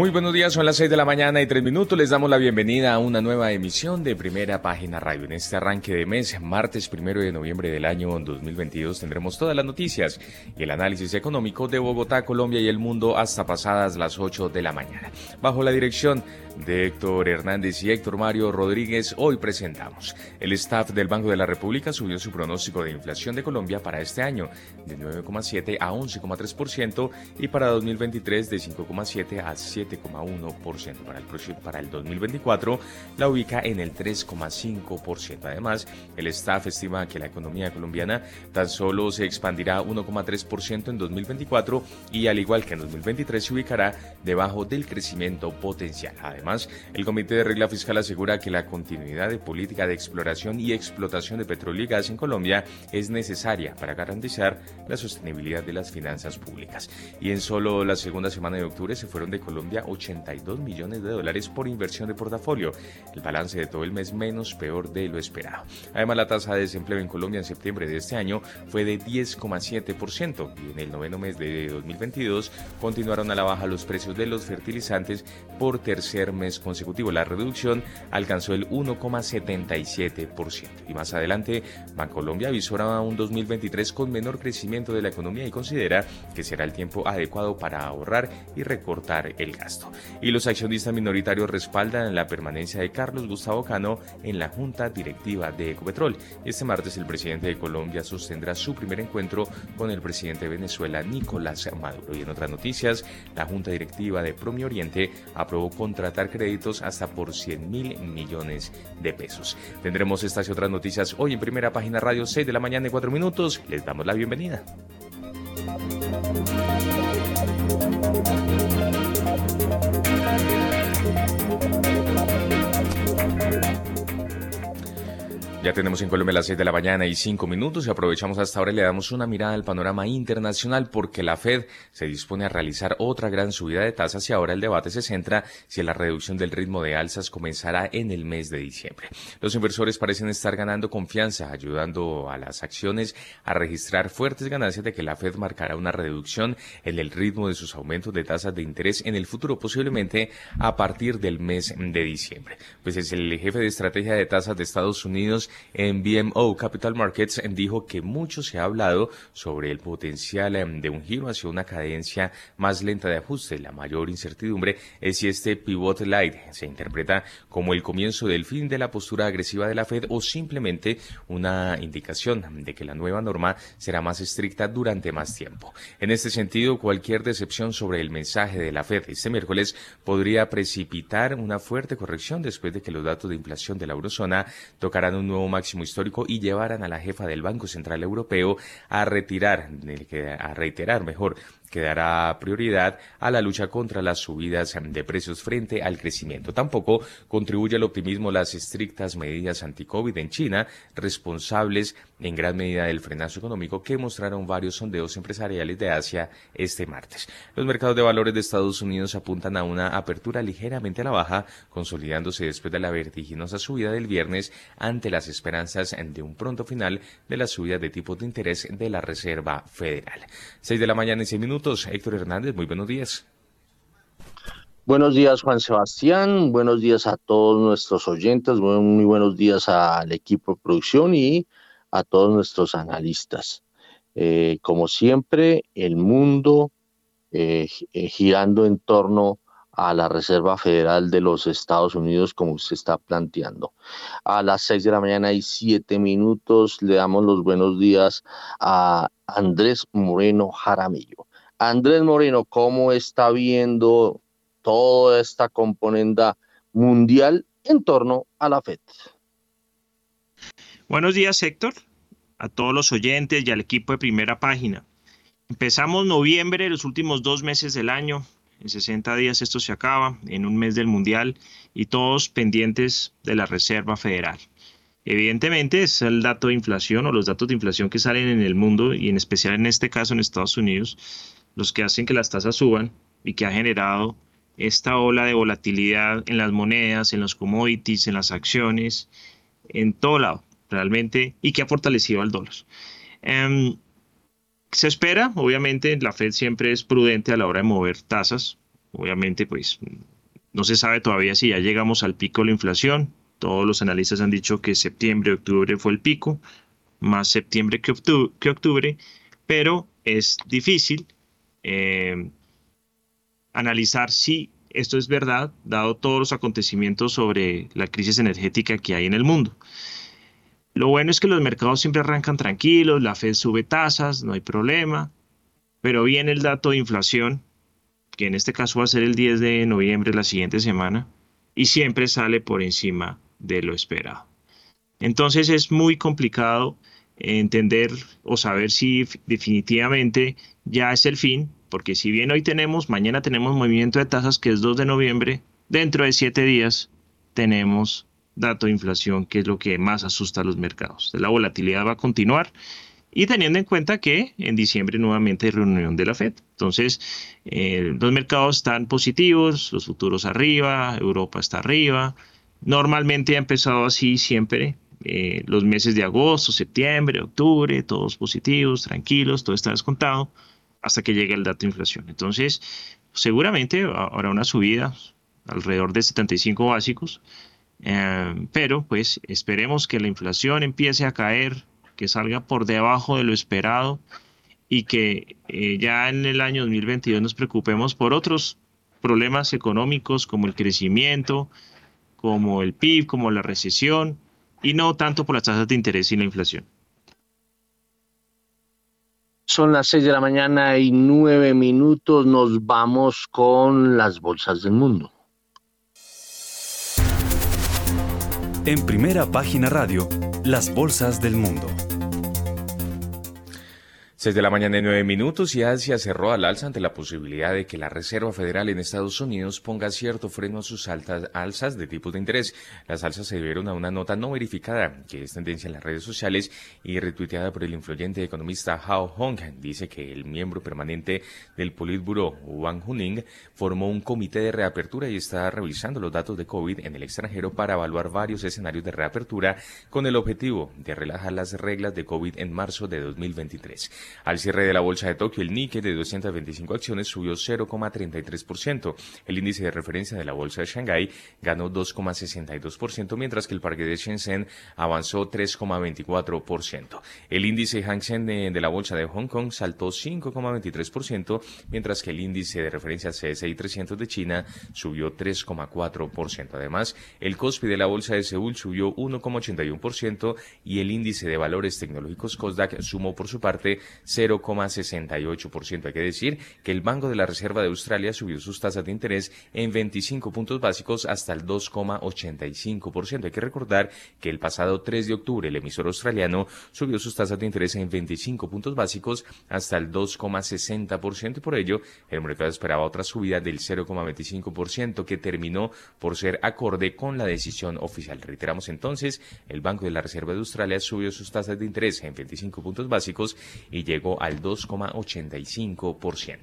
Muy buenos días, son las 6 de la mañana y 3 minutos. Les damos la bienvenida a una nueva emisión de Primera Página Radio. En este arranque de mes, martes primero de noviembre del año 2022, tendremos todas las noticias y el análisis económico de Bogotá, Colombia y el mundo hasta pasadas las 8 de la mañana. Bajo la dirección de Héctor Hernández y Héctor Mario Rodríguez, hoy presentamos. El staff del Banco de la República subió su pronóstico de inflación de Colombia para este año de 9,7 a 11,3% y para 2023 de 5,7 a 7 7,1%. Para el, para el 2024 la ubica en el 3,5%. Además, el staff estima que la economía colombiana tan solo se expandirá 1,3% en 2024 y al igual que en 2023 se ubicará debajo del crecimiento potencial. Además, el Comité de Regla Fiscal asegura que la continuidad de política de exploración y explotación de petróleo y gas en Colombia es necesaria para garantizar la sostenibilidad de las finanzas públicas. Y en solo la segunda semana de octubre se fueron de Colombia 82 millones de dólares por inversión de portafolio, el balance de todo el mes menos peor de lo esperado. Además, la tasa de desempleo en Colombia en septiembre de este año fue de 10,7% y en el noveno mes de 2022 continuaron a la baja los precios de los fertilizantes por tercer mes consecutivo. La reducción alcanzó el 1,77%. Y más adelante, Bancolombia avisora un 2023 con menor crecimiento de la economía y considera que será el tiempo adecuado para ahorrar y recortar el Y los accionistas minoritarios respaldan la permanencia de Carlos Gustavo Cano en la Junta Directiva de Ecopetrol. Este martes el presidente de Colombia sostendrá su primer encuentro con el presidente de Venezuela, Nicolás Maduro. Y en otras noticias, la Junta Directiva de Promi Oriente aprobó contratar créditos hasta por 100 mil millones de pesos. Tendremos estas y otras noticias hoy en primera página radio 6 de la mañana y 4 minutos. Les damos la bienvenida. Ya tenemos en Colombia las 6 de la mañana y 5 minutos y aprovechamos hasta ahora y le damos una mirada al panorama internacional porque la Fed se dispone a realizar otra gran subida de tasas y ahora el debate se centra si la reducción del ritmo de alzas comenzará en el mes de diciembre. Los inversores parecen estar ganando confianza, ayudando a las acciones a registrar fuertes ganancias de que la Fed marcará una reducción en el ritmo de sus aumentos de tasas de interés en el futuro, posiblemente a partir del mes de diciembre. Pues es el jefe de estrategia de tasas de Estados Unidos en BMO Capital Markets dijo que mucho se ha hablado sobre el potencial em, de un giro hacia una cadencia más lenta de ajuste. La mayor incertidumbre es si este pivot light se interpreta como el comienzo del fin de la postura agresiva de la Fed o simplemente una indicación de que la nueva norma será más estricta durante más tiempo. En este sentido, cualquier decepción sobre el mensaje de la Fed este miércoles podría precipitar una fuerte corrección después de que los datos de inflación de la eurozona tocaran un nuevo máximo histórico y llevaran a la jefa del Banco Central Europeo a retirar, a reiterar mejor que dará prioridad a la lucha contra las subidas de precios frente al crecimiento. Tampoco contribuye al optimismo las estrictas medidas anti-COVID en China, responsables en gran medida del frenazo económico que mostraron varios sondeos empresariales de Asia este martes. Los mercados de valores de Estados Unidos apuntan a una apertura ligeramente a la baja, consolidándose después de la vertiginosa subida del viernes ante las esperanzas de un pronto final de la subida de tipos de interés de la Reserva Federal. Seis de la mañana Héctor Hernández, muy buenos días. Buenos días, Juan Sebastián. Buenos días a todos nuestros oyentes. Muy buenos días al equipo de producción y a todos nuestros analistas. Eh, como siempre, el mundo eh, eh, girando en torno a la Reserva Federal de los Estados Unidos, como se está planteando. A las seis de la mañana y siete minutos le damos los buenos días a Andrés Moreno Jaramillo. Andrés Moreno, ¿cómo está viendo toda esta componenda mundial en torno a la FED? Buenos días, Héctor, a todos los oyentes y al equipo de primera página. Empezamos noviembre, los últimos dos meses del año. En 60 días esto se acaba, en un mes del Mundial, y todos pendientes de la Reserva Federal. Evidentemente es el dato de inflación o los datos de inflación que salen en el mundo y en especial en este caso en Estados Unidos los que hacen que las tasas suban y que ha generado esta ola de volatilidad en las monedas, en los commodities, en las acciones, en todo lado, realmente, y que ha fortalecido al dólar. Em, se espera, obviamente, la Fed siempre es prudente a la hora de mover tasas. Obviamente, pues no se sabe todavía si ya llegamos al pico de la inflación. Todos los analistas han dicho que septiembre, octubre fue el pico, más septiembre que octubre, pero es difícil em, analizar si esto es verdad, dado todos los acontecimientos sobre la crisis energética que hay en el mundo. Lo bueno es que los mercados siempre arrancan tranquilos, la Fed sube tasas, no hay problema, pero viene el dato de inflación, que en este caso va a ser el 10 de noviembre, la siguiente semana, y siempre sale por encima de lo esperado. Entonces es muy complicado entender o saber si definitivamente ya es el fin porque si bien hoy tenemos, mañana tenemos movimiento de tasas que es 2 de noviembre, dentro de 7 días tenemos dato de inflación, que es lo que más asusta a los mercados. La volatilidad va a continuar y teniendo en cuenta que en diciembre nuevamente hay reunión de la Fed. Entonces, eh, los mercados están positivos, los futuros arriba, Europa está arriba. Normalmente ha empezado así siempre, eh, los meses de agosto, septiembre, octubre, todos positivos, tranquilos, todo está descontado hasta que llegue el dato de inflación. Entonces, seguramente habrá una subida alrededor de 75 básicos, eh, pero pues esperemos que la inflación empiece a caer, que salga por debajo de lo esperado y que eh, ya en el año 2022 nos preocupemos por otros problemas económicos como el crecimiento, como el PIB, como la recesión, y no tanto por las tasas de interés y la inflación. Son las seis de la mañana y nueve minutos. Nos vamos con las bolsas del mundo. En primera página radio, las bolsas del mundo. 6 de la mañana y 9 minutos y Asia cerró al alza ante la posibilidad de que la Reserva Federal en Estados Unidos ponga cierto freno a sus altas alzas de tipos de interés. Las alzas se debieron a una nota no verificada, que es tendencia en las redes sociales y retuiteada por el influyente economista Hao Hong. Dice que el miembro permanente del Politburo, Wang Huning, formó un comité de reapertura y está revisando los datos de COVID en el extranjero para evaluar varios escenarios de reapertura con el objetivo de relajar las reglas de COVID en marzo de 2023. Al cierre de la bolsa de Tokio, el Nikkei de 225 acciones subió 0,33%. El índice de referencia de la bolsa de Shanghái ganó 2,62%, mientras que el parque de Shenzhen avanzó 3,24%. El índice Hang Seng de, la bolsa de Hong Kong saltó 5,23%, mientras que el índice de referencia CSI 300 de China subió 3,4%. Además, el Kospi de la bolsa de Seúl subió 1,81% y el índice de valores tecnológicos Kosdaq sumó por su parte 0,68%. Hay que decir que el Banco de la Reserva de Australia subió sus tasas de interés en 25 puntos básicos hasta el 2,85%. Hay que recordar que el pasado 3 de octubre el emisor australiano subió sus tasas de interés en 25 puntos básicos hasta el 2,60% y por ello el mercado esperaba otra subida del 0,25% que terminó por ser acorde con la decisión oficial. Reiteramos entonces, el Banco de la Reserva de Australia subió sus tasas de interés en 25 puntos básicos y llegó al 2,85%.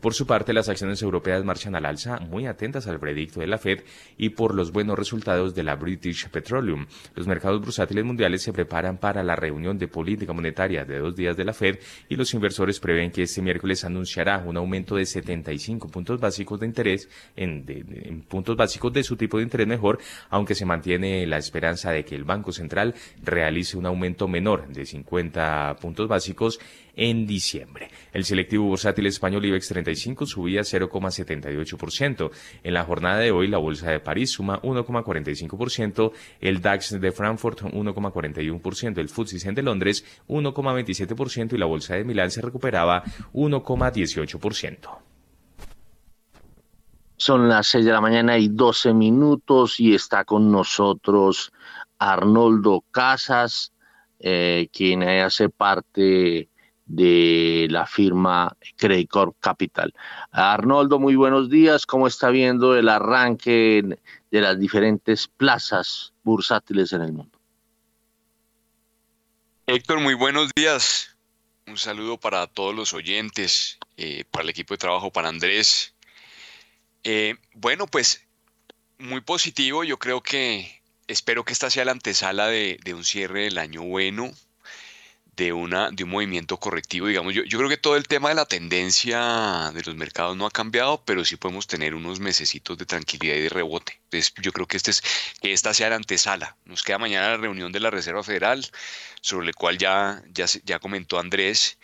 Por su parte, las acciones europeas marchan al alza, muy atentas al veredicto de la Fed y por los buenos resultados de la British Petroleum. Los mercados bursátiles mundiales se preparan para la reunión de política monetaria de dos días de la Fed y los inversores prevén que este miércoles anunciará un aumento de 75 puntos básicos de interés en, en puntos básicos de su tipo de interés mejor, aunque se mantiene la esperanza de que el Banco Central realice un aumento menor de 50 puntos básicos en diciembre. El selectivo bursátil español IBEX 35 subía 0,78%. En la jornada de hoy, la bolsa de París suma 1,45%, el DAX de Frankfurt 1,41%, el FTSE de Londres 1,27% y la bolsa de Milán se recuperaba 1,18%. Son las 6 de la mañana y 12 minutos y está con nosotros Arnoldo Casas, eh, quien hace parte de la firma Credit Corp Capital. Arnoldo, muy buenos días. ¿Cómo está viendo el arranque de las diferentes plazas bursátiles en el mundo? Héctor, muy buenos días. Un saludo para todos los oyentes. eh, para el equipo de trabajo, para Andrés. Eh, bueno, pues muy positivo. Yo creo que espero que esta sea la antesala de, de un cierre del año bueno de, una, de un movimiento correctivo. Digamos, yo, yo creo que todo el tema de la tendencia de los mercados no ha cambiado, pero sí podemos tener unos mesecitos de tranquilidad y de rebote. Entonces, yo creo que, este es, que esta sea la antesala. Nos queda mañana la reunión de la Reserva Federal, sobre la cual ya, ya, ya comentó Andrés,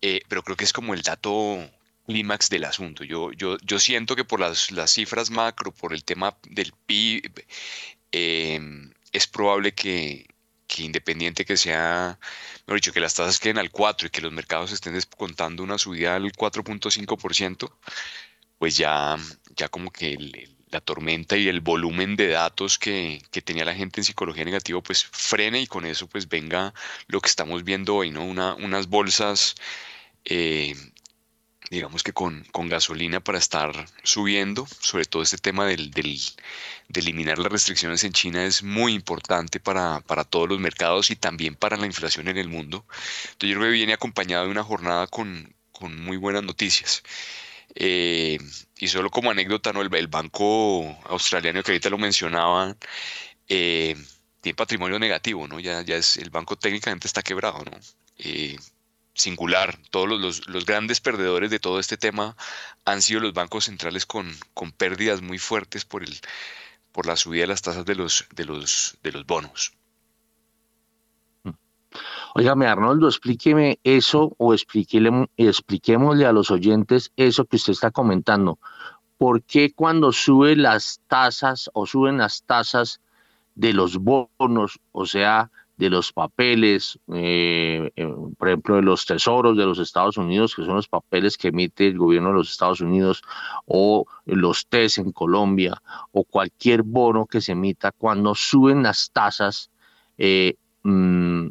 eh, pero creo que es como el dato clímax del asunto. Yo, yo, yo siento que por las, las cifras macro, por el tema del PIB, eh, es probable que, que independiente que sea, mejor dicho, que las tasas queden al 4 y que los mercados estén descontando una subida al 4.5%, pues ya, ya como que la tormenta y el volumen de datos que, que, tenía la gente en psicología negativa, pues frene y con eso pues venga lo que estamos viendo hoy, ¿no? Una, unas bolsas eh, digamos que con, gasolina para estar subiendo, sobre todo este tema del, de eliminar las restricciones en China es muy importante para, todos los mercados y también para la inflación en el mundo. Entonces yo creo que viene acompañado de una jornada con, muy buenas noticias. Eh, y solo como anécdota, ¿no? el, banco australiano que ahorita lo mencionaba, eh, tiene patrimonio negativo, ¿no? Ya, ya es, el banco técnicamente está quebrado, ¿no? Eh, singular. Todos los, los, grandes perdedores de todo este tema han sido los bancos centrales con, con pérdidas muy fuertes por, el, por la subida de las tasas de los, de los, de los bonos. Óigame, Arnoldo, explíqueme eso o expliquémosle a los oyentes eso que usted está comentando. ¿Por qué cuando suben las tasas o suben las tasas de los bonos, o sea, de los papeles, eh, eh, por ejemplo, de los tesoros de los Estados Unidos, que son los papeles que emite el gobierno de los Estados Unidos, o los TES en Colombia, o cualquier bono que se emita, cuando suben las tasas, eh, mm,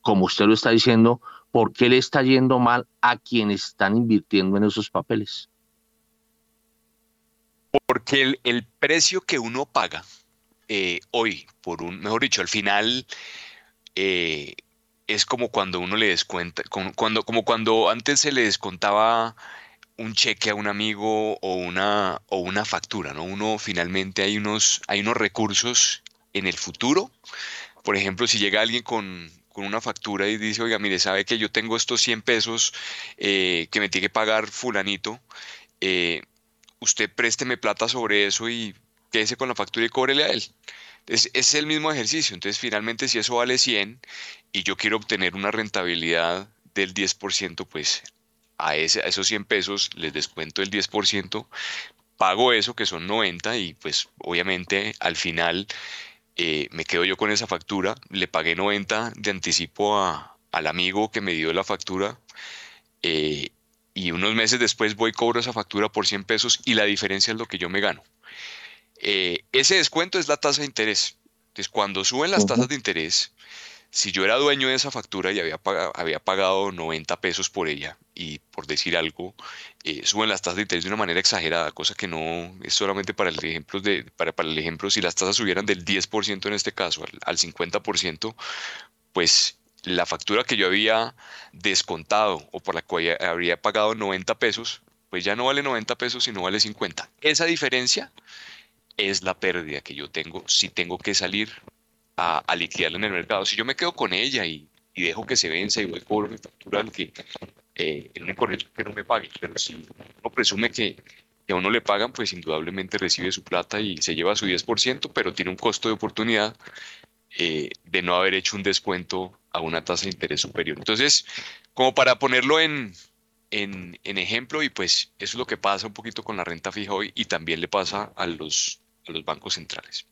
como usted lo está diciendo, ¿por qué le está yendo mal a quienes están invirtiendo en esos papeles? Porque el, el precio que uno paga eh, hoy, por un, mejor dicho, al final eh, es como cuando uno le descuenta, como cuando, como cuando antes se le descontaba un cheque a un amigo o una, o una factura, ¿no? Uno finalmente hay unos, hay unos recursos en el futuro. Por ejemplo, si llega alguien con, una factura y dice, oiga, mire, sabe que yo tengo estos 100 pesos eh, que me tiene que pagar fulanito, usted présteme plata sobre eso y quédese con la factura y cóbrele a él. Es, es el mismo ejercicio. Entonces, finalmente, si eso vale 100 y yo quiero obtener una rentabilidad del 10%, pues a, ese, a esos 100 pesos les descuento el 10%, pago eso, que son 90, y pues obviamente al final eh, me quedo yo con esa factura, le pagué 90 de anticipo a, al amigo que me dio la factura, eh, y unos meses después voy cobro esa factura por 100 pesos y la diferencia es lo que yo me gano. Eh, ese descuento es la tasa de interés. Entonces, cuando suben las tasas de interés, si yo era dueño de esa factura y había pagado, había pagado 90 pesos por ella, y por decir algo, eh, suben las tasas de interés de una manera exagerada, cosa que no es solamente para el ejemplo, de, para, para el ejemplo si las tasas subieran del 10% en este caso al, al 50%, pues la factura que yo había descontado o por la cual habría pagado 90 pesos, pues ya no vale 90 pesos, sino vale 50. Esa diferencia es la pérdida que yo tengo si tengo que salir a, a liquidarla en el mercado. Si yo me quedo con ella y, dejo que se vence y voy por mi factura que eh, el único que no me pague, pero si uno presume que, a uno le pagan, pues indudablemente recibe su plata y se lleva su 10%, pero tiene un costo de oportunidad eh, de no haber hecho un descuento a una tasa de interés superior. Entonces, como para ponerlo en, en, en, ejemplo, y pues eso es lo que pasa un poquito con la renta fija hoy y también le pasa a los los bancos centrales.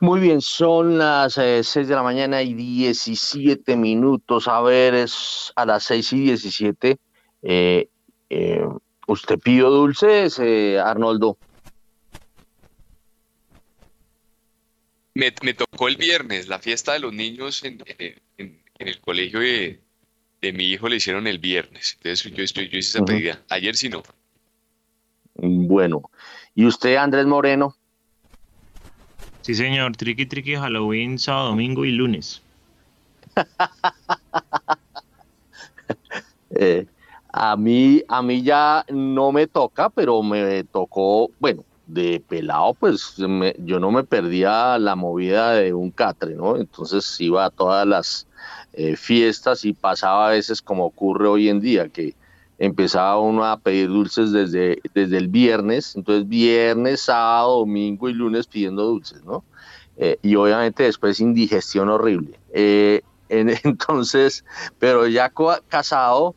Muy bien, son las eh, seis 6 de la mañana y 17 minutos. A ver, es a las 6 y 17. Eh, eh, ¿Usted pidió dulces, Arnoldo? Me, tocó el viernes, la fiesta de los niños en, el colegio de, mi hijo le hicieron el viernes. Entonces yo, estoy, yo hice esa pedida. Ayer sí no. Bueno, ¿Y usted, Andrés Moreno? Sí, señor. Triqui, triqui, Halloween, sábado, domingo y lunes. Eh, a mí, a mí ya no me toca, pero me tocó, bueno, de pelado, pues yo no me perdía la movida de un catre, ¿no? Entonces iba a todas las eh, fiestas y pasaba a veces como ocurre hoy en día, que empezaba uno a pedir dulces desde, desde el viernes, entonces viernes, sábado, domingo y lunes pidiendo dulces, ¿no? Eh, y obviamente después indigestión horrible. Eh, entonces, pero ya casado,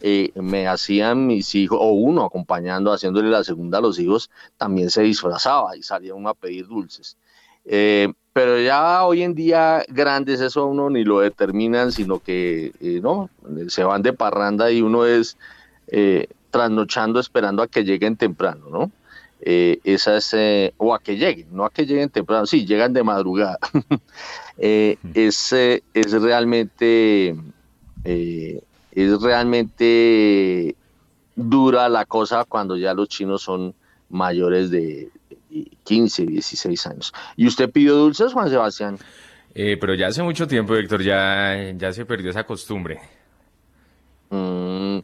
eh, me hacían mis hijos, o uno acompañando, haciéndole la segunda a los hijos, también se disfrazaba y salía uno a pedir dulces. Pero ya hoy en día grandes eso uno ni lo determinan, sino que no se van de parranda y uno es trasnochando esperando a que lleguen temprano, ¿no? esa es, o a que lleguen, no a que lleguen temprano, sí, llegan de madrugada. es, es realmente es realmente dura la cosa cuando ya los chinos son mayores de 15, 16 años. ¿Y usted pidió dulces, Juan Sebastián? Eh, pero ya hace mucho tiempo, Héctor, ya, ya se perdió esa costumbre. Mm,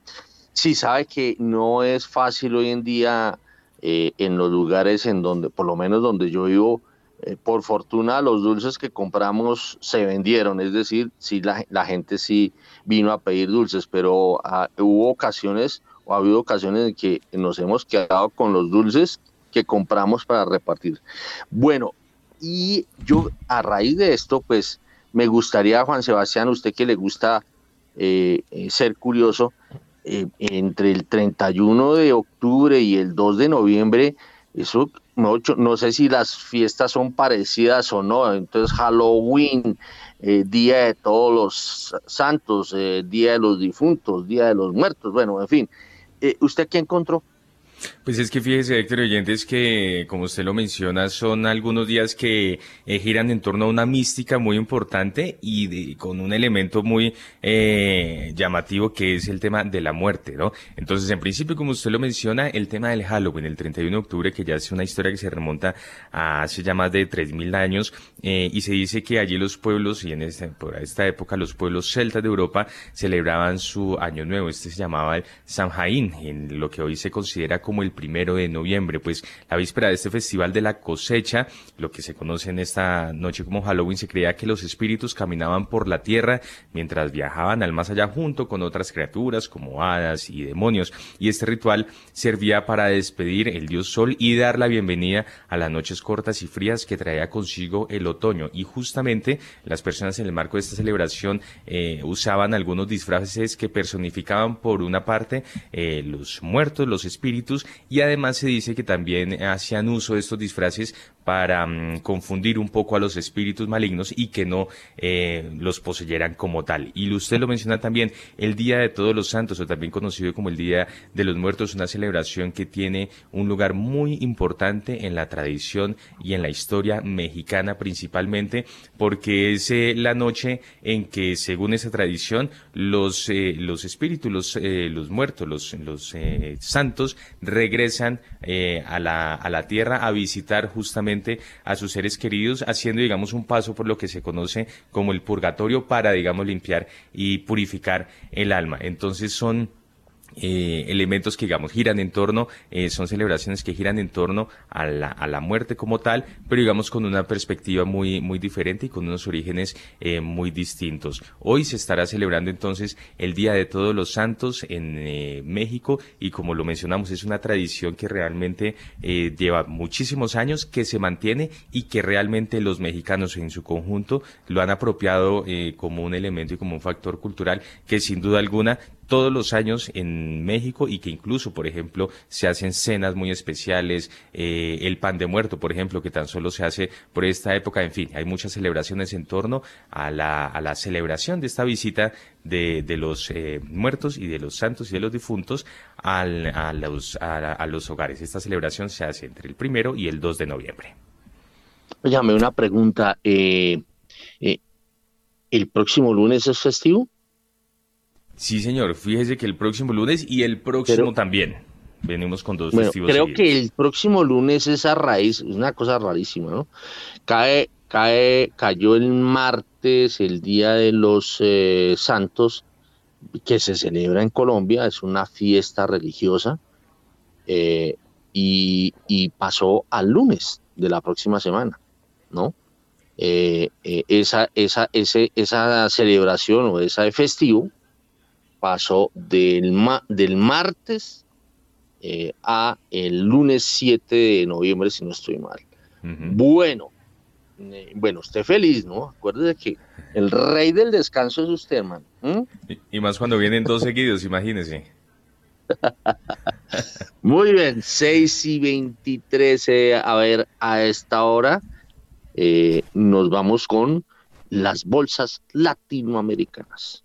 sí, sabe que no es fácil hoy en día eh, en los lugares en donde, por lo menos donde yo vivo, eh, por fortuna los dulces que compramos se vendieron, es decir, sí la, gente sí vino a pedir dulces, pero ah, hubo ocasiones o ha habido ocasiones en que nos hemos quedado con los dulces que compramos para repartir. Bueno, y yo a raíz de esto, pues me gustaría, Juan Sebastián, usted que le gusta eh, eh, ser curioso, entre el 31 de octubre y el 2 de noviembre, eso no, sé si las fiestas son parecidas o no, entonces Halloween, eh, Día de todos los santos, eh, Día de los difuntos, Día de los muertos, bueno, en fin, eh, ¿usted qué encontró? Pues es que fíjese, Héctor Oyentes, que como usted lo menciona, son algunos días que eh, giran en torno a una mística muy importante y con un elemento muy eh, llamativo que es el tema de la muerte, ¿no? Entonces, en principio, como usted lo menciona, el tema del Halloween, el 31 de octubre, que ya es una historia que se remonta a hace ya más de 3.000 años, eh, y se dice que allí los pueblos, y en esta, por esta época los pueblos celtas de Europa celebraban su año nuevo, este se llamaba el Samhain, en lo que hoy se considera como el primero de noviembre, pues la víspera de este festival de la cosecha, lo que se conoce en esta noche como Halloween, se creía que los espíritus caminaban por la tierra mientras viajaban al más allá junto con otras criaturas como hadas y demonios, y este ritual servía para despedir el dios sol y dar la bienvenida a las noches cortas y frías que traía consigo el otoño, y justamente las personas en el marco de esta celebración eh, usaban algunos disfraces que personificaban por una parte eh, los muertos, los espíritus, y además se dice que también hacían uso de estos disfraces para mm, confundir un poco a los espíritus malignos y que no eh, los poseyeran como tal. Y usted lo menciona también, el Día de Todos los Santos, o también conocido como el Día de los Muertos, una celebración que tiene un lugar muy importante en la tradición y en la historia mexicana principalmente, porque es eh, la noche en que, según esa tradición, los, eh, los espíritus, los, los muertos, los, los santos, regresan a, la, a la tierra a visitar justamente a sus seres queridos, haciendo, digamos, un paso por lo que se conoce como el purgatorio para, digamos, limpiar y purificar el alma. Entonces son eh, elementos que digamos giran en torno, eh, son celebraciones que giran en torno a la, a la, muerte como tal, pero digamos con una perspectiva muy, muy diferente y con unos orígenes eh, muy distintos. Hoy se estará celebrando entonces el Día de Todos los Santos en México y como lo mencionamos es una tradición que realmente lleva muchísimos años, que se mantiene y que realmente los mexicanos en su conjunto lo han apropiado como un elemento y como un factor cultural que sin duda alguna todos los años en México y que incluso, por ejemplo, se hacen cenas muy especiales, eh, el pan de muerto, por ejemplo, que tan solo se hace por esta época, en fin, hay muchas celebraciones en torno a la, a la celebración de esta visita de, los eh, muertos y de los santos y de los difuntos al, a, los, a, los hogares. Esta celebración se hace entre el primero y el 2 de noviembre. Óyame, una pregunta. Eh, ¿El próximo lunes es festivo? Sí, señor. Fíjese que el próximo lunes y el próximo también. Venimos con dos festivos. Creo que el próximo lunes esa raíz es una cosa rarísima, ¿no? Cae, cae, cayó el martes, el día de los eh, santos, que se celebra en Colombia, es una fiesta religiosa eh, y, pasó al lunes de la próxima semana, ¿no? Eh, esa, esa, ese, esa celebración o esa festivo pasó del, del martes a el lunes 7 de noviembre, si no estoy mal. Bueno, bueno, esté feliz, ¿no? Acuérdese que el rey del descanso es usted, hermano. Y, más cuando vienen dos seguidos, imagínese. Muy bien, 6 y 23, eh, a ver, a esta hora eh, nos vamos con las bolsas latinoamericanas.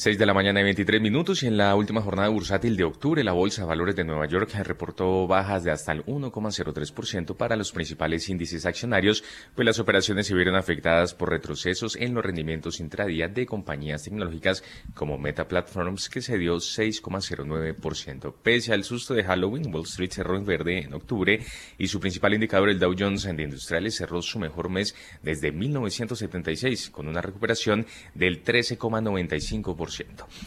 6 de la mañana y 23 minutos y en la última jornada bursátil de octubre la Bolsa de Valores de Nueva York reportó bajas de hasta el 1,03% para los principales índices accionarios, pues las operaciones se vieron afectadas por retrocesos en los rendimientos intradía de compañías tecnológicas como Meta Platforms que se dio 6,09%. Pese al susto de Halloween, Wall Street cerró en verde en octubre y su principal indicador, el Dow Jones de Industriales, cerró su mejor mes desde 1976 con una recuperación del 13,95%.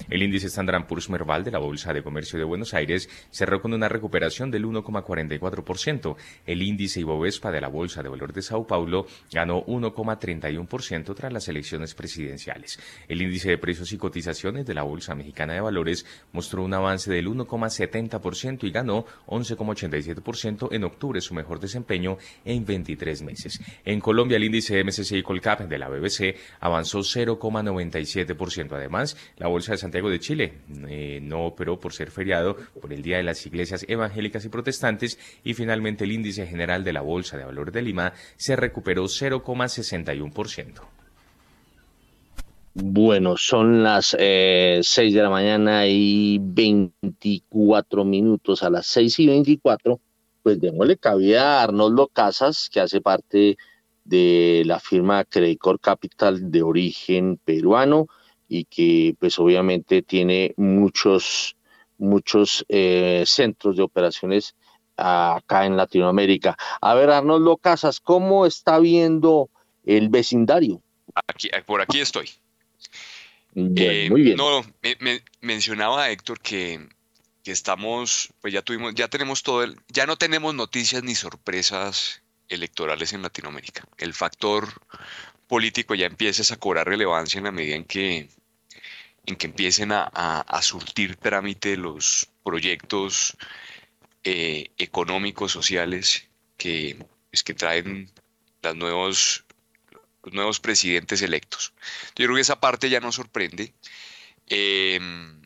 El índice Standard Poor's Merval de la Bolsa de Comercio de Buenos Aires cerró con una recuperación del 1,44%. El índice Ibovespa de la Bolsa de Valores de Sao Paulo ganó 1,31% tras las elecciones presidenciales. El índice de precios y cotizaciones de la Bolsa Mexicana de Valores mostró un avance del 1,70% y ganó 11,87% en octubre, su mejor desempeño en 23 meses. En Colombia, el índice MSCI Colcap de la BBC avanzó 0,97%. Además, la Bolsa de Santiago de Chile eh, no operó por ser feriado por el Día de las Iglesias Evangélicas y Protestantes y finalmente el índice general de la Bolsa de Valores de Lima se recuperó 0,61%. Bueno, son las 6 eh, de la mañana y 24 minutos. A las 6 y 24, pues démosle cabida a Arnoldo Casas, que hace parte de la firma Credicor Capital de origen peruano y que pues obviamente tiene muchos, muchos eh, centros de operaciones acá en Latinoamérica. A ver, Arnoldo Casas, ¿cómo está viendo el vecindario? Aquí, por aquí estoy. Eh, muy bien. No, me, mencionaba Héctor que, que, estamos, pues ya tuvimos, ya tenemos todo el, ya no tenemos noticias ni sorpresas electorales en Latinoamérica. El factor político ya empieza a cobrar relevancia en la medida en que en que empiecen a, surtir trámite los proyectos eh, económicos, sociales que, es pues, que traen las nuevos, los nuevos presidentes electos. Yo creo que esa parte ya no sorprende. Em,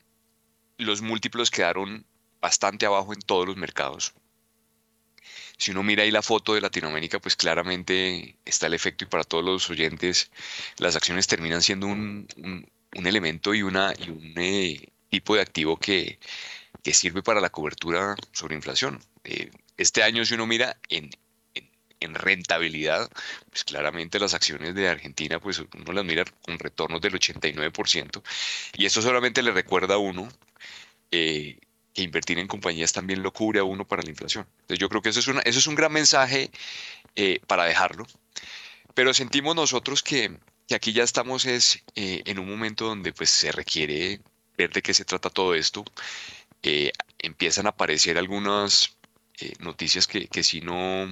los múltiplos quedaron bastante abajo en todos los mercados. Si uno mira ahí la foto de Latinoamérica, pues claramente está el efecto y para todos los oyentes las acciones terminan siendo un, un elemento y, una, y un eh, tipo de activo que, sirve para la cobertura sobre inflación. Eh, este año, si uno mira en, en, rentabilidad, pues claramente las acciones de Argentina, pues uno las mira con retornos del 89%, y eso solamente le recuerda a uno eh, que invertir en compañías también lo cubre a uno para la inflación. Entonces yo creo que eso es, una, eso es un gran mensaje para dejarlo, pero sentimos nosotros que, que aquí ya estamos es eh, en un momento donde pues se requiere ver de qué se trata todo esto. Eh, empiezan a aparecer algunas eh, noticias que, que sí no,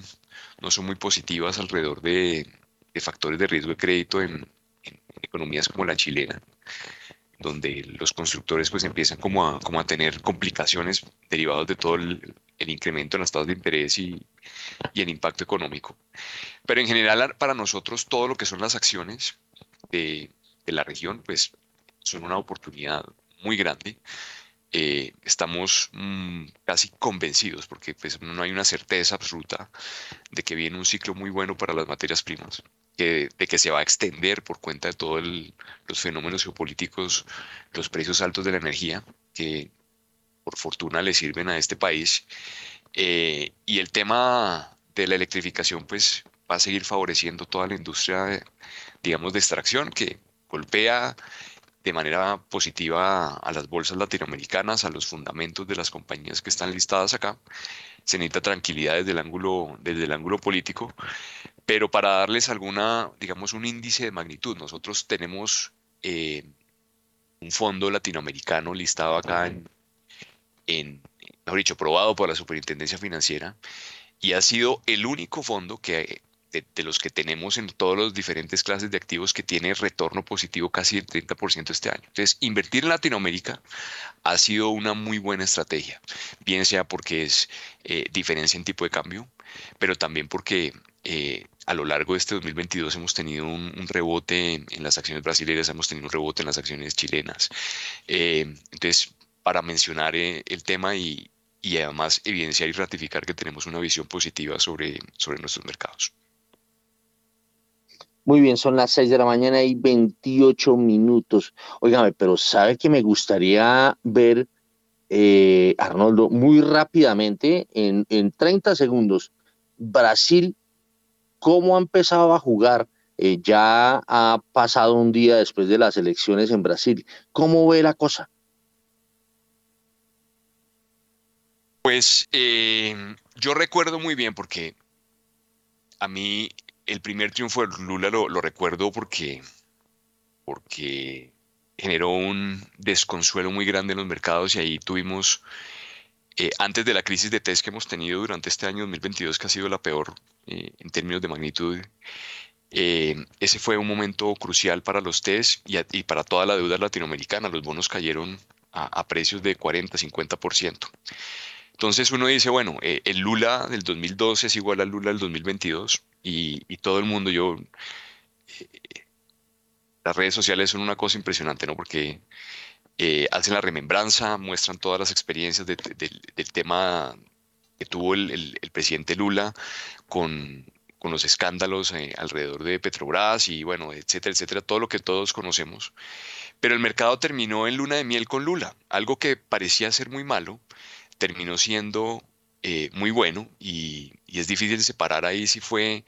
no son muy positivas alrededor de, factores de riesgo de crédito en, economías como la chilena, donde los constructores pues empiezan como a, como a tener complicaciones derivadas de todo el, el incremento en las tasas de interés y, y, el impacto económico. Pero en general para nosotros todo lo que son las acciones de, la región, pues son una oportunidad muy grande. Eh, estamos mm, casi convencidos, porque pues, no hay una certeza absoluta de que viene un ciclo muy bueno para las materias primas, de que se va a extender por cuenta de todos los fenómenos geopolíticos, los precios altos de la energía, que por fortuna le sirven a este país. Eh, y el tema de la electrificación, pues va a seguir favoreciendo toda la industria digamos, de extracción que golpea de manera positiva a las bolsas latinoamericanas, a los fundamentos de las compañías que están listadas acá. se necesita tranquilidad desde el ángulo, desde el ángulo político, pero para darles alguna, digamos, un índice de magnitud, nosotros tenemos eh, un fondo latinoamericano listado acá en, en, mejor dicho, aprobado por la Superintendencia Financiera, y ha sido el único fondo que de, los que tenemos en todas las diferentes clases de activos que tiene retorno positivo casi el 30% este año. Entonces, invertir en Latinoamérica ha sido una muy buena estrategia, bien sea porque es eh, diferencia en tipo de cambio, pero también porque eh, a lo largo de este 2022 hemos tenido un, rebote en, las acciones brasileñas, hemos tenido un rebote en las acciones chilenas. Eh, entonces, para mencionar el tema y, y además evidenciar y ratificar que tenemos una visión positiva sobre, sobre nuestros mercados. Muy bien, son las 6 de la mañana y 28 minutos. Óigame, pero ¿sabe que me gustaría ver, eh, Arnoldo, muy rápidamente, en, en 30 segundos, Brasil, cómo ha empezado a jugar? Eh, ya ha pasado un día después de las elecciones en Brasil. ¿Cómo ve la cosa? Pues eh, yo recuerdo muy bien porque a mí el primer triunfo de Lula lo, recuerdo porque, generó un desconsuelo muy grande en los mercados y ahí tuvimos, eh, antes de la crisis de test que hemos tenido durante este año 2022, que ha sido la peor eh, en términos de magnitud, eh, ese fue un momento crucial para los test y, para toda la deuda latinoamericana. Los bonos cayeron a, a precios de 40, 50%. Entonces uno dice, bueno, el Lula del 2012 es igual al Lula del 2022 y, todo el mundo, yo, eh, las redes sociales son una cosa impresionante, ¿no? Porque eh, hacen la remembranza, muestran todas las experiencias del tema que tuvo el, presidente Lula con, los escándalos eh, alrededor de Petrobras y bueno, etcétera, etcétera, todo lo que todos conocemos. Pero el mercado terminó en luna de miel con Lula, algo que parecía ser muy malo, terminó siendo eh, muy bueno y, es difícil separar ahí si fue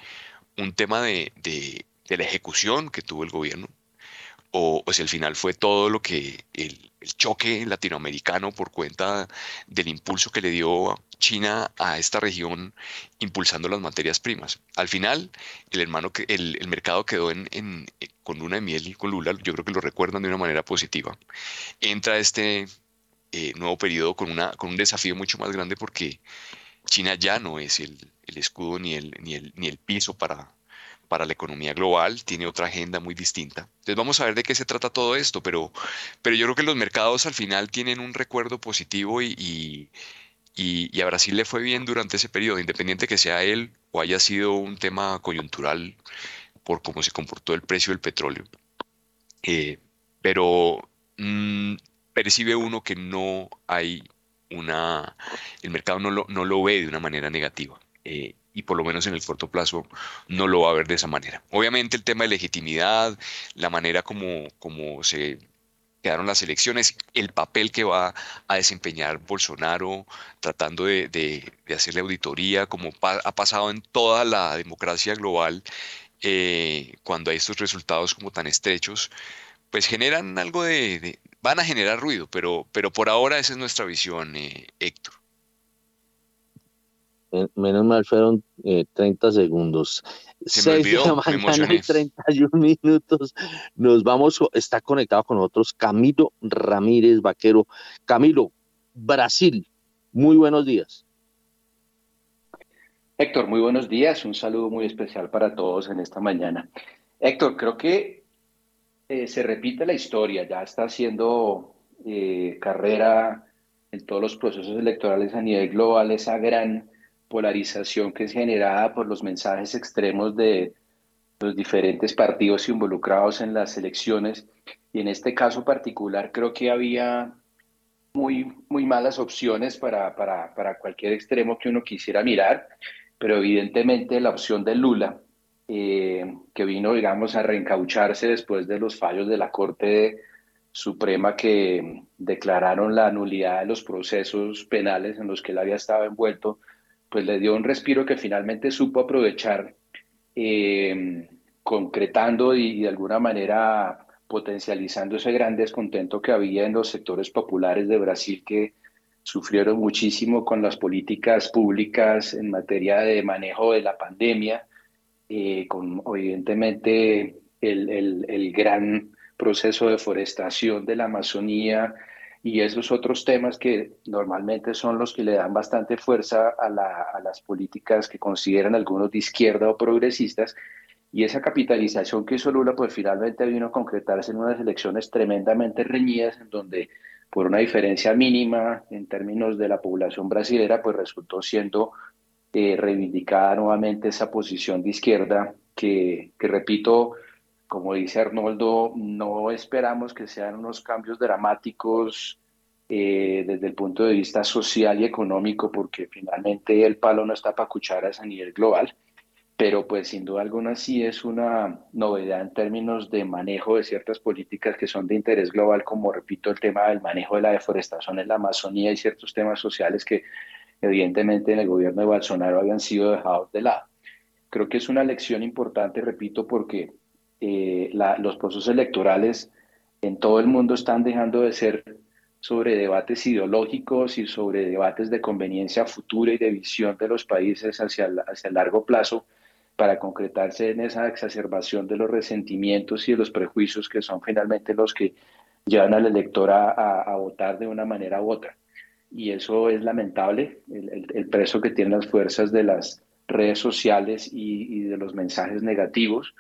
un tema de, la ejecución que tuvo el gobierno o, si al final fue todo lo que el, choque latinoamericano por cuenta del impulso que le dio China a esta región impulsando las materias primas. Al final, el, hermano, el, el mercado quedó en, con luna de miel y con Lula, yo creo que lo recuerdan de una manera positiva. Entra este eh, nuevo periodo con, una, con un desafío mucho más grande porque China ya no es el, escudo ni el, ni el, ni el piso para, para la economía global, tiene otra agenda muy distinta. Entonces vamos a ver de qué se trata todo esto, pero, pero yo creo que los mercados al final tienen un recuerdo positivo y, y, y, a Brasil le fue bien durante ese periodo, independiente que sea él o haya sido un tema coyuntural por cómo se comportó el precio del petróleo. Eh, pero mm, percibe uno que no hay una, el mercado no lo, no lo ve de una manera negativa. Eh, y por lo menos en el corto plazo no lo va a ver de esa manera. Obviamente el tema de legitimidad, la manera como, como se quedaron las elecciones, el papel que va a desempeñar Bolsonaro tratando de, de, hacerle auditoría, como ha pasado en toda la democracia global, eh, cuando hay estos resultados como tan estrechos, pues generan algo de, van a generar ruido, pero, pero por ahora esa es nuestra visión, eh, Héctor. Menos mal fueron 30 eh, segundos. Se me olvidó, de la mañana y 31 minutos. Nos vamos, está conectado con nosotros Camilo Ramírez Vaquero. Camilo, Brasil, muy buenos días. Héctor, muy buenos días. Un saludo muy especial para todos en esta mañana. Héctor, creo que eh, se repite la historia, ya está haciendo eh, carrera en todos los procesos electorales a nivel global esa gran polarización que es generada por los mensajes extremos de los diferentes partidos involucrados en las elecciones. Y en este caso particular creo que había muy, muy malas opciones para, para, para cualquier extremo que uno quisiera mirar, pero evidentemente la opción de Lula, eh, que vino, digamos, a reencaucharse después de los fallos de la Corte Suprema que declararon la nulidad de los procesos penales en los que él había estado envuelto, pues le dio un respiro que finalmente supo aprovechar, eh, concretando y, de alguna manera potencializando ese gran descontento que había en los sectores populares de Brasil que sufrieron muchísimo con las políticas públicas en materia de manejo de la pandemia, eh, con evidentemente el, el, gran proceso de deforestación de la Amazonía y esos otros temas que normalmente son los que le dan bastante fuerza a, la, a las políticas que consideran algunos de izquierda o progresistas. Y esa capitalización que hizo Lula, pues finalmente vino a concretarse en unas elecciones tremendamente reñidas, en donde por una diferencia mínima en términos de la población brasilera, pues resultó siendo eh, reivindicada nuevamente esa posición de izquierda que, repito, como dice Arnoldo, no esperamos que sean unos cambios dramáticos eh, desde el punto de vista social y económico, porque finalmente el palo no está para cucharas a nivel global pero pues sin duda alguna sí es una novedad en términos de manejo de ciertas políticas que son de interés global, como repito, el tema del manejo de la deforestación en la Amazonía y ciertos temas sociales que evidentemente en el gobierno de Bolsonaro habían sido dejados de lado. Creo que es una lección importante, repito, porque eh, los procesos electorales en todo el mundo están dejando de ser sobre debates ideológicos y sobre debates de conveniencia futura y de visión de los países hacia, hacia el largo plazo para concretarse en esa exacerbación de los resentimientos y de los prejuicios que son finalmente los que llevan al elector a, votar de una manera u otra. Y eso es lamentable, el, preso que tienen las fuerzas de las redes sociales y, de los mensajes negativos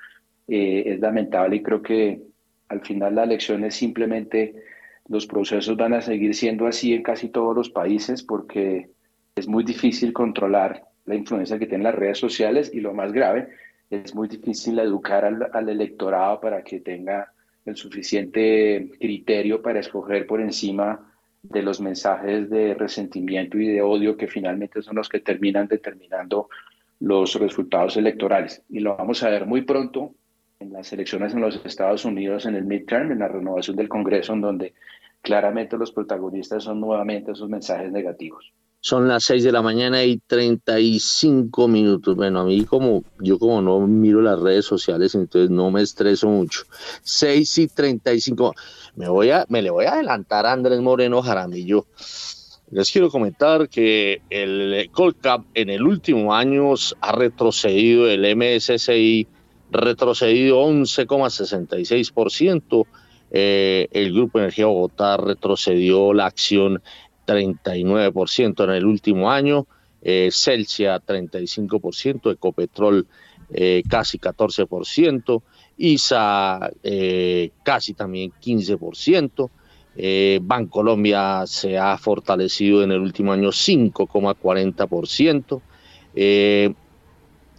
eh, es lamentable y creo que al final la elección es simplemente los procesos van a seguir siendo así en casi todos los países porque es muy difícil controlar la influencia que tienen las redes sociales y lo más grave, es muy difícil educar al, electorado para que tenga el suficiente criterio para escoger por encima de los mensajes de resentimiento y de odio que finalmente son los que terminan determinando los resultados electorales. Y lo vamos a ver muy pronto en las elecciones en los Estados Unidos, en el midterm, en la renovación del Congreso, en donde claramente los protagonistas son nuevamente esos mensajes negativos. Son las 6 de la mañana y 35 minutos. Bueno, a mí como yo como no miro las redes sociales, entonces no me estreso mucho. 6 y 35. Me voy a me le voy a adelantar a Andrés Moreno Jaramillo. Les quiero comentar que el Colcap en el último año ha retrocedido, el MSCI retrocedido 11,66%. Eh, el Grupo Energía Bogotá retrocedió la acción 39% en el último año, eh, Celsia 35%, Ecopetrol eh, casi 14%, ISA eh, casi también 15%, eh, Bancolombia se ha fortalecido en el último año 5,40%,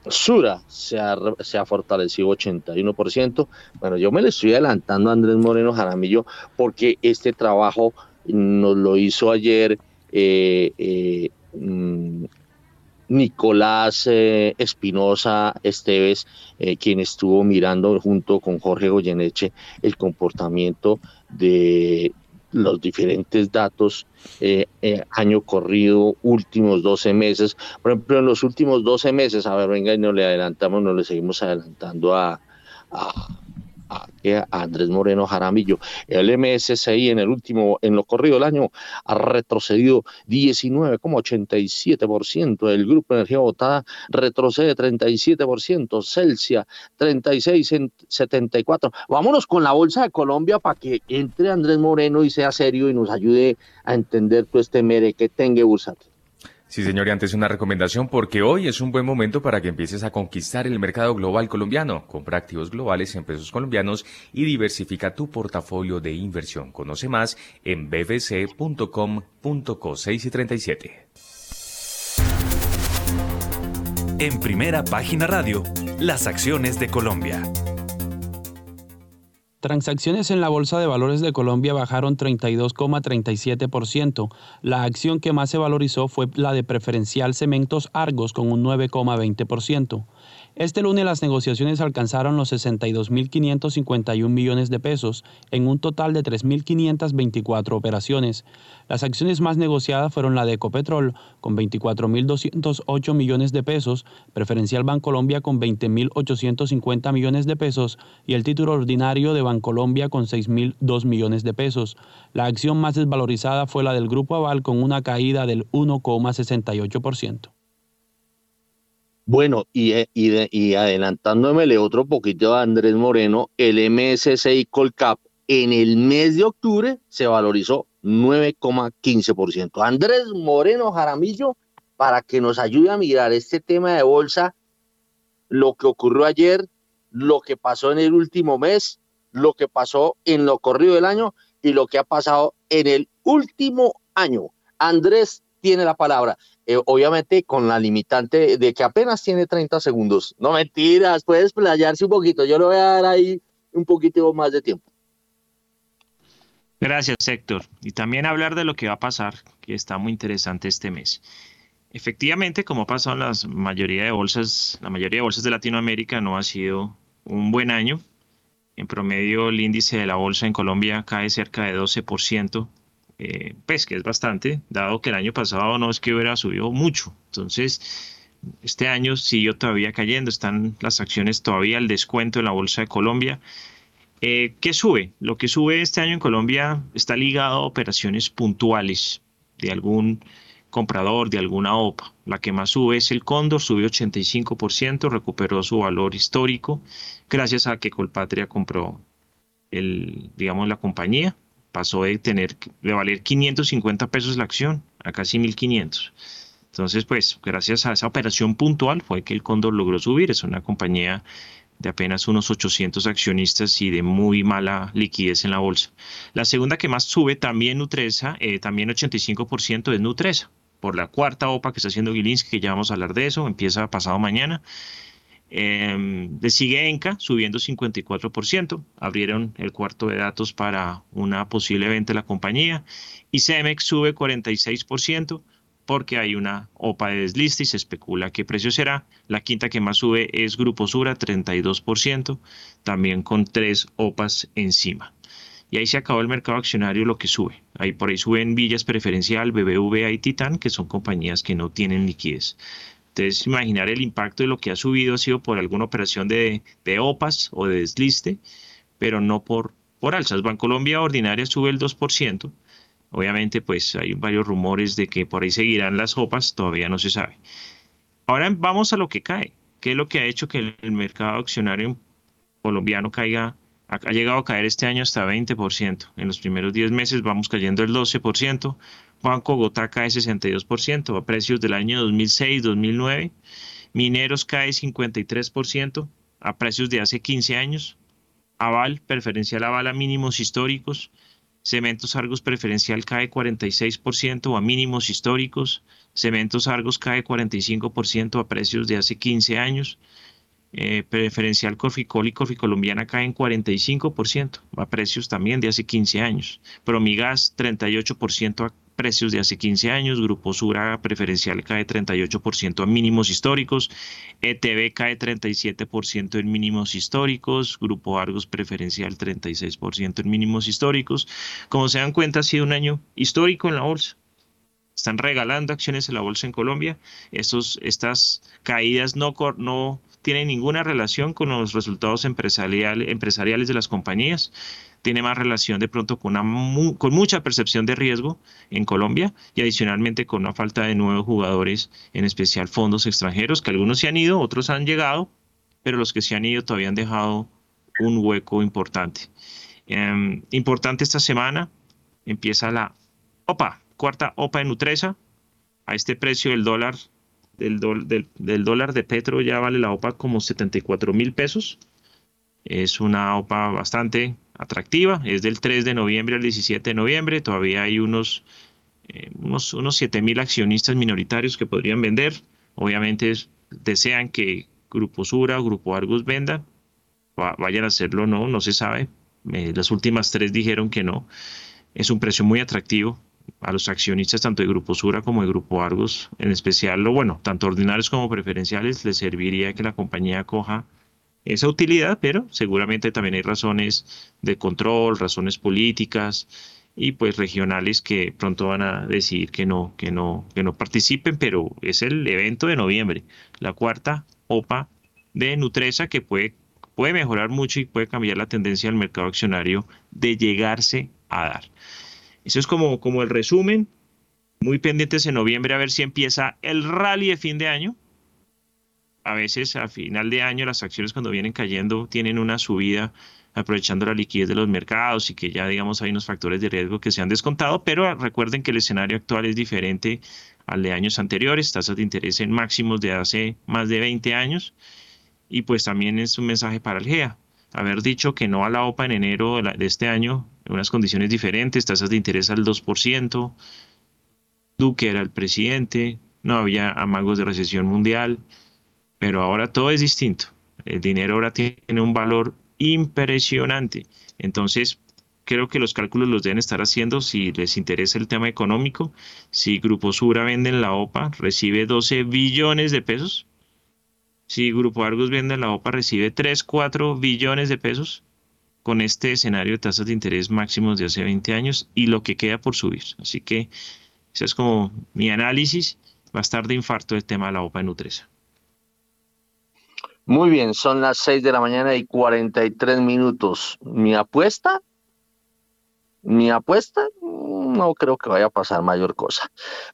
Sura se ha, se ha, fortalecido 81%. Bueno, yo me le estoy adelantando a Andrés Moreno Jaramillo porque este trabajo nos lo hizo ayer eh, eh, mm, Nicolás eh, Espinosa Esteves, quien estuvo mirando junto con Jorge Goyeneche el comportamiento de los diferentes datos año corrido, últimos 12 meses. Por ejemplo, en los últimos 12 meses, a ver, venga y no le adelantamos, no le seguimos adelantando a, Andrés Moreno Jaramillo. El MSCI en el último, en lo corrido del año, ha retrocedido 19,87%. El Grupo Energía Votada retrocede 37%. Celsia 36,74%. Vámonos con la Bolsa de Colombia para que entre Andrés Moreno y sea serio y nos ayude a entender todo este mere que tenga bursátil. Sí, señor, antes una recomendación porque hoy es un buen momento para que empieces a conquistar el mercado global colombiano. Compra activos globales en pesos colombianos y diversifica tu portafolio de inversión. Conoce más en bbc.com.co 6 y 37. En primera página radio, las acciones de Colombia. Transacciones en la Bolsa de Valores de Colombia bajaron 32,37%. La acción que más se valorizó fue la de preferencial Cementos Argos con un 9,20%. Este lunes las negociaciones alcanzaron los 62.551 millones de pesos en un total de 3.524 operaciones. Las acciones más negociadas fueron la de Ecopetrol con 24.208 millones de pesos, Preferencial Bancolombia con 20.850 millones de pesos y el título ordinario de Bancolombia con 6.002 millones de pesos. La acción más desvalorizada fue la del Grupo Aval con una caída del 1,68%. Bueno, y, eh, y, adelantándomele otro poquito a Andrés Moreno, el MSCI Colcap en el mes de octubre se valorizó 9,15%. Andrés Moreno Jaramillo, para que nos ayude a mirar este tema de bolsa, lo que ocurrió ayer, lo que pasó en el último mes, lo que pasó en lo corrido del año y lo que ha pasado en el último año. Andrés tiene la palabra. Eh, obviamente con la limitante de que apenas tiene 30 segundos. No mentiras, puedes playarse un poquito. Yo le voy a dar ahí un poquito más de tiempo. Gracias, Héctor. Y también hablar de lo que va a pasar, que está muy interesante este mes. Efectivamente, como ha pasado en la mayoría de bolsas, la mayoría de bolsas de Latinoamérica no ha sido un buen año. En promedio, el índice de la bolsa en Colombia cae cerca de 12% eh, pues que es bastante, dado que el año pasado no es que hubiera subido mucho. Entonces, este año siguió todavía cayendo, están las acciones todavía al descuento en la Bolsa de Colombia. Eh, ¿Qué sube? Lo que sube este año en Colombia está ligado a operaciones puntuales de algún comprador, de alguna OPA. La que más sube es el Cóndor, subió 85%, recuperó su valor histórico gracias a que Colpatria compró el, digamos, la compañía pasó de tener de valer 550 pesos la acción a casi 1500. Entonces, pues, gracias a esa operación puntual fue que el Cóndor logró subir. Es una compañía de apenas unos 800 accionistas y de muy mala liquidez en la bolsa. La segunda que más sube, también Nutresa, eh, también 85% es Nutresa, por la cuarta OPA que está haciendo Gilinski, que ya vamos a hablar de eso, empieza pasado mañana. Eh, le sigue Enca subiendo 54%. Abrieron el cuarto de datos para una posible venta de la compañía. Y Cemex sube 46% porque hay una OPA de desliste y se especula qué precio será. La quinta que más sube es Grupo Sura, 32%, también con tres OPAs encima. Y ahí se acabó el mercado accionario lo que sube. Ahí por ahí suben Villas Preferencial, BBVA y Titan, que son compañías que no tienen liquidez. Entonces, imaginar el impacto de lo que ha subido ha sido por alguna operación de, OPAS o de desliste, pero no por, por alzas. Bancolombia ordinaria sube el 2%. Obviamente, pues hay varios rumores de que por ahí seguirán las OPAS, todavía no se sabe. Ahora vamos a lo que cae. ¿Qué es lo que ha hecho que el mercado accionario colombiano caiga ha llegado a caer este año hasta 20%. En los primeros 10 meses vamos cayendo el 12%. Banco Gotá cae 62% a precios del año 2006-2009. Mineros cae 53% a precios de hace 15 años. Aval, preferencial aval a mínimos históricos. Cementos Argos preferencial cae 46% a mínimos históricos. Cementos Argos cae 45% a precios de hace 15 años. Eh, preferencial Corficol y Corficolombiana caen 45% a precios también de hace 15 años. Promigas 38% a precios de hace 15 años. Grupo Sura preferencial cae 38% a mínimos históricos. ETB cae 37% en mínimos históricos. Grupo Argos preferencial 36% en mínimos históricos. Como se dan cuenta, ha sido un año histórico en la bolsa están regalando acciones en la bolsa en Colombia. Estos, estas caídas no, no tiene ninguna relación con los resultados empresariales de las compañías. Tiene más relación de pronto con, una, con mucha percepción de riesgo en Colombia y adicionalmente con una falta de nuevos jugadores, en especial fondos extranjeros, que algunos se han ido, otros han llegado, pero los que se han ido todavía han dejado un hueco importante. Em, importante esta semana, empieza la OPA, cuarta OPA en Nutresa. A este precio el dólar del, dólar de Petro ya vale la OPA como 74 mil pesos. Es una OPA bastante atractiva. Es del 3 de noviembre al 17 de noviembre. Todavía hay unos, eh, unos, unos 7 mil accionistas minoritarios que podrían vender. Obviamente desean que Grupo Sura o Grupo Argus vendan. vayan a hacerlo no, no se sabe. Eh, las últimas tres dijeron que no. Es un precio muy atractivo a los accionistas tanto de Grupo Sura como de Grupo Argos, en especial, lo bueno, tanto ordinarios como preferenciales, les serviría que la compañía coja esa utilidad, pero seguramente también hay razones de control, razones políticas y pues regionales que pronto van a decidir que no, que no, que no participen, pero es el evento de noviembre, la cuarta OPA de Nutresa que puede puede mejorar mucho y puede cambiar la tendencia del mercado accionario de llegarse a dar. Eso es como, como el resumen. Muy pendientes en noviembre a ver si empieza el rally de fin de año. A veces a final de año las acciones cuando vienen cayendo tienen una subida aprovechando la liquidez de los mercados y que ya digamos hay unos factores de riesgo que se han descontado, pero recuerden que el escenario actual es diferente al de años anteriores, tasas de interés en máximos de hace más de 20 años y pues también es un mensaje para el GEA. Haber dicho que no a la OPA en enero de este año, en unas condiciones diferentes, tasas de interés al 2%, Duque era el presidente, no había amagos de recesión mundial, pero ahora todo es distinto. El dinero ahora tiene un valor impresionante. Entonces, creo que los cálculos los deben estar haciendo si les interesa el tema económico. Si Grupo Sura vende en la OPA, recibe 12 billones de pesos. Si Grupo Argos vende en la OPA, recibe 3, 4 billones de pesos con este escenario de tasas de interés máximos de hace 20 años y lo que queda por subir. Así que ese es como mi análisis. Va a estar de infarto el tema de la OPA en Nutresa. Muy bien, son las 6 de la mañana y 43 minutos. Mi apuesta, mi apuesta, no creo que vaya a pasar mayor cosa.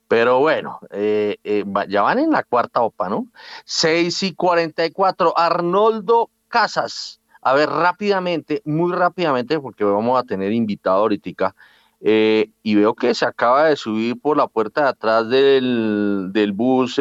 Pero bueno, eh, eh, ya van en la cuarta OPA, ¿no? 6 y 44, Arnoldo Casas. A ver, rápidamente, muy rápidamente, porque vamos a tener invitado ahorita. Eh, y veo que se acaba de subir por la puerta de atrás del, del bus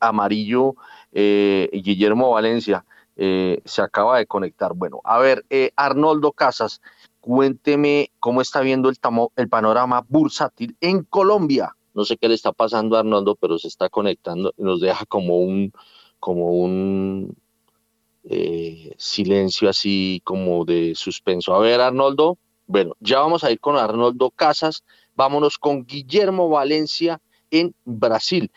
amarillo eh, Guillermo Valencia eh, se acaba de conectar. Bueno, a ver, eh, Arnoldo Casas, cuénteme cómo está viendo el, panorama bursátil en Colombia. No sé qué le está pasando a Arnoldo, pero se está conectando y nos deja como un, como un silencio así como de suspenso. A ver, Arnoldo, bueno, ya vamos a ir con Arnoldo Casas. Vámonos con Guillermo Valencia en Brasil.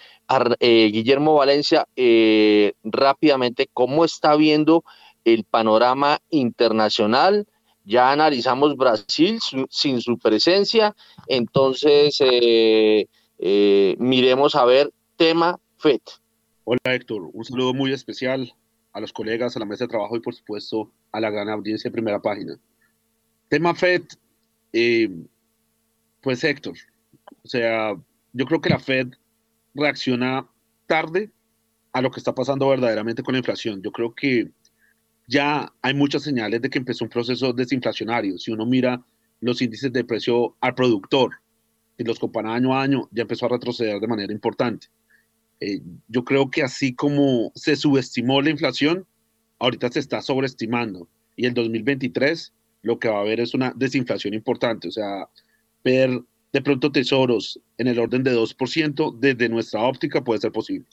Eh, Guillermo Valencia, eh, rápidamente, ¿cómo está viendo el panorama internacional? Ya analizamos Brasil sin su presencia, entonces eh, miremos a ver tema FED. Hola Héctor, un saludo muy especial a los colegas, a la mesa de trabajo y por supuesto a la gran audiencia de primera página. Tema FED, pues Héctor, o sea, yo creo que la Fed reacciona tarde a lo que está pasando verdaderamente con la inflación. Yo creo que ya hay muchas señales de que empezó un proceso desinflacionario. Si uno mira los índices de precio al productor, y los compara año a año, ya empezó a retroceder de manera importante. Eh, yo creo que así como se subestimó la inflación, ahorita se está sobreestimando. Y el 2023 lo que va a haber es una desinflación importante. O sea, ver de pronto tesoros en el orden de 2%, desde nuestra óptica puede ser posible.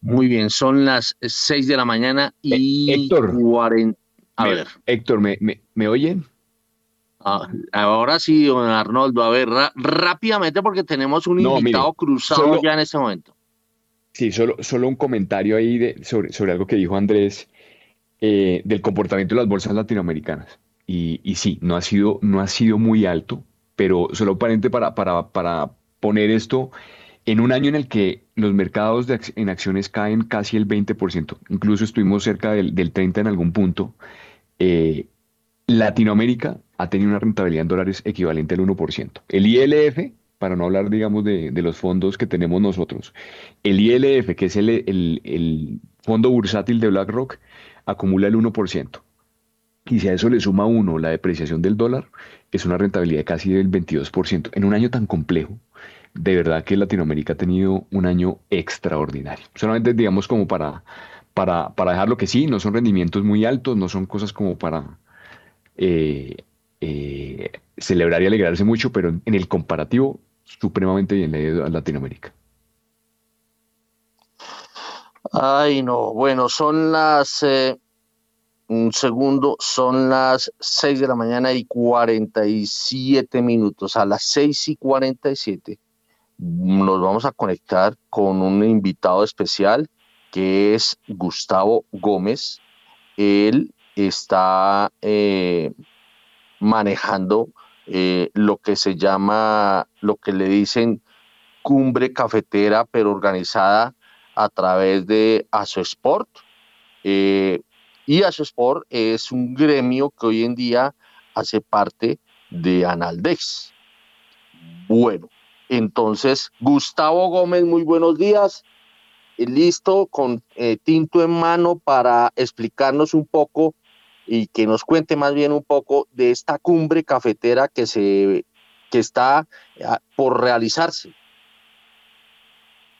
Muy bien, son las 6 de la mañana y eh, Héctor, 40. A ver. Héctor, ¿me, me, oyen? Ah, ahora sí, don Arnoldo, a ver, rápidamente porque tenemos un invitado cruzado ya en este momento. Sí, solo, solo un comentario ahí de, sobre, sobre algo que dijo Andrés eh, del comportamiento de las bolsas latinoamericanas. Y, sí, no ha, sido, no ha sido muy alto, pero solo para, para, poner esto en un año en el que los mercados de, en acciones caen casi el 20%, incluso estuvimos cerca del, del 30% en algún punto, eh, Latinoamérica ha tenido una rentabilidad en dólares equivalente al 1%. El ILF, para no hablar, digamos, de, de los fondos que tenemos nosotros, el ILF, que es el, el, el fondo bursátil de BlackRock, acumula el 1%. Y si a eso le suma uno la depreciación del dólar, es una rentabilidad casi del 22%. En un año tan complejo, de verdad que Latinoamérica ha tenido un año extraordinario. Solamente digamos como para, para, para dejarlo que sí, no son rendimientos muy altos, no son cosas como para eh, eh, celebrar y alegrarse mucho, pero en el comparativo, supremamente bien leído a Latinoamérica. Ay, no, bueno, son las eh, un segundo, son las 6 de la mañana y 47 minutos. A las 6 y 47 nos vamos a conectar con un invitado especial que es Gustavo Gómez. Él está eh, manejando eh, lo que se llama, lo que le dicen cumbre cafetera, pero organizada a través de Asosport. Eh, y Asosport es un gremio que hoy en día hace parte de Analdex. Bueno, entonces, Gustavo Gómez, muy buenos días. Listo, con eh, tinto en mano para explicarnos un poco y que nos cuente más bien un poco de esta cumbre cafetera que, se, que está ah, por realizarse.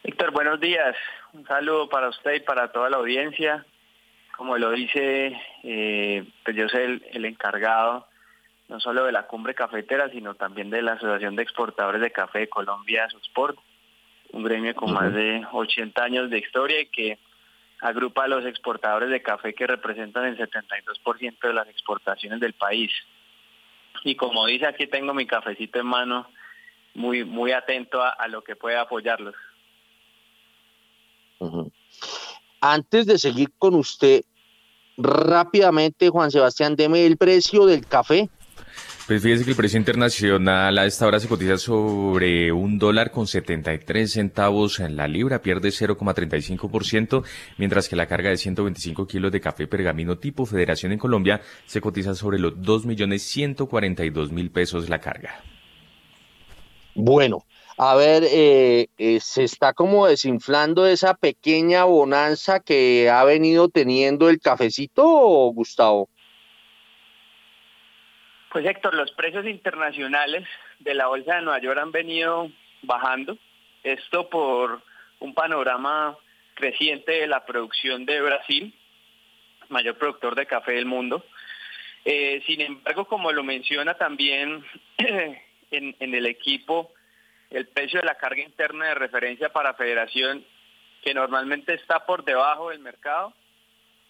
Víctor, buenos días. Un saludo para usted y para toda la audiencia. Como lo dice, eh, pues yo soy el, encargado no solo de la cumbre cafetera, sino también de la Asociación de Exportadores de Café de Colombia, Susport, un gremio con más de 80 años de historia y que agrupa a los exportadores de café que representan el 72% de las exportaciones del país. Y como dice, aquí tengo mi cafecito en mano, muy, muy atento a, lo que pueda apoyarlos. Antes de seguir con usted, rápidamente, Juan Sebastián, deme el precio del café. Pues fíjese que el precio internacional a esta hora se cotiza sobre un dólar con 73 centavos en la libra, pierde 0,35%, mientras que la carga de 125 kilos de café pergamino tipo Federación en Colombia se cotiza sobre los 2.142.000 pesos la carga. Bueno, a ver, eh, eh, se está como desinflando esa pequeña bonanza que ha venido teniendo el cafecito, Gustavo. Pues Héctor, los precios internacionales de la bolsa de Nueva York han venido bajando. Esto por un panorama creciente de la producción de Brasil, mayor productor de café del mundo. Eh, sin embargo, como lo menciona también en, el equipo, el precio de la carga interna de referencia para federación, que normalmente está por debajo del mercado,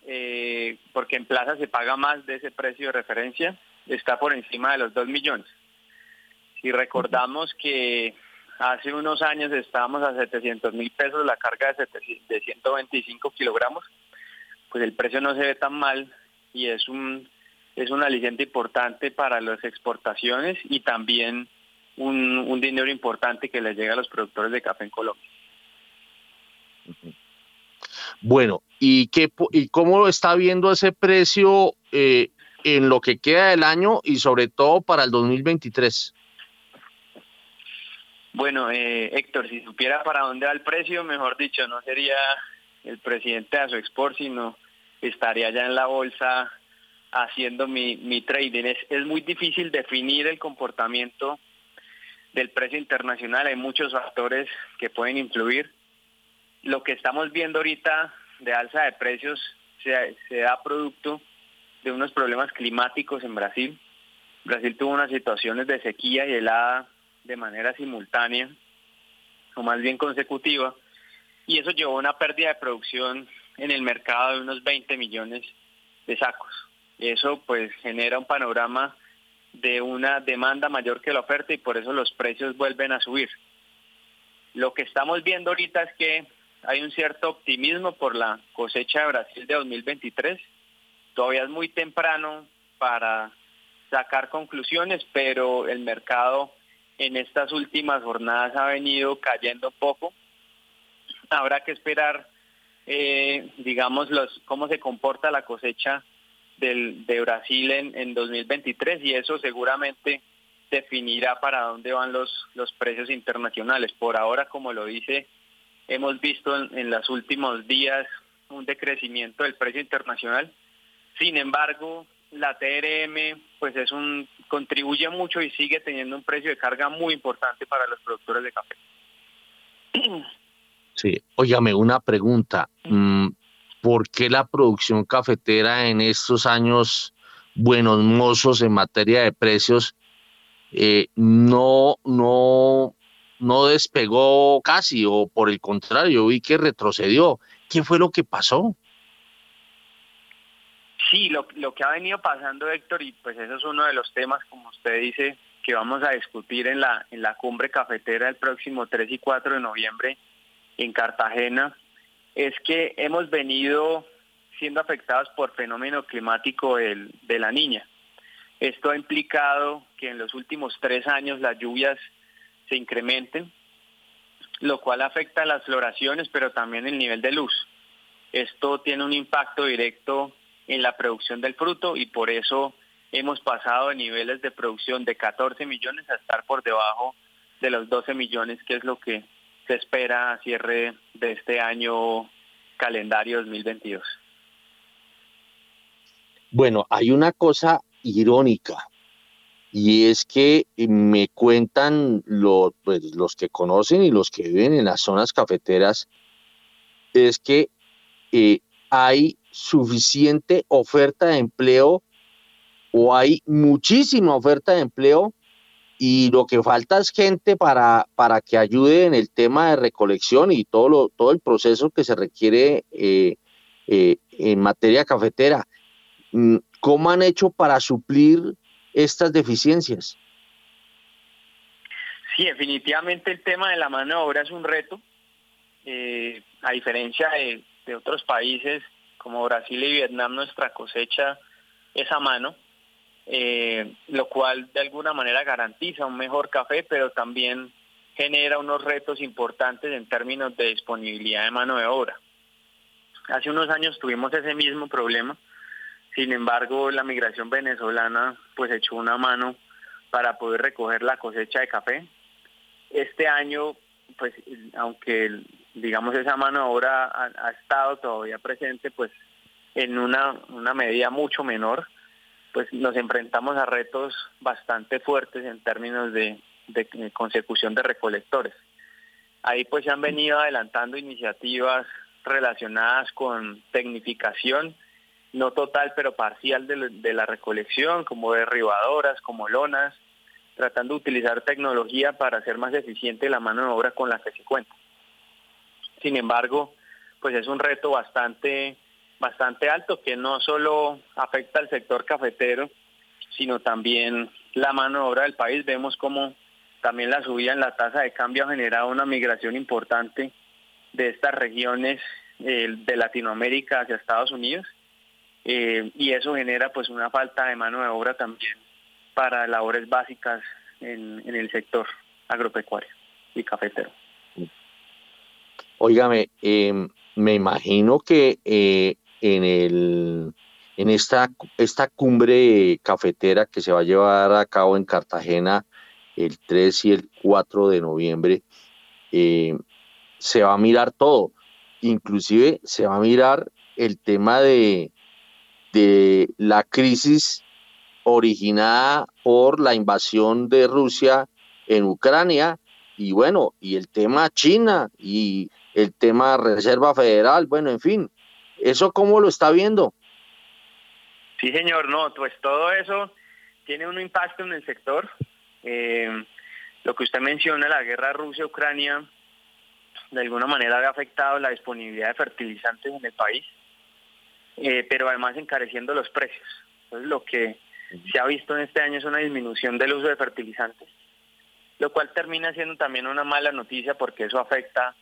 eh, porque en plaza se paga más de ese precio de referencia, está por encima de los 2 millones. Si recordamos que hace unos años estábamos a 700 mil pesos la carga de, de 125 kilogramos, pues el precio no se ve tan mal y es un, es un aliciente importante para las exportaciones y también un, un dinero importante que les llega a los productores de café en Colombia. Bueno, ¿y, qué, y cómo está viendo ese precio eh, en lo que queda del año y sobre todo para el 2023? Bueno, eh, Héctor, si supiera para dónde va el precio, mejor dicho, no sería el presidente de su export, sino estaría ya en la bolsa haciendo mi, mi trading. Es, es muy difícil definir el comportamiento del precio internacional, hay muchos factores que pueden influir. Lo que estamos viendo ahorita de alza de precios se, da producto de unos problemas climáticos en Brasil. Brasil tuvo unas situaciones de sequía y helada de manera simultánea, o más bien consecutiva, y eso llevó a una pérdida de producción en el mercado de unos 20 millones de sacos. Eso pues genera un panorama de una demanda mayor que la oferta y por eso los precios vuelven a subir. Lo que estamos viendo ahorita es que hay un cierto optimismo por la cosecha de Brasil de 2023 Todavía es muy temprano para sacar conclusiones, pero el mercado en estas últimas jornadas ha venido cayendo poco. Habrá que esperar, eh, digamos, los, cómo se comporta la cosecha del, de Brasil en, en 2023 y eso seguramente definirá para dónde van los, los precios internacionales. Por ahora, como lo dice, hemos visto en, en los últimos días un decrecimiento del precio internacional sin embargo, la TRM pues es un contribuye mucho y sigue teniendo un precio de carga muy importante para los productores de café. Sí, óigame una pregunta. ¿Por qué la producción cafetera en estos años buenos mozos en materia de precios eh, no, no, no despegó casi o por el contrario, vi que retrocedió? ¿Qué fue lo que pasó? Sí, lo, lo que ha venido pasando, Héctor, y pues eso es uno de los temas, como usted dice, que vamos a discutir en la, en la cumbre cafetera el próximo 3 y 4 de noviembre en Cartagena, es que hemos venido siendo afectados por fenómeno climático de la niña. Esto ha implicado que en los últimos tres años las lluvias se incrementen. lo cual afecta las floraciones, pero también el nivel de luz. Esto tiene un impacto directo en la producción del fruto y por eso hemos pasado de niveles de producción de 14 millones a estar por debajo de los 12 millones, que es lo que se espera cierre de este año calendario 2022. Bueno, hay una cosa irónica y es que me cuentan pues, los que conocen y los que viven en las zonas cafeteras, es que eh, hay suficiente oferta de empleo o hay muchísima oferta de empleo y lo que falta es gente para, para que ayude en el tema de recolección y todo, lo, todo el proceso que se requiere eh, eh, en materia cafetera. Mm, ¿Cómo han hecho para suplir estas deficiencias? Sí, definitivamente el tema de la mano de obra es un reto. Eh, a diferencia de, de otros países como Brasil y Vietnam, nuestra cosecha es a mano eh, lo cual de alguna manera garantiza un mejor café, pero también genera unos retos importantes en términos de disponibilidad de mano de obra. Hace unos años tuvimos ese mismo problema, sin embargo la migración venezolana pues echó una mano para poder recoger la cosecha de café. Este año, pues aunque digamos esa mano de obra ha, estado todavía presente, pues en una, una medida mucho menor, pues nos enfrentamos a retos bastante fuertes en términos de, consecución de recolectores. Ahí pues se han venido adelantando iniciativas relacionadas con tecnificación, no total pero parcial de, la recolección, como derribadoras, como lonas, tratando de utilizar tecnología para hacer más eficiente la mano de obra con la que se cuenta. Sin embargo, pues es un reto bastante bastante alto que no solo afecta al sector cafetero, sino también la mano de obra del país. Vemos como también la subida en la tasa de cambio ha generado una migración importante de estas regiones eh, de Latinoamérica hacia Estados Unidos eh, y eso genera pues una falta de mano de obra también para labores básicas en, el sector agropecuario y cafetero. Óigame, em, me imagino que eh, en, el, en esta, esta cumbre cafetera que se va a llevar a cabo en Cartagena el 3 y el 4 de noviembre, eh, se va a mirar todo, inclusive se va a mirar el tema de, de la crisis originada por la invasión de Rusia en Ucrania y bueno, y el tema China y el tema Reserva Federal, bueno, en fin, ¿Eso cómo lo está viendo? Sí, señor, no, pues todo eso tiene un impacto en el sector. Eh, lo que usted menciona, la guerra Rusia-Ucrania, de alguna manera ha afectado la disponibilidad de fertilizantes en el país, eh, pero además encareciendo los precios. Entonces, lo que se ha visto en este año es una disminución del uso de fertilizantes, lo cual termina siendo también una mala noticia porque eso afecta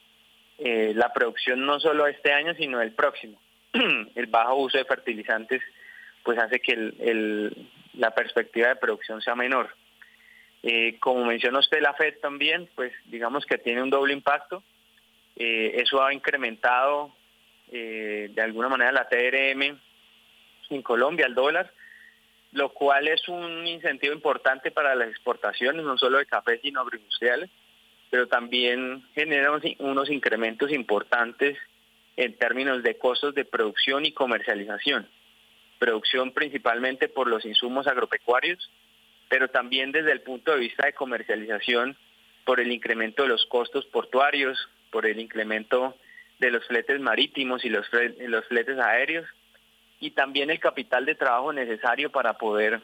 eh, la producción no solo este año, sino el próximo. el bajo uso de fertilizantes pues hace que el, la perspectiva de producción sea menor. Eh, como mencionó usted, la FED también, pues digamos que tiene un doble impacto. Eh, eso ha incrementado de alguna manera la TRM en Colombia, el dólar, lo cual es un incentivo importante para las exportaciones, no solo de café, sino agroindustriales pero también genera unos incrementos importantes en términos de costos de producción y comercialización. Producción principalmente por los insumos agropecuarios, pero también desde el punto de vista de comercialización por el incremento de los costos portuarios, por el incremento de los fletes marítimos y los, los fletes aéreos, y también el capital de trabajo necesario para poder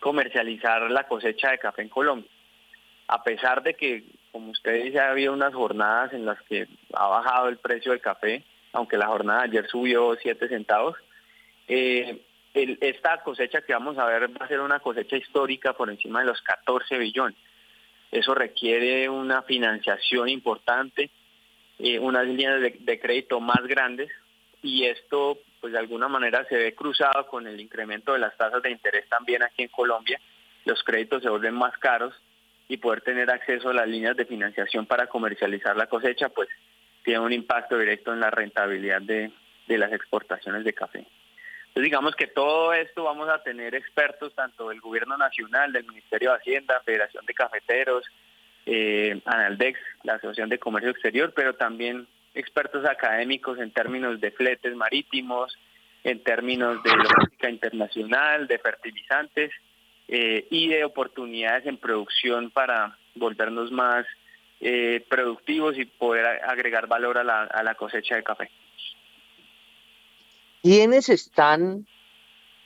comercializar la cosecha de café en Colombia. A pesar de que como usted dice, ha habido unas jornadas en las que ha bajado el precio del café, aunque la jornada de ayer subió 7 centavos. Eh, esta cosecha que vamos a ver va a ser una cosecha histórica por encima de los 14 billones. Eso requiere una financiación importante, eh, unas líneas de, de crédito más grandes y esto pues de alguna manera se ve cruzado con el incremento de las tasas de interés también aquí en Colombia. Los créditos se vuelven más caros y poder tener acceso a las líneas de financiación para comercializar la cosecha, pues tiene un impacto directo en la rentabilidad de, las exportaciones de café. Entonces digamos que todo esto vamos a tener expertos tanto del gobierno nacional, del Ministerio de Hacienda, Federación de Cafeteros, eh, Analdex, la Asociación de Comercio Exterior, pero también expertos académicos en términos de fletes marítimos, en términos de logística internacional, de fertilizantes eh, y de oportunidades en producción para volvernos más eh, productivos y poder agregar valor a la, a la cosecha de café. ¿Quiénes están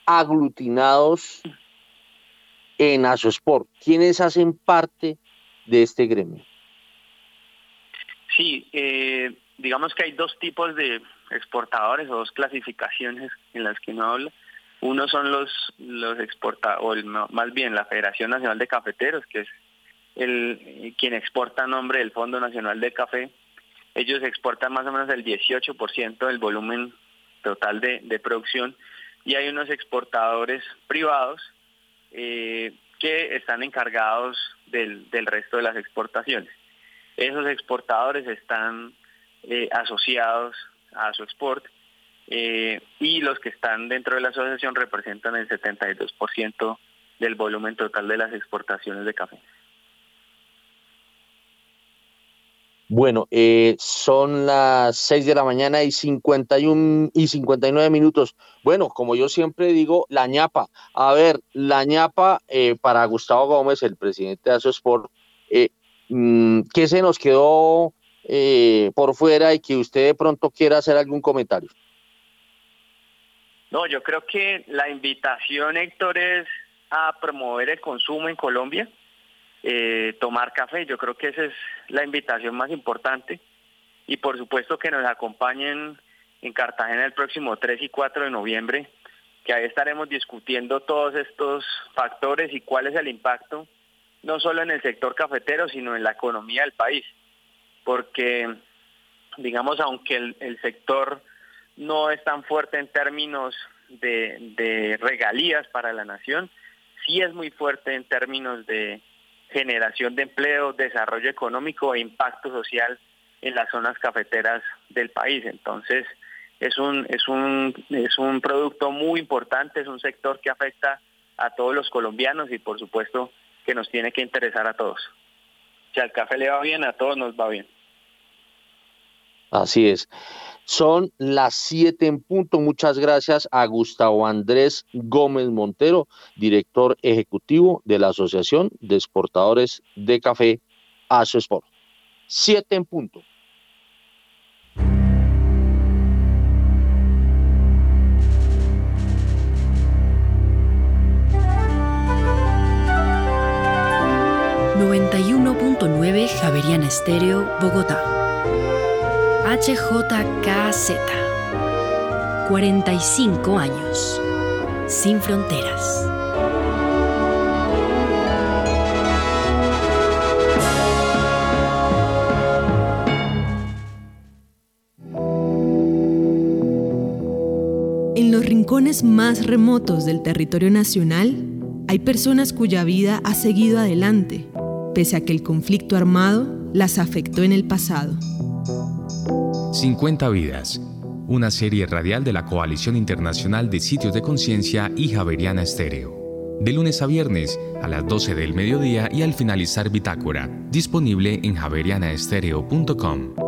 aglutinados en Asosport? ¿Quiénes hacen parte de este gremio? Sí, eh, digamos que hay dos tipos de exportadores o dos clasificaciones en las que uno habla. Uno son los, los exportadores, más bien la Federación Nacional de Cafeteros, que es el quien exporta a nombre del Fondo Nacional de Café. Ellos exportan más o menos el 18% del volumen total de, producción y hay unos exportadores privados eh, que están encargados del, del resto de las exportaciones. Esos exportadores están eh, asociados a su export eh, y los que están dentro de la asociación representan el 72% del volumen total de las exportaciones de café. Bueno, eh, son las 6 de la mañana y 51 y 59 minutos. Bueno, como yo siempre digo, la ñapa. A ver, la ñapa para Gustavo Gómez, el presidente de Asosport, eh, Mm, ¿qué se nos quedó eh, por fuera y que usted de pronto quiera hacer algún comentario? No, yo creo que la invitación, Héctor, es a promover el consumo en Colombia, eh, tomar café. Yo creo que esa es la invitación más importante. Y por supuesto que nos acompañen en Cartagena el próximo 3 y 4 de noviembre, que ahí estaremos discutiendo todos estos factores y cuál es el impacto no solo en el sector cafetero, sino en la economía del país. Porque, digamos, aunque el, sector no es tan fuerte en términos de, regalías para la nación, sí es muy fuerte en términos de generación de empleo, desarrollo económico e impacto social en las zonas cafeteras del país. Entonces, es un, es un, es un producto muy importante, es un sector que afecta a todos los colombianos y por supuesto que nos tiene que interesar a todos. Si al café le va bien, a todos nos va bien. Así es. Son las siete en punto. Muchas gracias a Gustavo Andrés Gómez Montero, director ejecutivo de la Asociación de Exportadores de Café Asosport. Siete en punto. 91.9 Javeriana Estéreo, Bogotá. HJKZ. 45 años. Sin fronteras. En los rincones más remotos del territorio nacional, hay personas cuya vida ha seguido adelante pese a que el conflicto armado las afectó en el pasado. 50 vidas, una serie radial de la Coalición Internacional de Sitios de Conciencia y Javeriana Estéreo. De lunes a viernes a las 12 del mediodía y al finalizar Bitácora, disponible en javerianaestereo.com.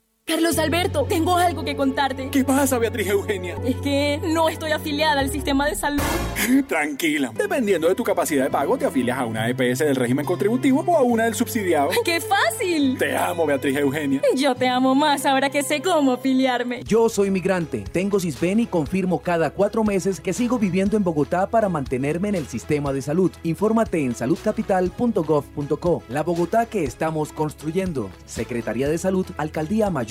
Carlos Alberto, tengo algo que contarte. ¿Qué pasa, Beatriz Eugenia? Es que no estoy afiliada al sistema de salud. Tranquila. Dependiendo de tu capacidad de pago, te afilias a una EPS del régimen contributivo o a una del subsidiado. ¡Qué fácil! Te amo, Beatriz Eugenia. Yo te amo más ahora que sé cómo afiliarme. Yo soy migrante, tengo CISBEN y confirmo cada cuatro meses que sigo viviendo en Bogotá para mantenerme en el sistema de salud. Infórmate en saludcapital.gov.co. La Bogotá que estamos construyendo. Secretaría de Salud, Alcaldía Mayor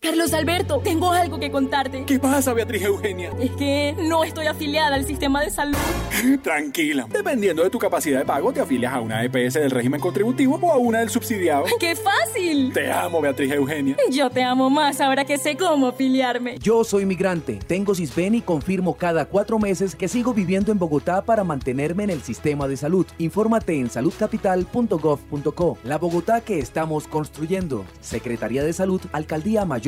Carlos Alberto, tengo algo que contarte. ¿Qué pasa, Beatriz Eugenia? Es que no estoy afiliada al sistema de salud. Tranquila. Dependiendo de tu capacidad de pago, te afilias a una EPS del régimen contributivo o a una del subsidiado. ¡Qué fácil! Te amo, Beatriz Eugenia. Yo te amo más ahora que sé cómo afiliarme. Yo soy migrante, tengo CISBEN y confirmo cada cuatro meses que sigo viviendo en Bogotá para mantenerme en el sistema de salud. Infórmate en saludcapital.gov.co. La Bogotá que estamos construyendo. Secretaría de Salud, Alcaldía Mayor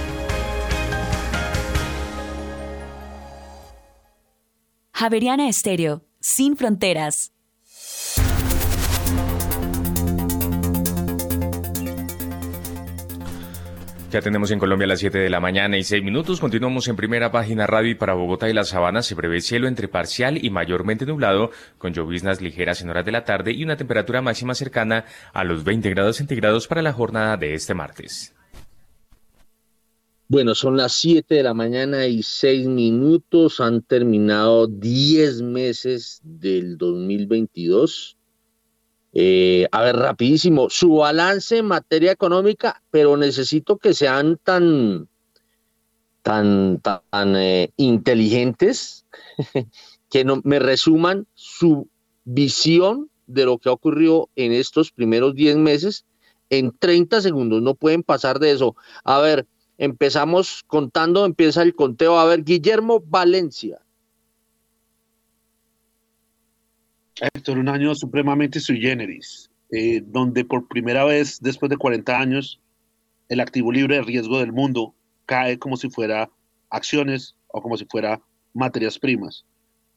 Javeriana Estéreo, sin fronteras. Ya tenemos en Colombia las 7 de la mañana y 6 minutos. Continuamos en primera página radio y para Bogotá y la Sabana se prevé cielo entre parcial y mayormente nublado, con lloviznas ligeras en horas de la tarde y una temperatura máxima cercana a los 20 grados centígrados para la jornada de este martes. Bueno, son las 7 de la mañana y 6 minutos. Han terminado 10 meses del 2022. Eh, a ver, rapidísimo, su balance en materia económica, pero necesito que sean tan, tan, tan eh, inteligentes que no, me resuman su visión de lo que ha ocurrido en estos primeros 10 meses en 30 segundos. No pueden pasar de eso. A ver, Empezamos contando, empieza el conteo. A ver, Guillermo Valencia. Héctor, un año supremamente sui generis, eh, donde por primera vez después de 40 años el activo libre de riesgo del mundo cae como si fuera acciones o como si fuera materias primas.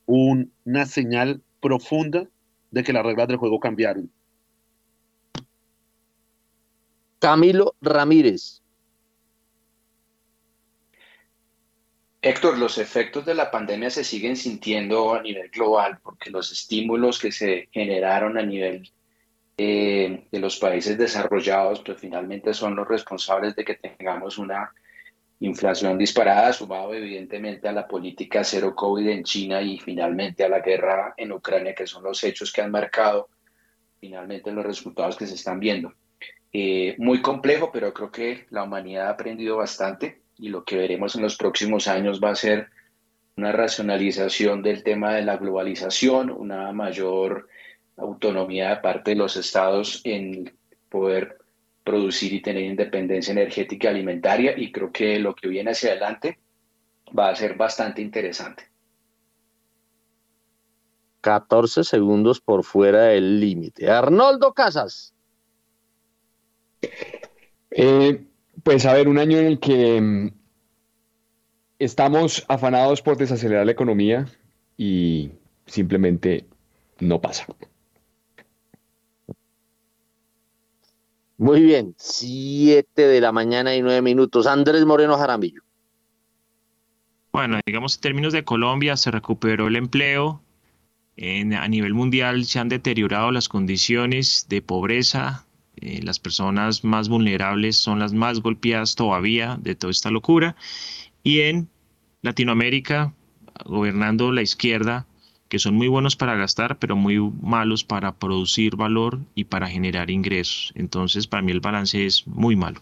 una señal profunda de que las reglas del juego cambiaron. Camilo Ramírez. Héctor, los efectos de la pandemia se siguen sintiendo a nivel global porque los estímulos que se generaron a nivel eh, de los países desarrollados, pues finalmente son los responsables de que tengamos una inflación disparada, sumado evidentemente a la política cero COVID en China y finalmente a la guerra en Ucrania, que son los hechos que han marcado finalmente los resultados que se están viendo. Eh, muy complejo, pero creo que la humanidad ha aprendido bastante y lo que veremos en los próximos años va a ser una racionalización del tema de la globalización, una mayor autonomía de parte de los estados en poder producir y tener independencia energética y alimentaria y creo que lo que viene hacia adelante va a ser bastante interesante. 14 segundos por fuera del límite. Arnoldo Casas. Eh, pues a ver, un año en el que mm, estamos afanados por desacelerar la economía y simplemente no pasa. Muy bien, siete de la mañana y nueve minutos. Andrés Moreno Jaramillo. Bueno, digamos en términos de Colombia se recuperó el empleo. a nivel mundial se han deteriorado las condiciones de pobreza. Eh, las personas más vulnerables son las más golpeadas todavía de toda esta locura. Y en Latinoamérica, gobernando la izquierda, que son muy buenos para gastar, pero muy malos para producir valor y para generar ingresos. Entonces, para mí el balance es muy malo.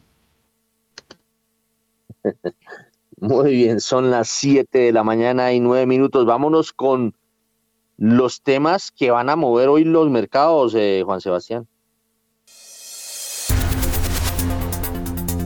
Muy bien, son las 7 de la mañana y 9 minutos. Vámonos con los temas que van a mover hoy los mercados, eh, Juan Sebastián.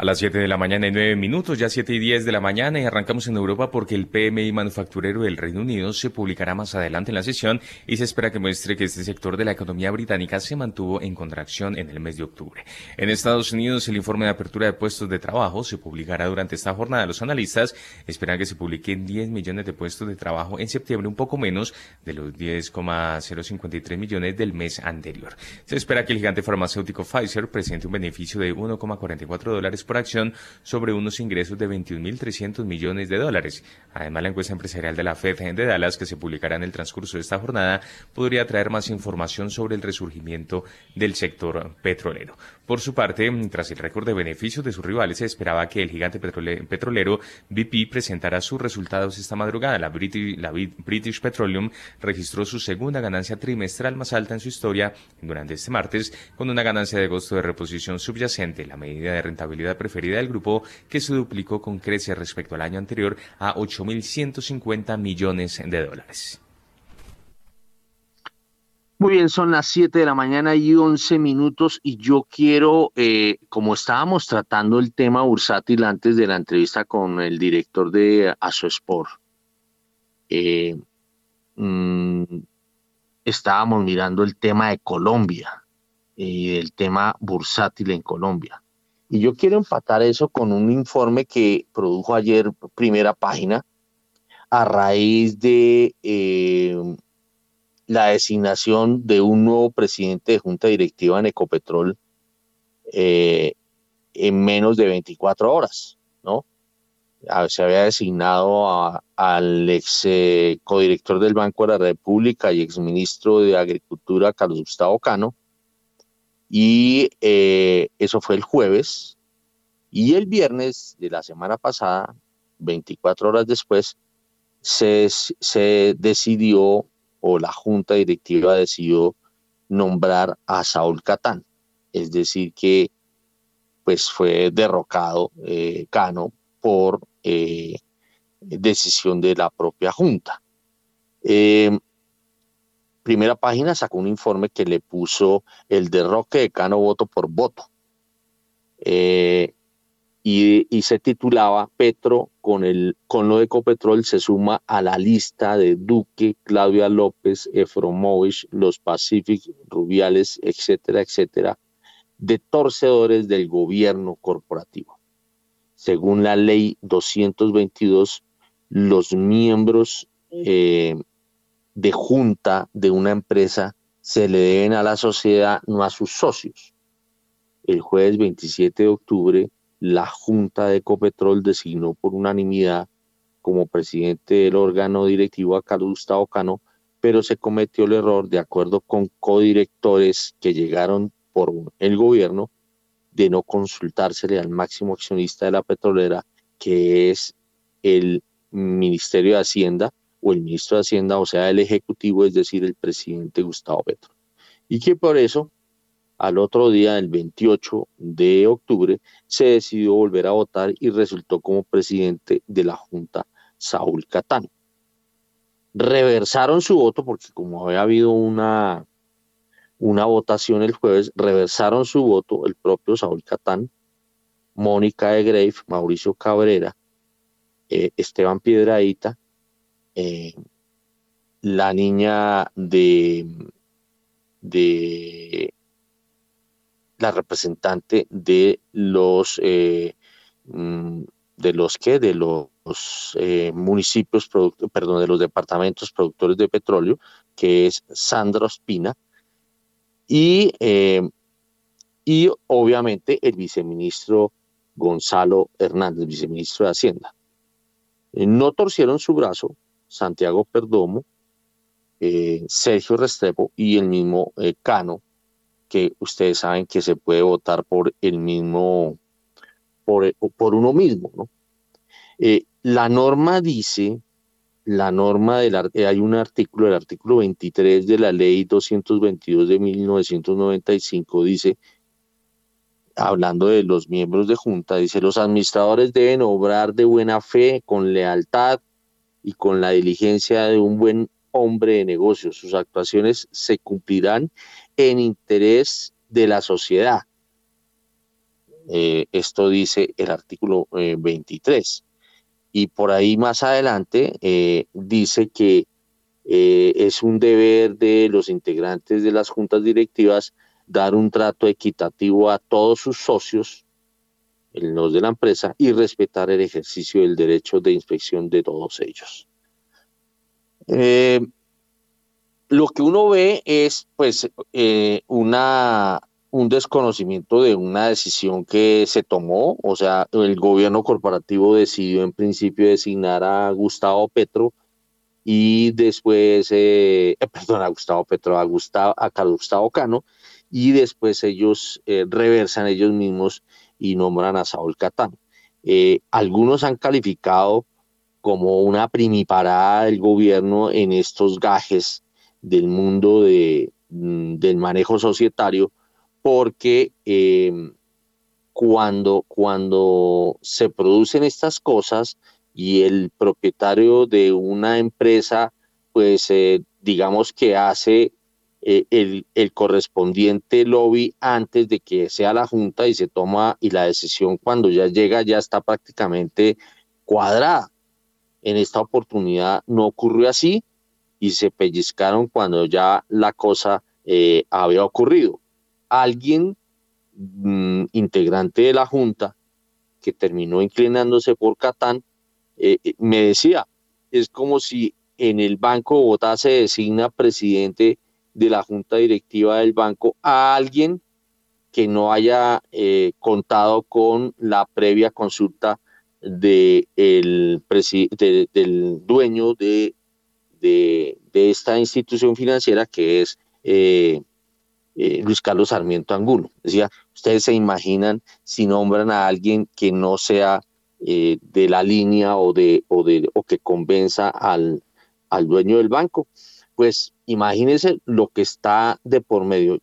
A las 7 de la mañana y 9 minutos, ya 7 y 10 de la mañana y arrancamos en Europa porque el PMI manufacturero del Reino Unido se publicará más adelante en la sesión y se espera que muestre que este sector de la economía británica se mantuvo en contracción en el mes de octubre. En Estados Unidos, el informe de apertura de puestos de trabajo se publicará durante esta jornada. Los analistas esperan que se publiquen 10 millones de puestos de trabajo en septiembre, un poco menos de los 10,053 millones del mes anterior. Se espera que el gigante farmacéutico Pfizer presente un beneficio de 1,44 dólares por acción sobre unos ingresos de 21.300 millones de dólares. Además, la encuesta empresarial de la Fed de Dallas, que se publicará en el transcurso de esta jornada, podría traer más información sobre el resurgimiento del sector petrolero. Por su parte, tras el récord de beneficios de sus rivales, se esperaba que el gigante petrolero BP presentara sus resultados esta madrugada. La British, la British Petroleum registró su segunda ganancia trimestral más alta en su historia durante este martes, con una ganancia de agosto de reposición subyacente, la medida de rentabilidad preferida del grupo, que se duplicó con creces respecto al año anterior a 8.150 millones de dólares. Muy bien, son las 7 de la mañana y 11 minutos y yo quiero, eh, como estábamos tratando el tema bursátil antes de la entrevista con el director de Asosport, eh, mm, estábamos mirando el tema de Colombia y el tema bursátil en Colombia. Y yo quiero empatar eso con un informe que produjo ayer primera página a raíz de eh, la designación de un nuevo presidente de junta directiva en Ecopetrol eh, en menos de 24 horas, ¿no? Se había designado al ex eh, codirector del Banco de la República y ex ministro de Agricultura, Carlos Gustavo Cano, y eh, eso fue el jueves. Y el viernes de la semana pasada, 24 horas después, se, se decidió o la junta directiva decidió nombrar a Saúl Catán. Es decir, que pues fue derrocado eh, Cano por eh, decisión de la propia junta. Eh, primera página sacó un informe que le puso el derroque de Cano voto por voto. Eh, y, se titulaba Petro con, el, con lo de Ecopetrol se suma a la lista de Duque, Claudia López, Efromovich, los Pacific, Rubiales, etcétera, etcétera, de torcedores del gobierno corporativo. Según la ley 222, los miembros eh, de junta de una empresa se le deben a la sociedad, no a sus socios. El jueves 27 de octubre, la Junta de Ecopetrol designó por unanimidad como presidente del órgano directivo a Carlos Gustavo Cano, pero se cometió el error, de acuerdo con codirectores que llegaron por el gobierno, de no consultársele al máximo accionista de la petrolera, que es el Ministerio de Hacienda o el ministro de Hacienda, o sea, el Ejecutivo, es decir, el presidente Gustavo Petro. Y que por eso al otro día, el 28 de octubre, se decidió volver a votar y resultó como presidente de la Junta Saúl Catán. Reversaron su voto porque como había habido una, una votación el jueves, reversaron su voto el propio Saúl Catán, Mónica de Grave, Mauricio Cabrera, eh, Esteban Piedraíta, eh, la niña de, de la representante de los eh, mm, de los de los eh, municipios perdón de los departamentos productores de petróleo que es Sandra Ospina. Y eh, y obviamente el viceministro Gonzalo Hernández viceministro de Hacienda. No torcieron su brazo Santiago Perdomo Sergio Restrepo y el mismo Cano que ustedes saben que se puede votar por el mismo, por, por uno mismo, ¿no? Eh, la norma dice, la norma del eh, hay un artículo, el artículo 23 de la ley 222 de 1995 dice, hablando de los miembros de junta, dice, los administradores deben obrar de buena fe, con lealtad y con la diligencia de un buen hombre de negocios. Sus actuaciones se cumplirán en interés de la sociedad. Eh, esto dice el artículo 23. Eh, y por ahí más adelante eh, dice que es un deber de los integrantes de las juntas directivas dar un trato equitativo a todos sus socios, los de la empresa, y respetar el ejercicio del derecho de inspección de todos ellos lo que uno ve es pues eh, una, un desconocimiento de una decisión que se tomó, o sea, el gobierno corporativo decidió en principio designar a Gustavo Petro y después, eh, eh, perdón, a Gustavo Petro, a, Gustavo, a Gustavo Cano, y después ellos reversan ellos mismos y nombran a Saúl Catán. algunos han calificado como una primiparada del gobierno en estos gajes del mundo de, mm, del manejo societario, porque em, cuando, cuando se producen estas cosas y el propietario de una empresa, pues eh, digamos que hace eh, el, el, correspondiente lobby antes de que sea la junta y se toma y la decisión cuando ya llega ya está prácticamente cuadrada. En esta oportunidad no ocurrió así y se pellizcaron cuando ya la cosa eh, había ocurrido. Alguien mm, integrante de la Junta que terminó inclinándose por Catán, eh, eh, me decía, es como si en el Banco de Bogotá se designa presidente de la Junta Directiva del banco a alguien que no haya contado con la previa consulta de el del dueño de de, esta institución financiera que es eh, eh, Luis Carlos Sarmiento Angulo. Decía, ustedes se imaginan si nombran a alguien que no sea eh, de la línea o, de, o, de, o que convenza al, al dueño del banco. Pues imagínense lo que está de por medio.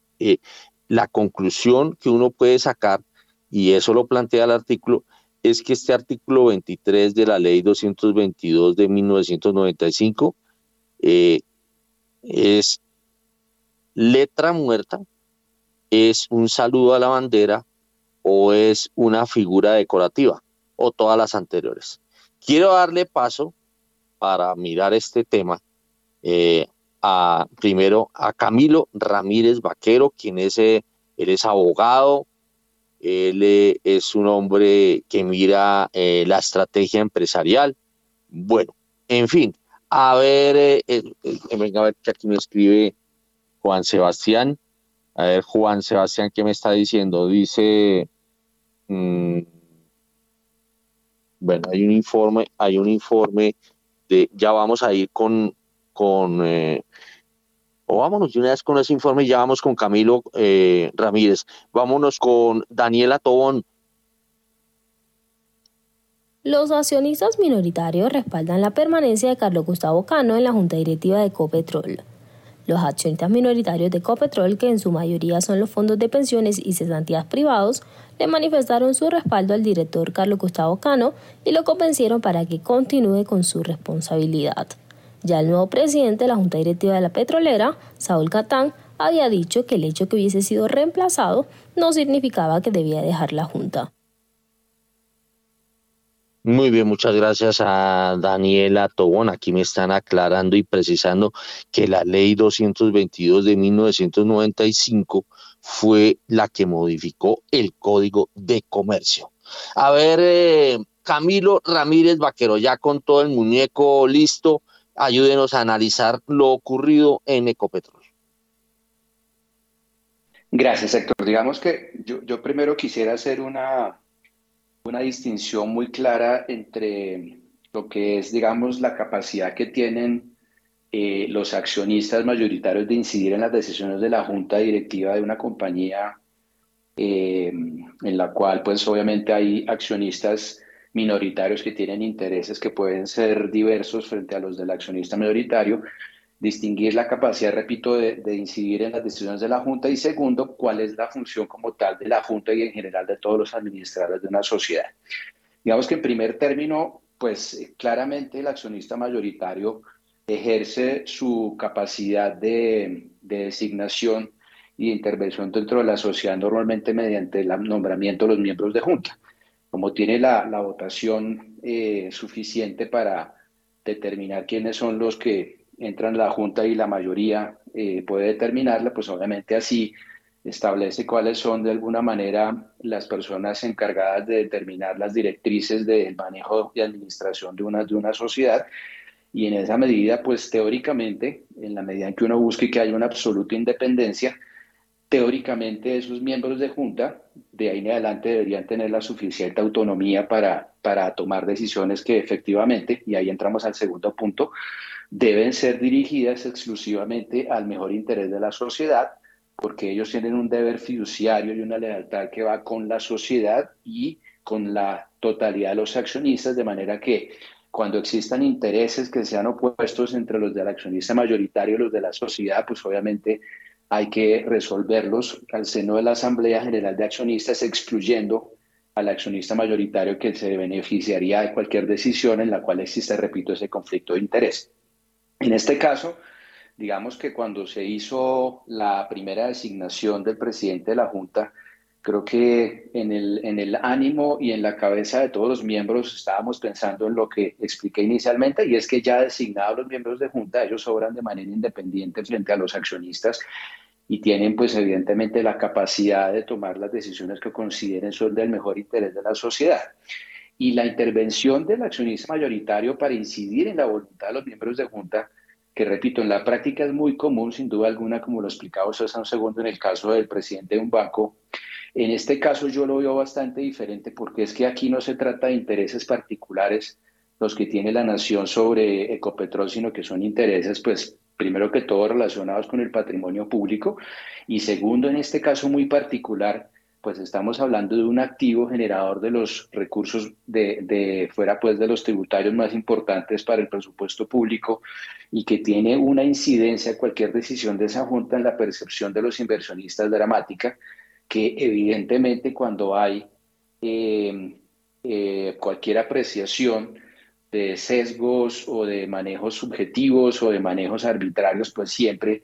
la conclusión que uno puede sacar, y eso lo plantea el artículo, es que este artículo 23 de la ley 222 de 1995 eh, es letra muerta, es un saludo a la bandera o es una figura decorativa o todas las anteriores. Quiero darle paso para mirar este tema eh, a, primero a Camilo Ramírez Vaquero, quien es, eh, él es abogado, él es un hombre que mira la estrategia empresarial. Bueno, en fin, a ver, venga a ver que aquí me escribe Juan Sebastián. A ver, Juan Sebastián, ¿qué me está diciendo? Dice, mm, bueno, hay un informe, hay un informe de, ya vamos a ir con, con eh, o vámonos de una vez con ese informe, ya vamos con Camilo eh, Ramírez, vámonos con Daniela Tobón. Los accionistas minoritarios respaldan la permanencia de Carlos Gustavo Cano en la Junta Directiva de Copetrol. Los accionistas minoritarios de Copetrol, que en su mayoría son los fondos de pensiones y cesantías privados, le manifestaron su respaldo al director Carlos Gustavo Cano y lo convencieron para que continúe con su responsabilidad. Ya el nuevo presidente de la Junta Directiva de la Petrolera, Saúl Catán, había dicho que el hecho que hubiese sido reemplazado no significaba que debía dejar la Junta. Muy bien, muchas gracias a Daniela Tobón. Aquí me están aclarando y precisando que la ley 222 de 1995 fue la que modificó el Código de Comercio. A ver, eh, Camilo Ramírez Vaquero, ya con todo el muñeco listo, ayúdenos a analizar lo ocurrido en Ecopetrol. Gracias, Héctor. Digamos que yo primero quisiera hacer una, una distinción muy clara entre lo que es, digamos, la capacidad que tienen eh, los accionistas mayoritarios de incidir en las decisiones de la junta directiva de una compañía eh, en la cual, pues, obviamente hay accionistas minoritarios que tienen intereses que pueden ser diversos frente a los del accionista mayoritario distinguir la capacidad, repito, de, incidir en las decisiones de la Junta y segundo, cuál es la función como tal de la Junta y en general de todos los administradores de una sociedad. Digamos que en primer término, pues claramente el accionista mayoritario ejerce su capacidad de, designación y intervención dentro de la sociedad normalmente mediante el nombramiento de los miembros de Junta. Como tiene la, votación eh, suficiente para determinar quiénes son los que entran la Junta y la mayoría eh, puede determinarla, pues obviamente así establece cuáles son de alguna manera las personas encargadas de determinar las directrices del manejo y administración de una, de una sociedad. Y en esa medida, pues teóricamente, en la medida en que uno busque que haya una absoluta independencia, teóricamente esos miembros de junta de ahí en adelante deberían tener la suficiente autonomía para, para tomar decisiones que efectivamente, y ahí entramos al segundo punto, deben ser dirigidas exclusivamente al mejor interés de la sociedad, porque ellos tienen un deber fiduciario y una lealtad que va con la sociedad y con la totalidad de los accionistas, de manera que cuando existan intereses que sean opuestos entre los del accionista mayoritario y los de la sociedad, pues obviamente hay que resolverlos al seno de la Asamblea General de Accionistas, excluyendo al accionista mayoritario que se beneficiaría de cualquier decisión en la cual existe, repito, ese conflicto de interés. En este caso, digamos que cuando se hizo la primera designación del presidente de la Junta, creo que en el, en el ánimo y en la cabeza de todos los miembros estábamos pensando en lo que expliqué inicialmente, y es que ya designados los miembros de Junta, ellos obran de manera independiente frente a los accionistas y tienen pues evidentemente la capacidad de tomar las decisiones que consideren son del mejor interés de la sociedad y la intervención del accionista mayoritario para incidir en la voluntad de los miembros de junta, que repito, en la práctica es muy común, sin duda alguna, como lo explicaba usted hace un segundo en el caso del presidente de un banco. En este caso yo lo veo bastante diferente porque es que aquí no se trata de intereses particulares los que tiene la nación sobre Ecopetrol, sino que son intereses, pues, primero que todo relacionados con el patrimonio público y segundo, en este caso muy particular, pues estamos hablando de un activo generador de los recursos de, fuera pues de los tributarios más importantes para el presupuesto público y que tiene una incidencia cualquier decisión de esa junta en la percepción de los inversionistas dramática que evidentemente cuando hay eh, eh, cualquier apreciación de sesgos o de manejos subjetivos o de manejos arbitrarios pues siempre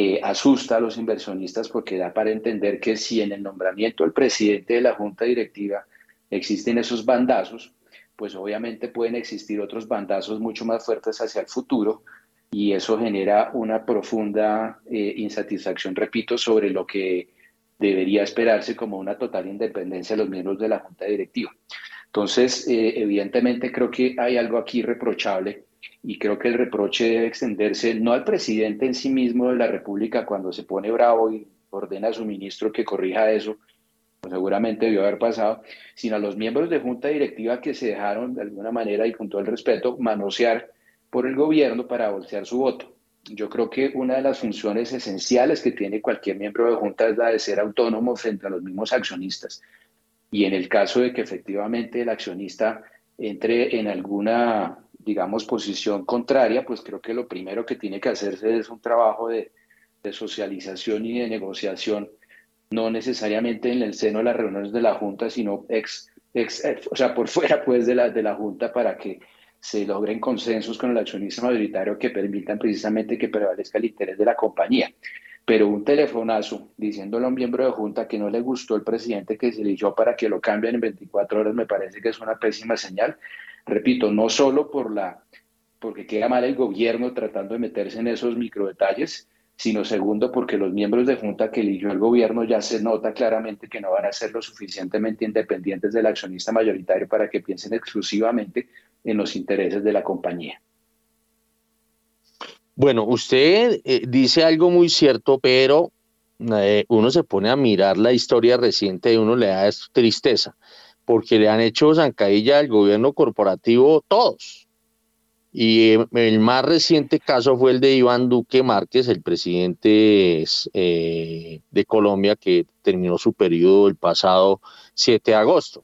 eh, asusta a los inversionistas porque da para entender que si en el nombramiento del presidente de la junta directiva existen esos bandazos, pues obviamente pueden existir otros bandazos mucho más fuertes hacia el futuro y eso genera una profunda eh, insatisfacción, repito, sobre lo que debería esperarse como una total independencia de los miembros de la Junta Directiva. Entonces, eh, evidentemente creo que hay algo aquí reprochable y creo que el reproche debe extenderse no al presidente en sí mismo de la República cuando se pone bravo y ordena a su ministro que corrija eso, seguramente debió haber pasado, sino a los miembros de junta directiva que se dejaron de alguna manera y con todo el respeto manosear por el gobierno para bolsear su voto. Yo creo que una de las funciones esenciales que tiene cualquier miembro de junta es la de ser autónomo frente a los mismos accionistas. Y en el caso de que efectivamente el accionista entre en alguna, digamos, posición contraria, pues creo que lo primero que tiene que hacerse es un trabajo de, socialización y de negociación, no necesariamente en el seno de las reuniones de la Junta, sino ex, ex o sea, por fuera pues de la, de la Junta para que se logren consensos con el accionista mayoritario que permitan precisamente que prevalezca el interés de la compañía. Pero un telefonazo diciéndole a un miembro de junta que no le gustó el presidente que se eligió para que lo cambien en 24 horas me parece que es una pésima señal. Repito, no solo por la, porque queda mal el gobierno tratando de meterse en esos microdetalles, sino segundo porque los miembros de junta que eligió el gobierno ya se nota claramente que no van a ser lo suficientemente independientes del accionista mayoritario para que piensen exclusivamente en los intereses de la compañía. Bueno, usted eh, dice algo muy cierto, pero eh, uno se pone a mirar la historia reciente y uno le da tristeza, porque le han hecho zancadilla al gobierno corporativo todos. Y eh, el más reciente caso fue el de Iván Duque Márquez, el presidente de Colombia, que terminó su periodo el pasado 7 de agosto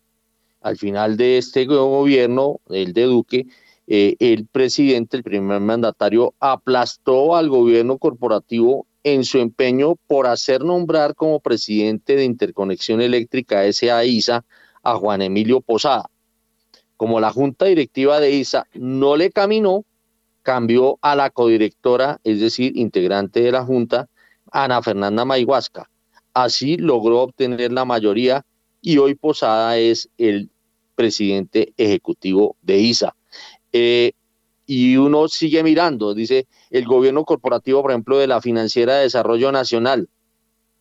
al final de este gobierno, el de Duque, eh, el presidente, el primer mandatario, aplastó al gobierno corporativo en su empeño por hacer nombrar como presidente de Interconexión Eléctrica S.A. ISA a Juan Emilio Posada. Como la junta directiva de ISA no le caminó, cambió a la codirectora, es decir, integrante de la junta, Ana Fernanda Mayhuasca. Así logró obtener la mayoría y hoy Posada es el presidente ejecutivo de ISA. Eh, y uno sigue mirando, dice el gobierno corporativo, por ejemplo, de la Financiera de Desarrollo Nacional,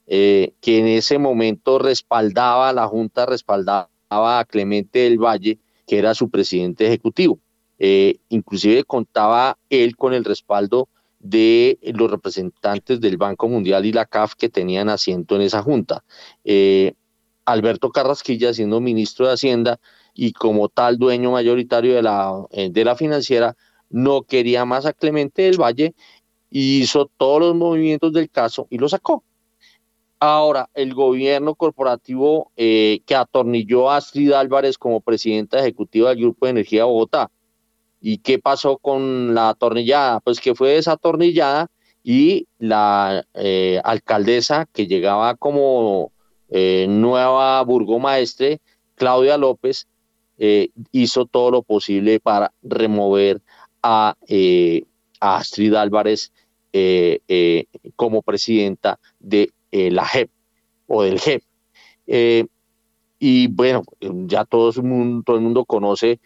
eh, que en ese momento respaldaba, la Junta respaldaba a Clemente del Valle, que era su presidente ejecutivo. Eh, inclusive contaba él con el respaldo de los representantes del Banco Mundial y la CAF que tenían asiento en esa junta. Alberto Carrasquilla, siendo ministro de Hacienda, y como tal dueño mayoritario de la, eh, de la financiera, no quería más a Clemente del Valle hizo todos los movimientos del caso y lo sacó. Ahora, el gobierno corporativo eh, que atornilló a Astrid Álvarez como presidenta ejecutiva del Grupo de Energía Bogotá. ¿Y qué pasó con la atornillada? Pues que fue desatornillada y la eh, alcaldesa que llegaba como nueva burgomaestre, Claudia López, eh, hizo todo lo posible para remover a, eh, Astrid Álvarez eh, como presidenta de la JEP o del JEP. y bueno, ya todo el, mundo, todo el mundo conoce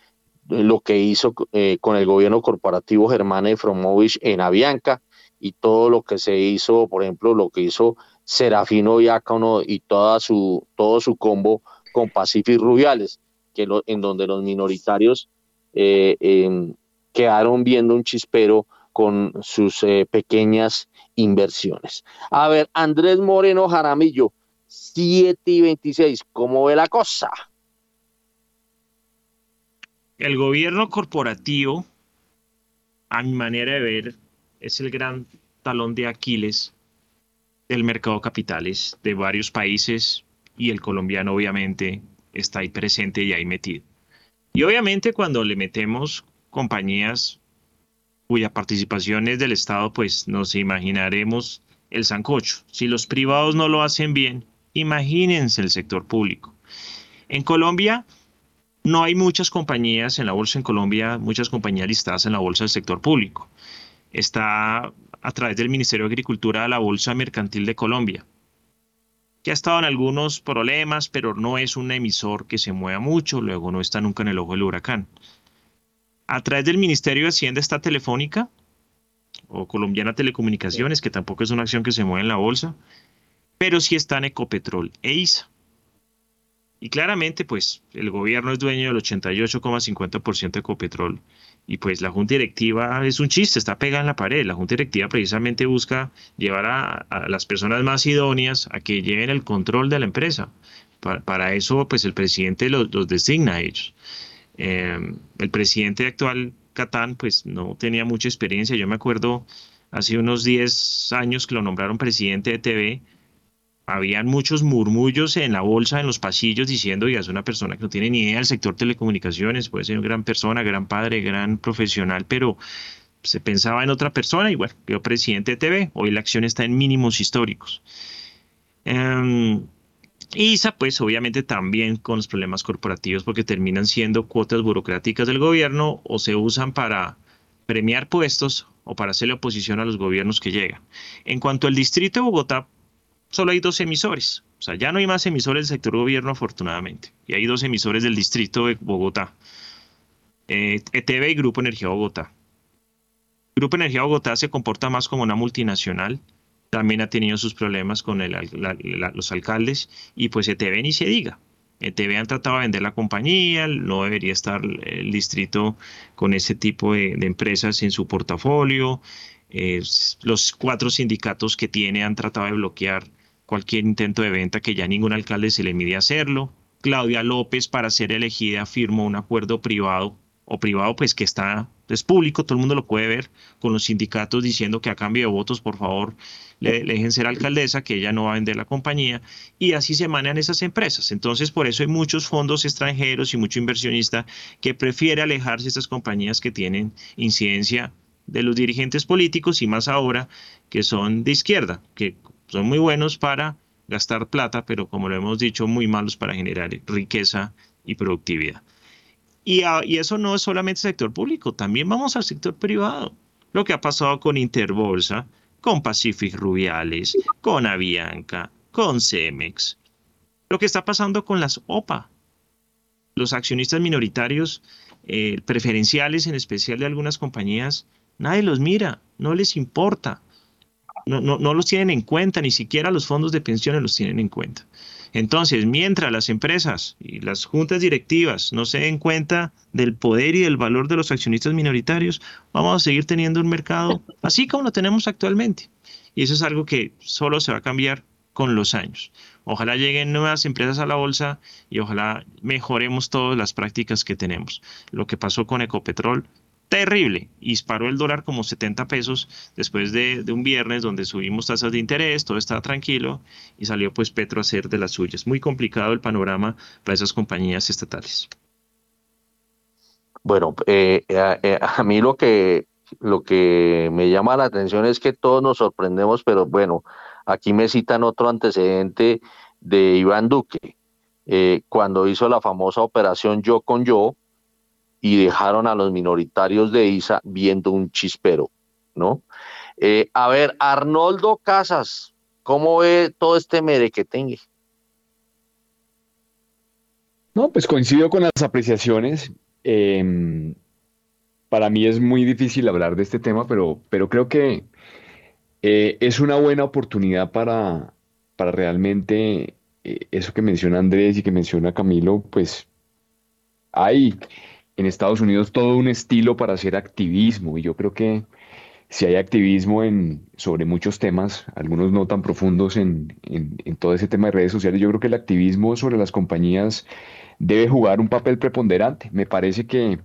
lo que hizo con el gobierno corporativo Germana Efromovich en Avianca y todo lo que se hizo, por ejemplo, lo que hizo Serafino Diácono y toda su, todo su combo con Pacific Rubiales en donde los minoritarios eh, em, quedaron viendo un chispero con sus eh, pequeñas inversiones. A ver, Andrés Moreno Jaramillo, 7 y 26, ¿cómo ve la cosa? El gobierno corporativo, a mi manera de ver, es el gran talón de Aquiles del mercado de capitales de varios países y el colombiano obviamente está ahí presente y ahí metido. Y obviamente cuando le metemos compañías cuya participación es del Estado, pues nos imaginaremos el sancocho. Si los privados no lo hacen bien, imagínense el sector público. En Colombia no hay muchas compañías en la bolsa en Colombia, muchas compañías listadas en la bolsa del sector público. Está a través del Ministerio de Agricultura la Bolsa Mercantil de Colombia, que ha estado en algunos problemas, pero no es un emisor que se mueva mucho, luego no está nunca en el ojo del huracán. A través del Ministerio de Hacienda está Telefónica o Colombiana Telecomunicaciones, que tampoco es una acción que se mueve en la bolsa, pero sí está en Ecopetrol e ISA. Y claramente, pues el gobierno es dueño del 88,50% de Ecopetrol. Y pues la junta directiva es un chiste, está pegada en la pared. La junta directiva precisamente busca llevar a, las personas más idóneas a que lleven el control de la empresa. Para, eso, pues el presidente los, designa a ellos. Em, el presidente actual, Catán, pues no tenía mucha experiencia. Yo me acuerdo hace unos 10 años que lo nombraron presidente de TV habían muchos murmullos en la bolsa, en los pasillos, diciendo, ya es una persona que no tiene ni idea del sector telecomunicaciones, puede ser una gran persona, gran padre, gran profesional, pero se pensaba en otra persona y bueno, quedó presidente de TV, hoy la acción está en mínimos históricos. Em, ISA, pues obviamente también con los problemas corporativos porque terminan siendo cuotas burocráticas del gobierno o se usan para premiar puestos o para hacerle oposición a los gobiernos que llegan. En cuanto al distrito de Bogotá, solo hay dos emisores. O sea, ya no hay más emisores del sector gobierno, afortunadamente. Y hay dos emisores del distrito de Bogotá. ETV eh, e y Grupo Energía Bogotá. Grupo Energía Bogotá se comporta más como una multinacional. También ha tenido sus problemas con los alcaldes. Y pues ETV ni se diga. ETV han tratado de vender la compañía, no debería estar el distrito con ese tipo de, empresas en su portafolio. Eh, los cuatro sindicatos que tiene han tratado de bloquear cualquier intento de venta que ya ningún alcalde se le mide hacerlo. Claudia López, para ser elegida, firmó un acuerdo privado o privado, pues que está, es público, todo el mundo lo puede ver, con los sindicatos diciendo que a cambio de votos, por favor, le, dejen ser alcaldesa, que ella no va a vender la compañía, y así se manejan esas empresas. Entonces, por eso hay muchos fondos extranjeros y mucho inversionista que prefiere alejarse de estas compañías que tienen incidencia de los dirigentes políticos y más ahora que son de izquierda, que son muy buenos para gastar plata, pero como lo hemos dicho, muy malos para generar riqueza y productividad. Y, eso no es solamente sector público, también vamos al sector privado. Lo que ha pasado con Interbolsa, con Pacific Rubiales, con Avianca, con Cemex. Lo que está pasando con las OPA. Los accionistas minoritarios eh, preferenciales, en especial de algunas compañías, nadie los mira, no les importa no, los tienen en cuenta, ni siquiera los fondos de pensiones los tienen en cuenta. Entonces, mientras las empresas y las juntas directivas no se den cuenta del poder y del valor de los accionistas minoritarios, vamos a seguir teniendo un mercado así como lo tenemos actualmente. Y eso es algo que solo se va a cambiar con los años. Ojalá lleguen nuevas empresas a la bolsa y ojalá mejoremos todas las prácticas que tenemos. Lo que pasó con Ecopetrol terrible. Disparó el dólar como 70 pesos después de, un viernes donde subimos tasas de interés, todo estaba tranquilo y salió pues Petro a hacer de las suyas. Muy complicado el panorama para esas compañías estatales. Bueno, eh, eh, eh, a mí lo que, lo que me llama la atención es que todos nos sorprendemos, pero bueno, aquí me citan otro antecedente de Iván Duque, cuando hizo la famosa operación Yo con Yo, y dejaron a los minoritarios de ISA viendo un chispero, ¿no? Eh, a ver, Arnoldo Casas, ¿cómo ve todo este merequetengue? No, pues coincido con las apreciaciones. Em, para mí es muy difícil hablar de este tema, pero, pero creo que eh, es una buena oportunidad para, para realmente eh, eso que menciona Andrés y que menciona Camilo, pues hay en Estados Unidos todo un estilo para hacer activismo y yo creo que si hay activismo en, sobre muchos temas, algunos no tan profundos en, todo ese tema de redes sociales, yo creo que el activismo sobre las compañías debe jugar un papel preponderante. Me parece que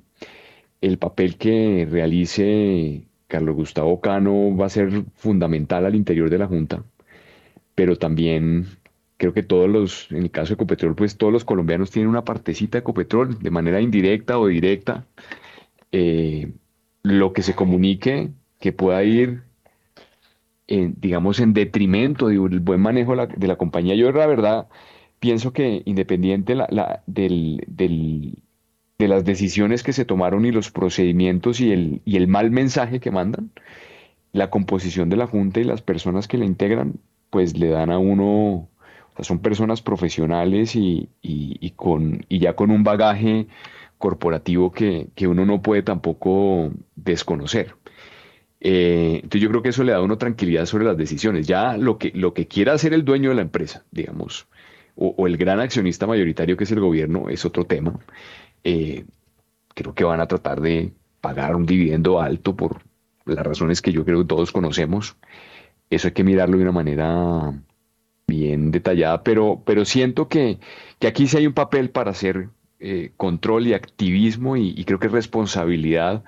el papel que realice Carlos Gustavo Cano va a ser fundamental al interior de la Junta, pero también creo que todos los, en el caso de Ecopetrol, pues todos los colombianos tienen una partecita de Ecopetrol, de manera indirecta o directa. Eh, lo que se comunique que pueda ir, en, digamos, en detrimento del buen manejo de la, compañía. Yo, la verdad, pienso que independiente la, del, de las decisiones que se tomaron y los procedimientos y el, y el mal mensaje que mandan, la composición de la Junta y las personas que la integran, pues le dan a uno, o sea, son personas profesionales y, con, y ya con un bagaje corporativo que, uno no puede tampoco desconocer. Eh, entonces yo creo que eso le da a uno tranquilidad sobre las decisiones. Ya lo que, lo que quiera hacer el dueño de la empresa, digamos, o, el gran accionista mayoritario que es el gobierno, es otro tema. Eh, creo que van a tratar de pagar un dividendo alto por las razones que yo creo que todos conocemos. Eso hay que mirarlo de una manera bien detallada, pero, pero siento que, aquí sí hay un papel para hacer eh, control y activismo y, creo que es responsabilidad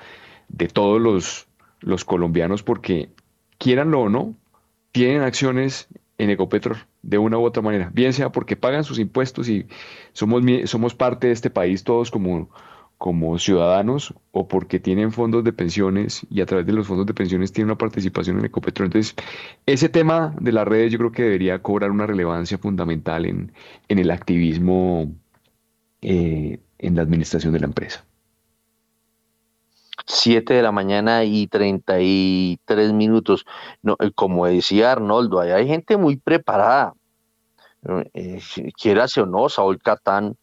de todos los, los colombianos porque quieranlo o no, tienen acciones en Ecopetrol de una u otra manera, bien sea porque pagan sus impuestos y somos, somos parte de este país todos como, como ciudadanos o porque tienen fondos de pensiones y a través de los fondos de pensiones tienen una participación en Ecopetrol. Entonces, ese tema de las redes yo creo que debería cobrar una relevancia fundamental en, en el activismo eh, en la administración de la empresa. 7 de la mañana y 33 minutos. No, eh, como decía Arnoldo, hay gente muy preparada. Eh, quiera o no, Saúl Catán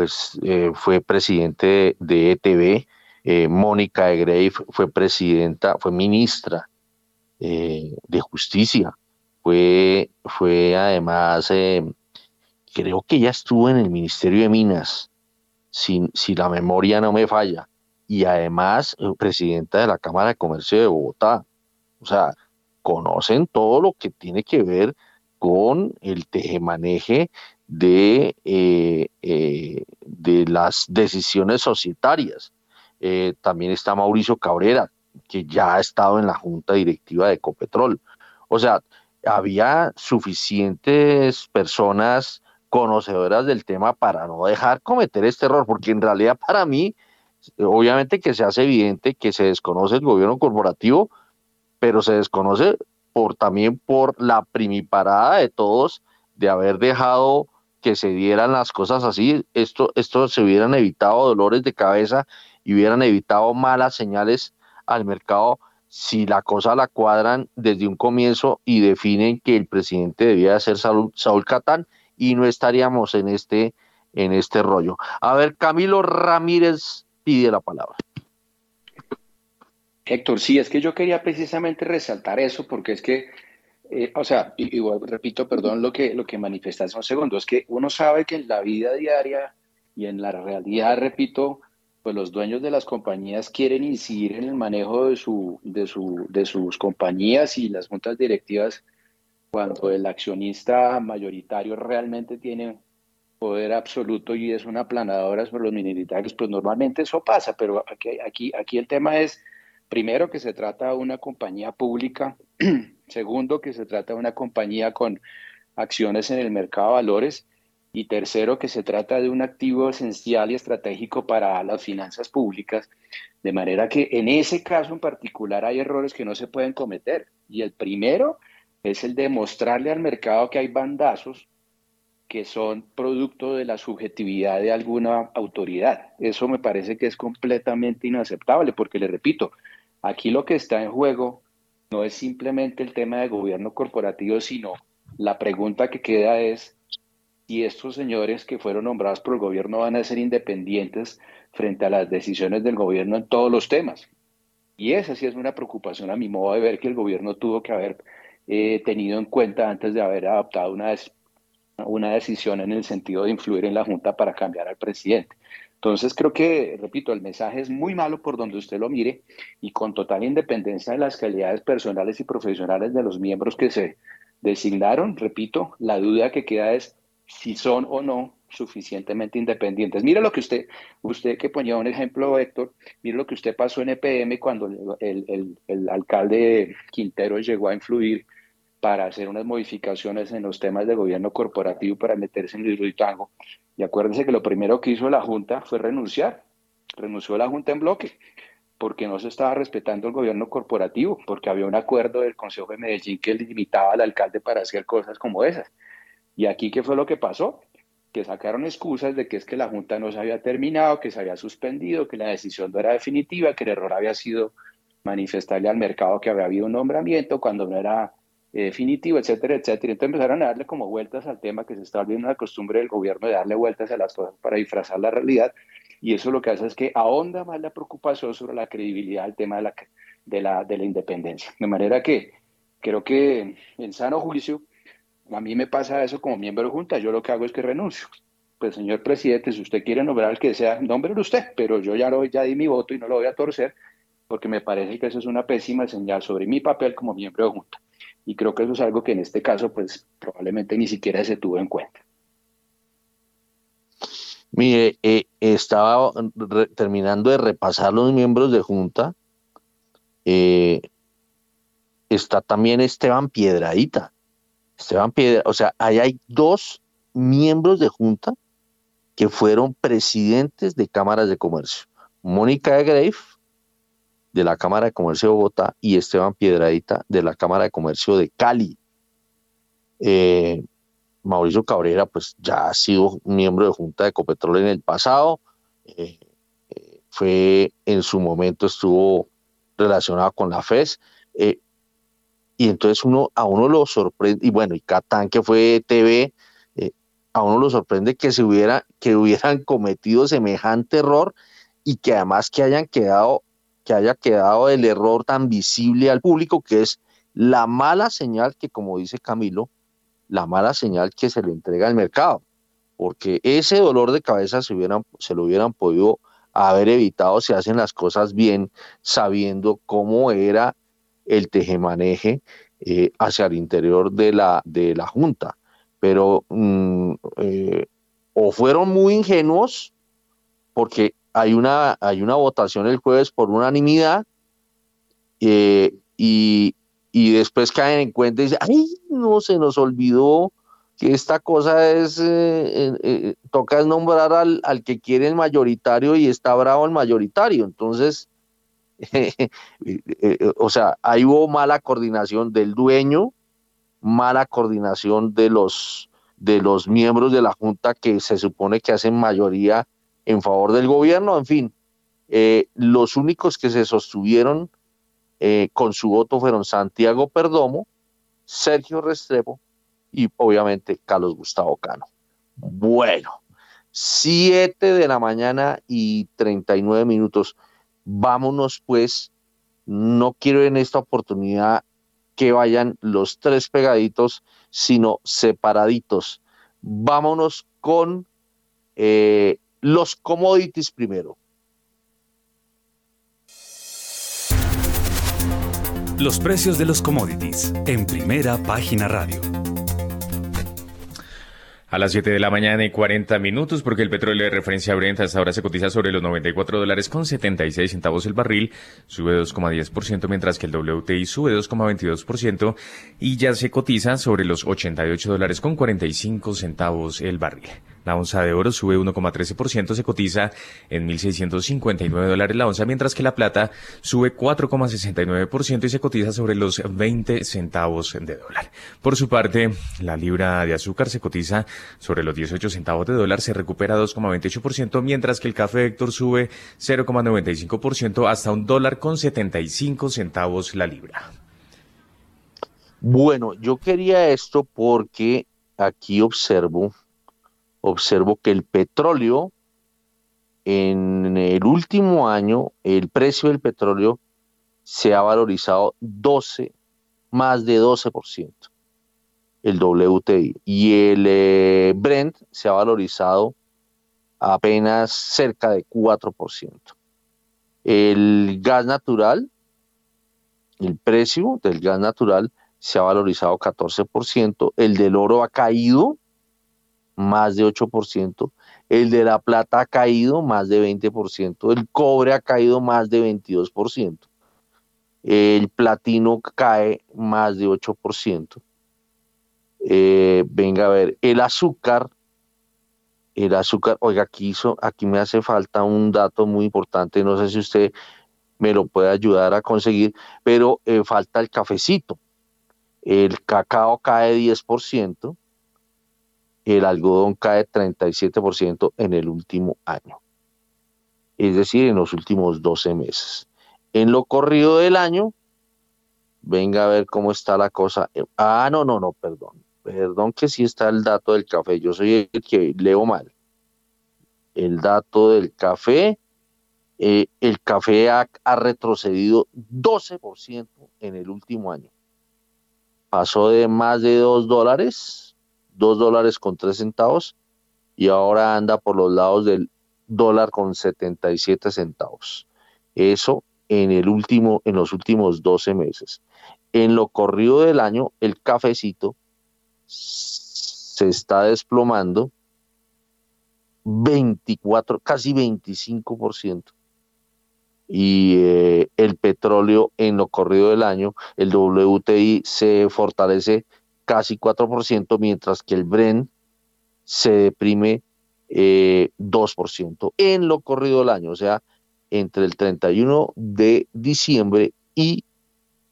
pues eh, fue presidente de ETV, eh, Mónica de Grey fue presidenta, fue ministra de Justicia, fue, fue además, creo que ya estuvo en el Ministerio de Minas, si, si la memoria no me falla y además eh, presidenta de la Cámara de Comercio de Bogotá. O sea, conocen todo lo que tiene que ver con el tejemaneje de, eh, eh, de las decisiones societarias. también está Mauricio Cabrera, que ya ha estado en la junta directiva de Ecopetrol. O sea, había suficientes personas conocedoras del tema para no dejar cometer este error, porque en realidad para mí obviamente que se hace evidente que se desconoce el gobierno corporativo, pero se desconoce por también por la primiparada de todos de haber dejado que se dieran las cosas así, esto, esto se hubieran evitado dolores de cabeza y hubieran evitado malas señales al mercado si la cosa la cuadran desde un comienzo y definen que el presidente debía ser Saúl, Saúl Catán y no estaríamos en este, en este rollo. A ver, Camilo Ramírez pide la palabra. Héctor, sí, es que yo quería precisamente resaltar eso porque es que, eh, o sea, igual repito, perdón lo que, lo que manifestaste un segundo, es que uno sabe que en la vida diaria y en la realidad, repito, pues los dueños de las compañías quieren incidir en el manejo de, su, de, su, de sus compañías y las juntas directivas cuando el accionista mayoritario realmente tiene poder absoluto y es una planadora sobre los minoritarios, pues normalmente eso pasa, pero aquí, aquí, aquí el tema es, primero, que se trata de una compañía pública, segundo, que se trata de una compañía con acciones en el mercado de valores, y tercero, que se trata de un activo esencial y estratégico para las finanzas públicas, de manera que en ese caso en particular hay errores que no se pueden cometer. Y el primero es el de mostrarle al mercado que hay bandazos que son producto de la subjetividad de alguna autoridad. Eso me parece que es completamente inaceptable, porque le repito, aquí lo que está en juego no es simplemente el tema de gobierno corporativo, sino la pregunta que queda es si estos señores que fueron nombrados por el gobierno van a ser independientes frente a las decisiones del gobierno en todos los temas. Y esa sí es una preocupación a mi modo de ver que el gobierno tuvo que haber eh, tenido en cuenta antes de haber adoptado una, una decisión en el sentido de influir en la Junta para cambiar al presidente. Entonces creo que, repito, el mensaje es muy malo por donde usted lo mire y con total independencia de las calidades personales y profesionales de los miembros que se designaron, repito, la duda que queda es si son o no suficientemente independientes. Mire lo que usted, usted que ponía un ejemplo, Héctor, mire lo que usted pasó en EPM cuando el, el, el alcalde Quintero llegó a influir para hacer unas modificaciones en los temas de gobierno corporativo para meterse en el tango. Y acuérdense que lo primero que hizo la Junta fue renunciar. Renunció la Junta en bloque porque no se estaba respetando el gobierno corporativo, porque había un acuerdo del Consejo de Medellín que limitaba al alcalde para hacer cosas como esas. Y aquí, ¿qué fue lo que pasó? Que sacaron excusas de que es que la Junta no se había terminado, que se había suspendido, que la decisión no era definitiva, que el error había sido manifestarle al mercado que había habido un nombramiento cuando no era definitivo, etcétera, etcétera. Entonces empezaron a darle como vueltas al tema que se está volviendo una costumbre del gobierno de darle vueltas a las cosas para disfrazar la realidad. Y eso lo que hace es que ahonda más la preocupación sobre la credibilidad del tema de la, de la, de la independencia. De manera que creo que en sano juicio, a mí me pasa eso como miembro de Junta, yo lo que hago es que renuncio. Pues señor presidente, si usted quiere nombrar al que sea, nómbrelo usted, pero yo ya, lo, ya di mi voto y no lo voy a torcer, porque me parece que eso es una pésima señal sobre mi papel como miembro de Junta. Y creo que eso es algo que en este caso, pues probablemente ni siquiera se tuvo en cuenta. Mire, eh, estaba terminando de repasar los miembros de Junta. Eh, está también Esteban Piedradita. Esteban Piedra, o sea, ahí hay dos miembros de Junta que fueron presidentes de cámaras de comercio. Mónica de Greif, de la Cámara de Comercio de Bogotá, y Esteban Piedradita, de la Cámara de Comercio de Cali. Eh, Mauricio Cabrera, pues ya ha sido miembro de Junta de Ecopetrol en el pasado. Eh, eh, fue en su momento, estuvo relacionado con la FES. y entonces uno, a uno lo sorprende, y bueno, y Catán, que fue TV, a uno lo sorprende que se hubiera, que hubieran cometido semejante error y que además que hayan quedado, que haya quedado el error tan visible al público, que es la mala señal que, como dice Camilo, la mala señal que se le entrega al mercado, porque ese dolor de cabeza se, hubieran, se lo hubieran podido haber evitado si hacen las cosas bien, sabiendo cómo era el tejemaneje eh, hacia el interior de la, de la Junta. Pero mm, eh, o fueron muy ingenuos, porque hay una, hay una votación el jueves por unanimidad, eh, y, después caen en cuenta y dicen, ay, no, se nos olvidó que esta cosa es, eh, toca nombrar al, al, que quiere el mayoritario y está bravo el mayoritario. Entonces, o sea, ahí hubo mala coordinación del dueño, mala coordinación de los, de los miembros de la Junta que se supone que hacen mayoría en favor del gobierno, en fin, eh, los únicos que se sostuvieron eh, con su voto fueron Santiago Perdomo, Sergio Restrepo y obviamente Carlos Gustavo Cano. Bueno, 7 de la mañana y 39 minutos. Vámonos pues, no quiero en esta oportunidad que vayan los tres pegaditos, sino separaditos. Vámonos con eh, los commodities primero. Los precios de los commodities en primera página radio. A las 7 de la mañana y 40 minutos, porque el petróleo de referencia Brent hasta ahora se cotiza sobre los 94 dólares con 76 centavos el barril, sube 2,10%, mientras que el WTI sube 2,22% y ya se cotiza sobre los 88 dólares con 45 centavos el barril. La onza de oro sube 1,13%, se cotiza en 1.659 dólares la onza, mientras que la plata sube 4,69% y se cotiza sobre los 20 centavos de dólar. Por su parte, la libra de azúcar se cotiza sobre los 18 centavos de dólar, se recupera 2,28%, mientras que el café Héctor sube 0,95% hasta un dólar con 75 centavos la libra. Bueno, yo quería esto porque aquí observo observo que el petróleo, en el último año, el precio del petróleo se ha valorizado 12, más de 12%, el WTI. Y el eh, Brent se ha valorizado apenas cerca de 4%. El gas natural, el precio del gas natural se ha valorizado 14%, el del oro ha caído más de 8%, el de la plata ha caído más de 20%, el cobre ha caído más de 22%, el platino cae más de 8%. Eh, venga a ver, el azúcar, el azúcar, oiga, aquí, aquí me hace falta un dato muy importante, no sé si usted me lo puede ayudar a conseguir, pero eh, falta el cafecito. El cacao cae 10%, el algodón cae 37% en el último año, es decir, en los últimos 12 meses. En lo corrido del año, venga a ver cómo está la cosa. Ah, no, no, no, perdón. Perdón que sí está el dato del café. Yo soy el que leo mal. El dato del café. Eh, el café ha, ha retrocedido 12% en el último año. Pasó de más de 2 dólares, 2 dólares con 3 centavos, y ahora anda por los lados del dólar con 77 centavos. Eso en el último, en los últimos 12 meses. En lo corrido del año, el cafecito se está desplomando 24, casi 25%. Y eh, el petróleo en lo corrido del año, el WTI se fortalece casi 4%, mientras que el Brent se deprime 2% eh, en lo corrido del año, o sea, entre el 31 de diciembre y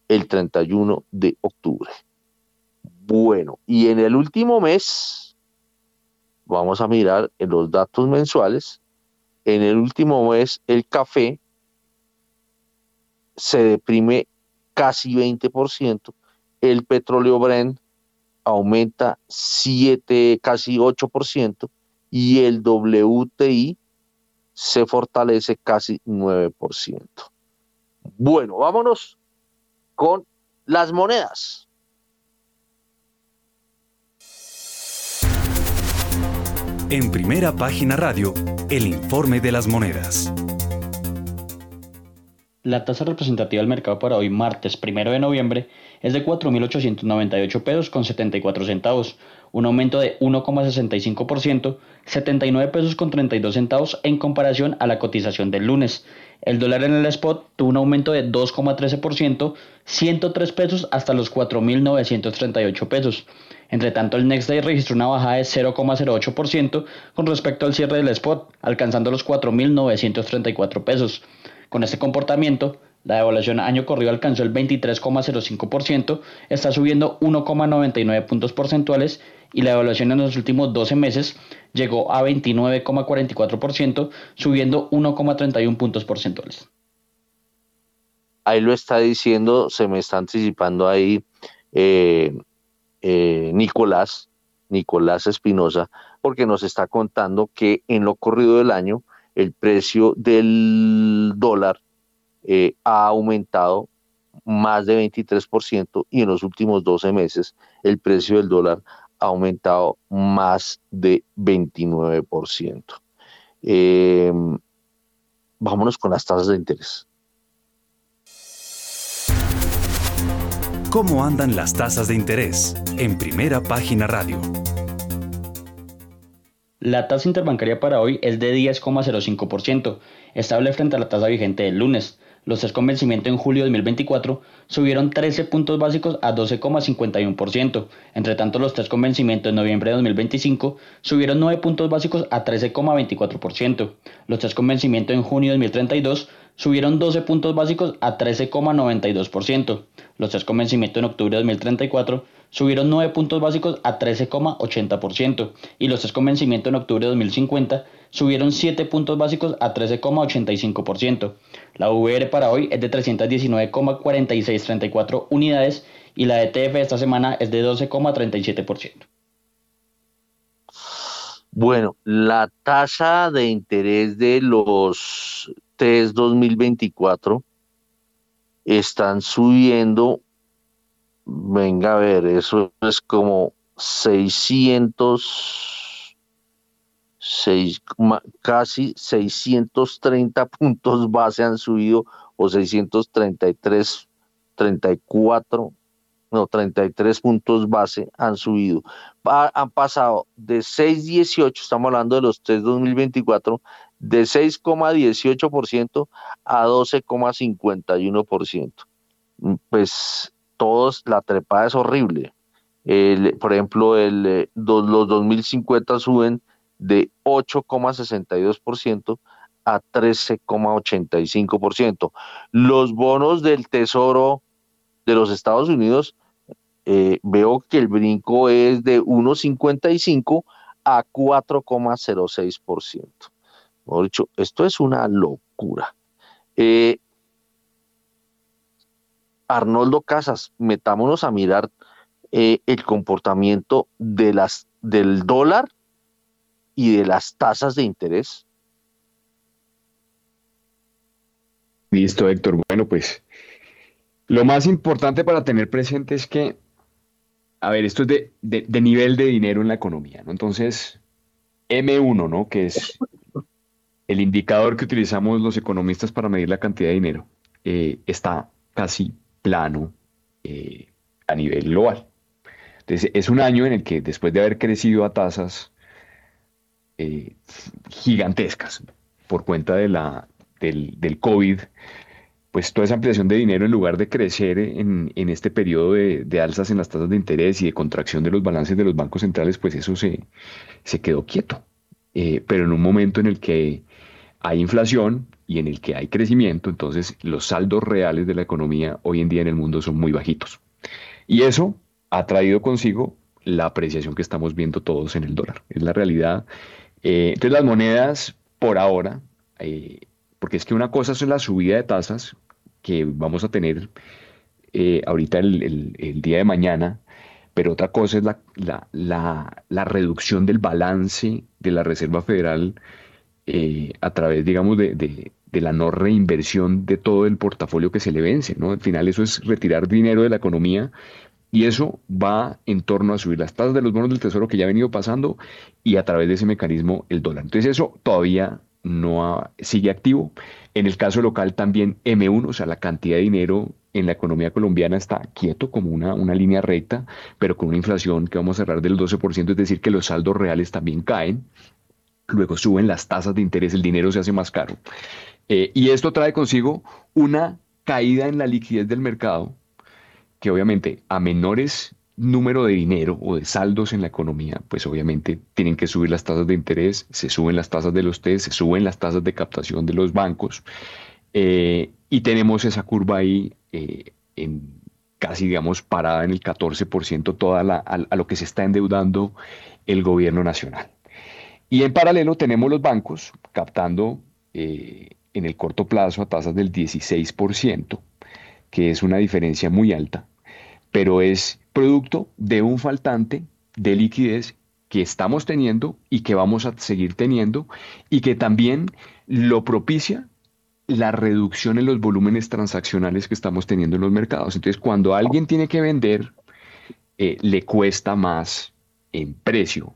el 31 de octubre. Bueno, y en el último mes, vamos a mirar en los datos mensuales, en el último mes el café se deprime casi 20%, el petróleo Brent aumenta 7, casi 8%, y el WTI se fortalece casi 9%. Bueno, vámonos con las monedas. En primera página radio, el informe de las monedas. La tasa representativa del mercado para hoy, martes 1 de noviembre, es de 4.898 pesos con 74 centavos, un aumento de 1,65%, 79 pesos con 32 centavos en comparación a la cotización del lunes. El dólar en el spot tuvo un aumento de 2,13%, 103 pesos hasta los 4.938 pesos. Entre tanto, el Next Day registró una bajada de 0,08% con respecto al cierre del spot, alcanzando los 4.934 pesos. Con este comportamiento, la devaluación año corrido alcanzó el 23,05%, está subiendo 1,99 puntos porcentuales y la devaluación en los últimos 12 meses llegó a 29,44%, subiendo 1,31 puntos porcentuales. Ahí lo está diciendo, se me está anticipando ahí eh, eh, Nicolás, Nicolás Espinosa, porque nos está contando que en lo corrido del año el precio del dólar eh, ha aumentado más de 23% y en los últimos 12 meses el precio del dólar ha aumentado más de 29%. Eh, vámonos con las tasas de interés. ¿Cómo andan las tasas de interés? En primera página radio. La tasa interbancaria para hoy es de 10,05%, estable frente a la tasa vigente del lunes. Los tres con vencimiento en julio de 2024 subieron 13 puntos básicos a 12,51%. Entre tanto, los tres con vencimiento en noviembre de 2025 subieron 9 puntos básicos a 13,24%. Los tres con vencimiento en junio de 2032 subieron 12 puntos básicos a 13,92%. Los tres con vencimiento en octubre de 2034 subieron 9 puntos básicos a 13,80% y los tres con vencimiento en octubre de 2050 subieron 7 puntos básicos a 13,85%. La VR para hoy es de 319,4634 unidades y la ETF esta semana es de 12,37%. Bueno, la tasa de interés de los TES 2024 están subiendo, venga a ver, eso es como 600, casi 630 puntos base han subido, o 633, 34, no, 33 puntos base han subido. han pasado de 6.18, estamos hablando de los TES 2024, de 6,18% a 12,51%. Mm, pues todos, la trepada es horrible. por ejemplo, el, eh, los 2050 suben de 8,62% a 13,85%. Los bonos del Tesoro de los Estados Unidos, eh, veo que el brinco es de 1,55 a 4,06% dicho, esto es una locura. Eh, Arnoldo Casas, metámonos a mirar eh, el comportamiento de las, del dólar y de las tasas de interés. Listo, Héctor. Bueno, pues lo más importante para tener presente es que, a ver, esto es de, de nivel de dinero en la economía, ¿no? Entonces, M1, ¿no? Que es el indicador que utilizamos los economistas para medir la cantidad de dinero, eh, está casi plano eh, a nivel global. Entonces, es un año en el que después de haber crecido a tasas eh, gigantescas por cuenta de la, del, del, COVID, pues toda esa ampliación de dinero en lugar de crecer en, en este periodo de, de, alzas en las tasas de interés y de contracción de los balances de los bancos centrales, pues eso se, se quedó quieto. pero en un momento en el que hay inflación y en el que hay crecimiento, entonces los saldos reales de la economía hoy en día en el mundo son muy bajitos. Y eso ha traído consigo la apreciación que estamos viendo todos en el dólar. Es la realidad. Eh, entonces las monedas, por ahora, eh, porque es que una cosa es la subida de tasas que vamos a tener eh, ahorita el, día de mañana, pero otra cosa es la, la, la, reducción del balance de la Reserva Federal eh, a través, digamos, de, de, la no reinversión de todo el portafolio que se le vence, ¿no? Al final eso es retirar dinero de la economía y eso va en torno a subir las tasas de los bonos del tesoro que ya ha venido pasando y a través de ese mecanismo el dólar. Entonces eso todavía no sigue activo. En el caso local también M1, o sea, la cantidad de dinero en la economía colombiana está quieto como una, una línea recta, pero con una inflación que vamos a cerrar del 12%, es decir, que los saldos reales también caen luego suben las tasas de interés, el dinero se hace más caro. Eh, y esto trae consigo una caída en la liquidez del mercado, que obviamente a menores número de dinero o de saldos en la economía, pues obviamente tienen que subir las tasas de interés, se suben las tasas de los TES, se suben las tasas de captación de los bancos, eh, y tenemos esa curva ahí eh, en casi, digamos, parada en el 14% toda la, a lo que se está endeudando el gobierno nacional. Y en paralelo tenemos los bancos captando eh, en el corto plazo a tasas del 16%, que es una diferencia muy alta, pero es producto de un faltante de liquidez que estamos teniendo y que vamos a seguir teniendo y que también lo propicia la reducción en los volúmenes transaccionales que estamos teniendo en los mercados. Entonces, cuando alguien tiene que vender, eh, le cuesta más en precio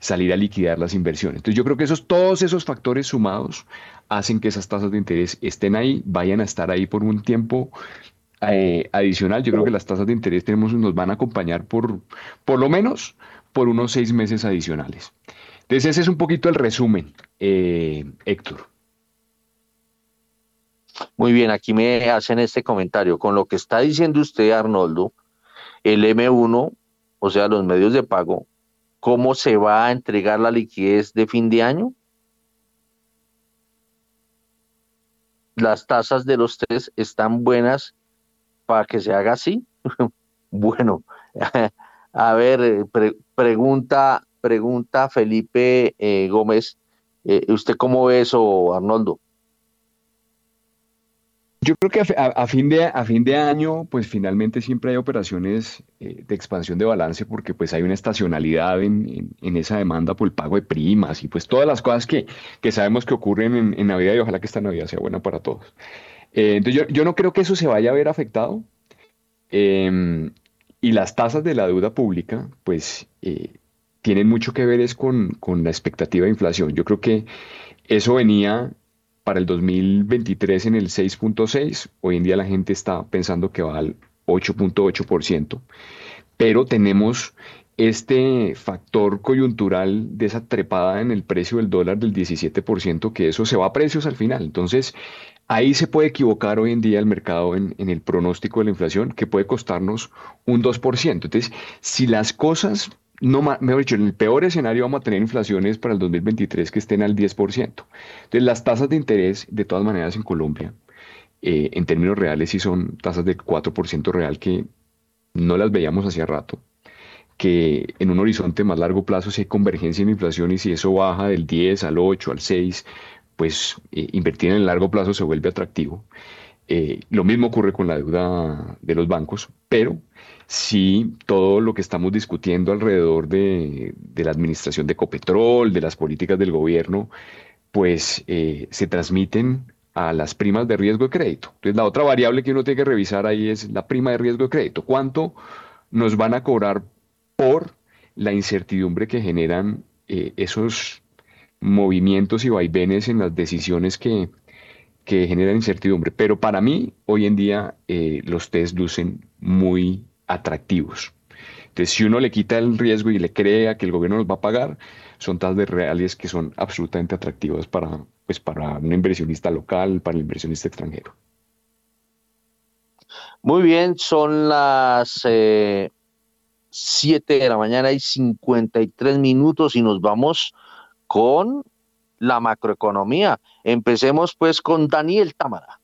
salir a liquidar las inversiones. Entonces yo creo que esos, todos esos factores sumados hacen que esas tasas de interés estén ahí, vayan a estar ahí por un tiempo eh, adicional. Yo creo que las tasas de interés tenemos, nos van a acompañar por, por lo menos por unos seis meses adicionales. Entonces ese es un poquito el resumen, eh, Héctor. Muy bien, aquí me hacen este comentario. Con lo que está diciendo usted, Arnoldo, el M1, o sea, los medios de pago, cómo se va a entregar la liquidez de fin de año. Las tasas de los tres están buenas para que se haga así. bueno, a ver, eh, pregunta, pregunta Felipe eh, Gómez, eh, ¿usted cómo ve eso, Arnoldo? Yo creo que a, fin de, a fin de año, pues finalmente siempre hay operaciones eh, de expansión de balance porque pues hay una estacionalidad en, esa demanda por el pago de primas y pues todas las cosas que, sabemos que ocurren en, Navidad y ojalá que esta Navidad sea buena para todos. Eh, entonces yo, no creo que eso se vaya a ver afectado em, y las tasas de la deuda pública pues eh, tienen mucho que ver es con, con la expectativa de inflación. Yo creo que eso venía para el 2023 en el 6.6, hoy en día la gente está pensando que va al 8.8%, pero tenemos este factor coyuntural de esa trepada en el precio del dólar del 17%, que eso se va a precios al final. Entonces, ahí se puede equivocar hoy en día el mercado en, en el pronóstico de la inflación, que puede costarnos un 2%. Entonces, si las cosas no, mejor dicho, en el peor escenario vamos a tener inflaciones para el 2023 que estén al 10%. Entonces, las tasas de interés, de todas maneras, en Colombia, eh, en términos reales, sí son tasas de 4% real que no las veíamos hacía rato. Que en un horizonte más largo plazo, si hay convergencia en inflación y si eso baja del 10 al 8, al 6, pues eh, invertir en el largo plazo se vuelve atractivo. Eh, lo mismo ocurre con la deuda de los bancos, pero sí todo lo que estamos discutiendo alrededor de, la administración de Copetrol, de las políticas del gobierno, pues eh, se transmiten a las primas de riesgo de crédito. Entonces, la otra variable que uno tiene que revisar ahí es la prima de riesgo de crédito. ¿Cuánto nos van a cobrar por la incertidumbre que generan eh, esos movimientos y vaivenes en las decisiones que, que generan incertidumbre. Pero para mí, hoy en día, eh, los test lucen muy atractivos. Entonces, si uno le quita el riesgo y le crea que el gobierno nos va a pagar, son tasas reales que son absolutamente atractivas para, pues, para un inversionista local, para el inversionista extranjero. Muy bien, son las 7 eh, de la mañana y 53 minutos y nos vamos con la macroeconomía. Empecemos pues con Daniel Támara.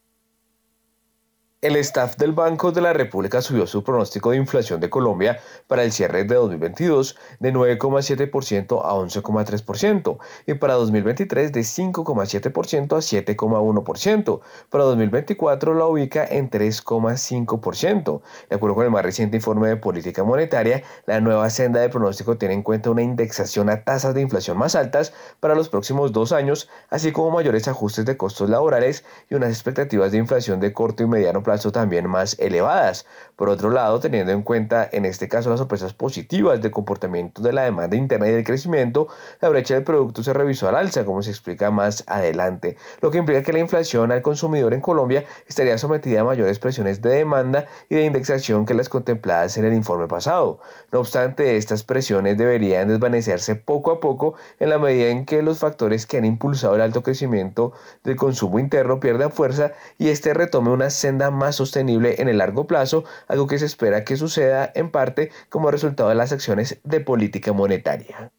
El staff del Banco de la República subió su pronóstico de inflación de Colombia para el cierre de 2022 de 9,7% a 11,3% y para 2023 de 5,7% a 7,1%. Para 2024 la ubica en 3,5%. De acuerdo con el más reciente informe de política monetaria, la nueva senda de pronóstico tiene en cuenta una indexación a tasas de inflación más altas para los próximos dos años, así como mayores ajustes de costos laborales y unas expectativas de inflación de corto y mediano plazo también más elevadas. Por otro lado, teniendo en cuenta en este caso las sorpresas positivas del comportamiento de la demanda interna y del crecimiento, la brecha del producto se revisó al alza, como se explica más adelante, lo que implica que la inflación al consumidor en Colombia estaría sometida a mayores presiones de demanda y de indexación que las contempladas en el informe pasado. No obstante, estas presiones deberían desvanecerse poco a poco en la medida en que los factores que han impulsado el alto crecimiento del consumo interno pierdan fuerza y este retome una senda más sostenible en el largo plazo, algo que se espera que suceda en parte como resultado de las acciones de política monetaria.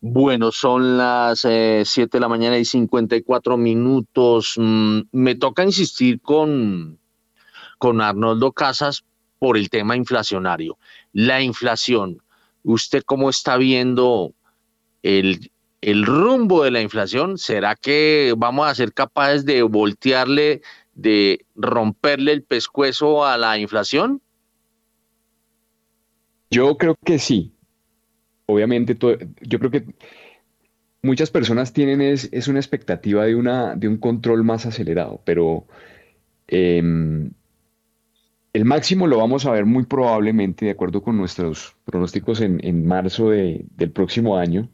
Bueno, son las 7 eh, de la mañana y 54 minutos. Mm, me toca insistir con, con Arnoldo Casas por el tema inflacionario. La inflación, ¿usted cómo está viendo el, el rumbo de la inflación? ¿Será que vamos a ser capaces de voltearle, de romperle el pescuezo a la inflación? Yo creo que sí. Obviamente, yo creo que muchas personas tienen es, una expectativa de, una, de un control más acelerado, pero em, el máximo lo vamos a ver muy probablemente, de acuerdo con nuestros pronósticos, en, marzo del próximo año.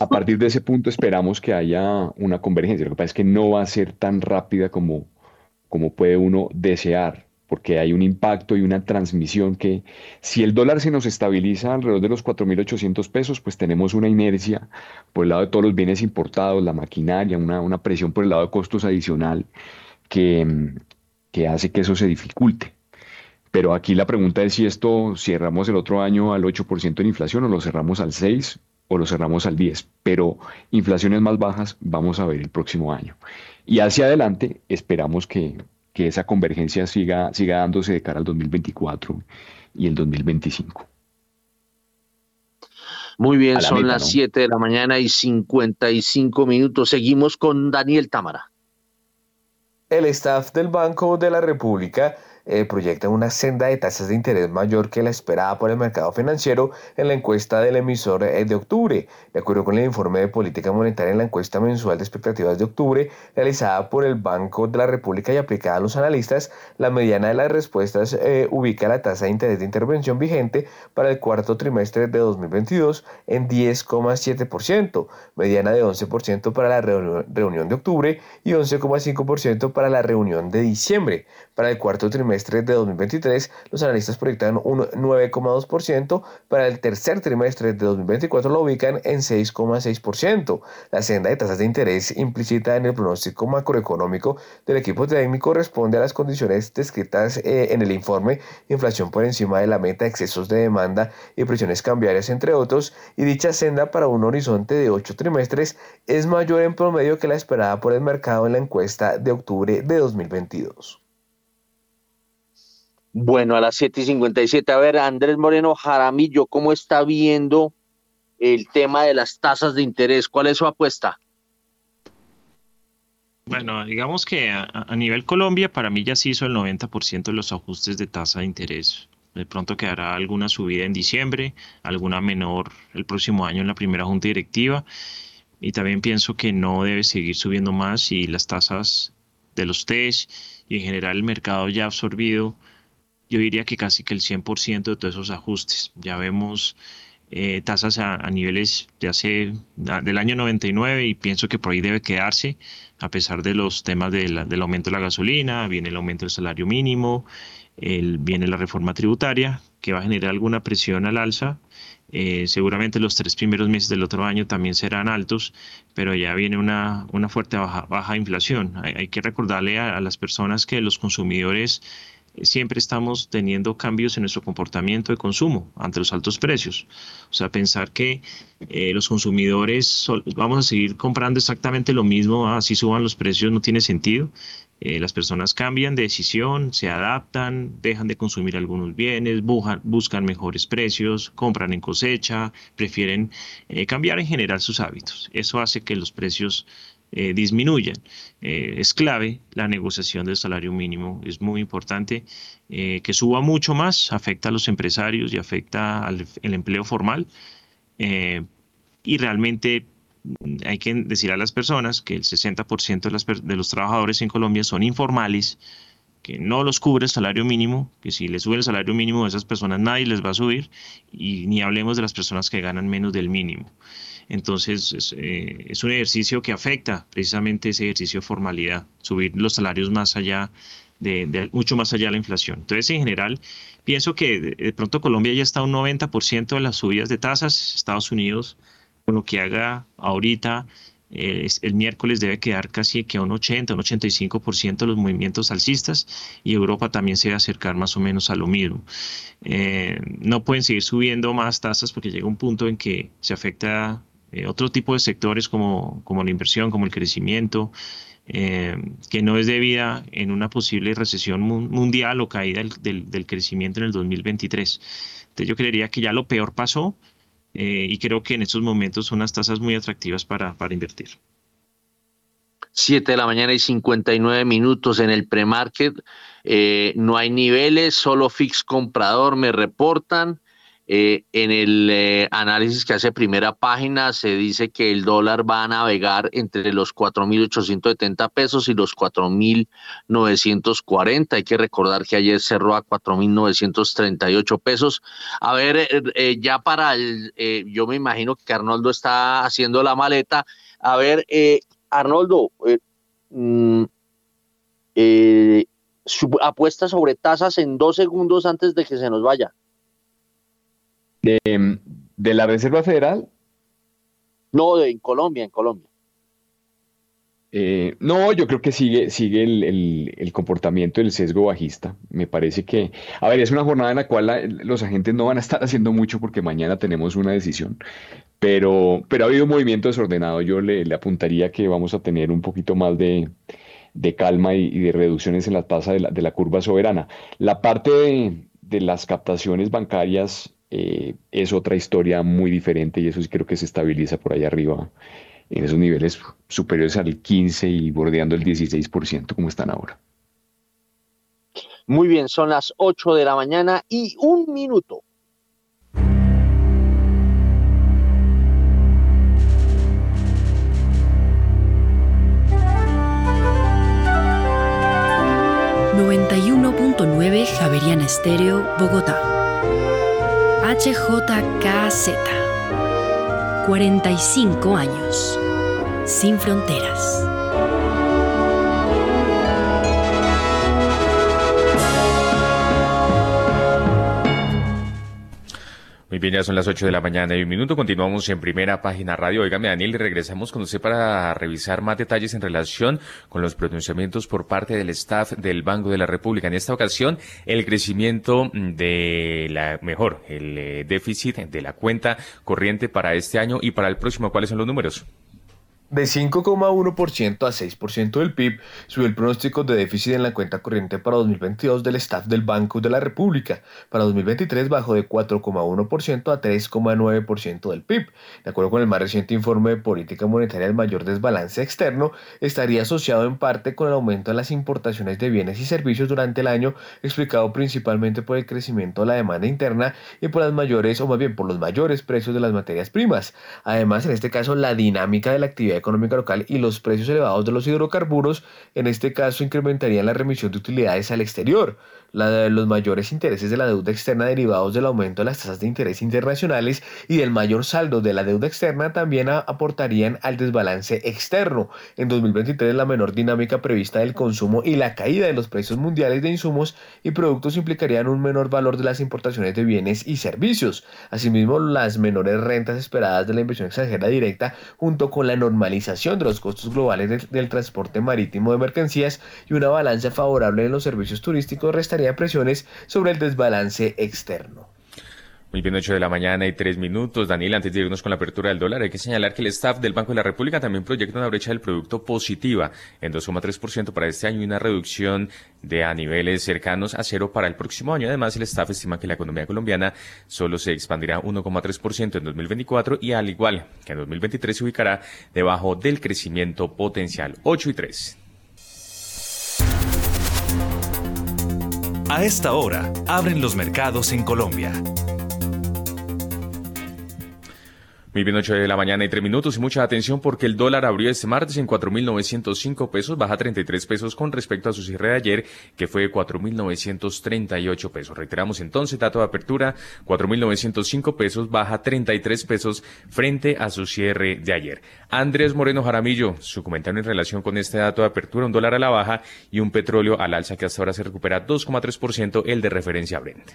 A partir de ese punto esperamos que haya una convergencia. Lo que pasa es que no va a ser tan rápida como, como puede uno desear, porque hay un impacto y una transmisión que si el dólar se nos estabiliza alrededor de los 4.800 pesos, pues tenemos una inercia por el lado de todos los bienes importados, la maquinaria, una, una presión por el lado de costos adicional que, que hace que eso se dificulte. Pero aquí la pregunta es si esto cerramos el otro año al 8% en inflación o lo cerramos al 6 o lo cerramos al 10, pero inflaciones más bajas vamos a ver el próximo año. Y hacia adelante esperamos que, esa convergencia siga, siga dándose de cara al 2024 y el 2025. Muy bien, son las 7 de la mañana y 55 minutos. Seguimos con Daniel Támara. El staff del Banco de la República eh, proyecta una senda de tasas de interés mayor que la esperada por el mercado financiero en la encuesta del emisor eh, de octubre. De acuerdo con el informe de política monetaria en la encuesta mensual de expectativas de octubre realizada por el Banco de la República y aplicada a los analistas, la mediana de las respuestas eh, ubica la tasa de interés de intervención vigente para el cuarto trimestre de 2022 en 10,7%, mediana de 11% para la reunión de octubre y 11,5% para la reunión de diciembre. Para el cuarto trimestre de 2023, los analistas proyectan un 9,2%. Para el tercer trimestre de 2024 lo ubican en 6,6%. La senda de tasas de interés implícita en el pronóstico macroeconómico del equipo técnico responde a las condiciones descritas eh, en el informe, inflación por encima de la meta, excesos de demanda y presiones cambiarias, entre otros, y dicha senda para un horizonte de 8 trimestres es mayor en promedio que la esperada por el mercado en la encuesta de octubre de 2022. Bueno, a las 7 y 57. A ver, Andrés Moreno Jaramillo, ¿cómo está viendo el tema de las tasas de interés? ¿Cuál es su apuesta? Bueno, digamos que a, nivel Colombia, para mí ya se hizo el 90% de los ajustes de tasa de interés. De pronto quedará alguna subida en diciembre, alguna menor el próximo año en la primera junta directiva. Y también pienso que no debe seguir subiendo más y las tasas de los test y en general el mercado ya ha absorbido, yo diría que casi que el 100% de todos esos ajustes. Ya vemos eh, tasas a, niveles de hace del año 99 y pienso que por ahí debe quedarse a pesar de los temas del aumento de la gasolina, viene el aumento del salario mínimo, viene la reforma tributaria que va a generar alguna presión al alza. Eh, seguramente los tres primeros meses del otro año también serán altos, pero ya viene una, una fuerte baja, baja inflación. Hay, que recordarle a las personas que los consumidores siempre estamos teniendo cambios en nuestro comportamiento de consumo ante los altos precios. O sea, pensar que eh, los consumidores vamos a seguir comprando exactamente lo mismo, así suban los precios, no tiene sentido. Eh, las personas cambian de decisión, se adaptan, dejan de consumir algunos bienes, buscan, mejores precios, compran en cosecha, prefieren eh, cambiar en general sus hábitos. Eso hace que los precios eh, disminuyan. Eh, es clave la negociación del salario mínimo, es muy importante eh, que suba mucho más, afecta a los empresarios y afecta al empleo formal. y realmente mm, hay que decir a las personas que el 60% de, de los trabajadores en Colombia son informales, que no los cubre el salario mínimo, que si les sube el salario mínimo a esas personas nadie les va a subir, y ni hablemos de las personas que ganan menos del mínimo. Entonces, eh, es, un ejercicio que afecta precisamente ese ejercicio de formalidad, subir los salarios más allá de, mucho más allá de la inflación. Entonces, en general, pienso que de, pronto Colombia ya está a un 90% de las subidas de tasas, Estados Unidos, con lo que haga ahorita, eh, el miércoles debe quedar casi que a un 80, un 85% de los movimientos alcistas y Europa también se debe acercar más o menos a lo mismo. Eh, no pueden seguir subiendo más tasas porque llega un punto en que se afecta eh, otro tipo de sectores como, como la inversión, como el crecimiento, eh, que no es debida en una posible recesión mundial o caída del, del, crecimiento en el 2023. Entonces yo creería que ya lo peor pasó eh, y creo que en estos momentos son unas tasas muy atractivas para, para invertir. 7 de la mañana y 59 minutos en el premarket. Eh, no hay niveles, solo fix comprador, me reportan. Eh, en el eh, análisis que hace primera página se dice que el dólar va a navegar entre los 4.870 pesos y los 4.940. Hay que recordar que ayer cerró a 4.938 pesos. A ver, eh, ya para el, yo me imagino que Arnoldo está haciendo la maleta. A ver, Arnoldo, mm, apuesta sobre tasas en dos segundos antes de que se nos vaya. De, la Reserva Federal. No, de, en Colombia, en Colombia. Eh, no, yo creo que sigue, sigue el, comportamiento del sesgo bajista. Me parece que, a ver, es una jornada en la cual los agentes no van a estar haciendo mucho porque mañana tenemos una decisión, pero, pero ha habido un movimiento desordenado. Yo le, apuntaría que vamos a tener un poquito más de, calma y, de reducciones en la tasa de la, curva soberana. La parte de, de las captaciones bancarias eh, es otra historia muy diferente y eso sí creo que se estabiliza por allá arriba en esos niveles superiores al 15 y bordeando el 16% como están ahora. Muy bien, son las 8 de la mañana y un minuto. ...91.9 Javeriana Estéreo, Bogotá. HJKZ. 45 años. Sin fronteras. Muy bien, ya son las 8 de la mañana y un minuto. Continuamos en primera página radio. Óigame, Daniel, regresamos con usted para revisar más detalles en relación con los pronunciamientos por parte del staff del Banco de la República. En esta ocasión, el crecimiento de la, mejor, el eh, déficit de la cuenta corriente para este año y para el próximo. ¿Cuáles son los números? De 5,1% a 6% del PIB subió el pronóstico de déficit en la cuenta corriente para 2022 del staff del Banco de la República. Para 2023 bajó de 4,1% a 3,9% del PIB. De acuerdo con el más reciente informe de política monetaria, el mayor desbalance externo estaría asociado en parte con el aumento de las importaciones de bienes y servicios durante el año, explicado principalmente por el crecimiento de la demanda interna y por las mayores, o más bien por los mayores precios de las materias primas. Además, en este caso, la dinámica de la actividad económica local y los precios elevados de los hidrocarburos, en este caso incrementarían la remisión de utilidades al exterior, la de los mayores intereses de la deuda externa derivados del aumento de las tasas de interés internacionales y del mayor saldo de la deuda externa también aportarían al desbalance externo. En 2023 la menor dinámica prevista del consumo y la caída de los precios mundiales de insumos y productos implicarían un menor valor de las importaciones de bienes y servicios. Asimismo, las menores rentas esperadas de la inversión extranjera directa junto con la normalización de los costos globales del, transporte marítimo de mercancías y una balanza favorable en los servicios turísticos restarían presiones sobre el desbalance externo. Muy bien, 8 de la mañana y 3 minutos. Daniel, antes de irnos con la apertura del dólar, hay que señalar que el staff del Banco de la República también proyecta una brecha del producto positiva en 2,3% para este año y una reducción de a niveles cercanos a cero para el próximo año. Además, el staff estima que la economía colombiana solo se expandirá 1,3% en 2024 y al igual que en 2023 se ubicará debajo del crecimiento potencial. 8 y 3. A esta hora, abren los mercados en Colombia. Muy bien, 8 de la mañana y 3 minutos y mucha atención porque el dólar abrió este martes en 4.905 pesos, baja 33 pesos con respecto a su cierre de ayer, que fue 4.938 pesos. Reiteramos entonces, dato de apertura, 4.905 pesos, baja 33 pesos frente a su cierre de ayer. Andrés Moreno Jaramillo, su comentario en relación con este dato de apertura, un dólar a la baja y un petróleo al alza que hasta ahora se recupera 2,3%, el de referencia Brent.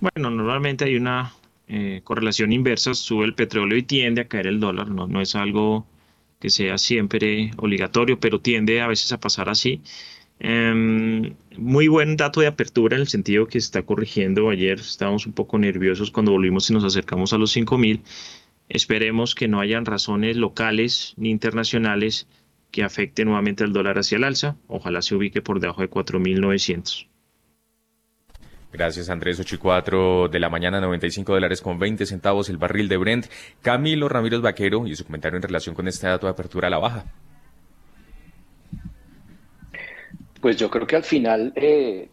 Bueno, normalmente hay una eh, correlación inversa, sube el petróleo y tiende a caer el dólar. No, no es algo que sea siempre obligatorio, pero tiende a veces a pasar así. Em, muy buen dato de apertura en el sentido que se está corrigiendo. Ayer estábamos un poco nerviosos cuando volvimos y nos acercamos a los 5.000. Esperemos que no hayan razones locales ni internacionales que afecten nuevamente al dólar hacia el alza. Ojalá se ubique por debajo de 4.900. Gracias Andrés, 8 y 4 de la mañana, 95 dólares con 20 centavos el barril de Brent. Camilo Ramírez Vaquero y su comentario en relación con este dato de apertura a la baja. Pues yo creo que al final, eh,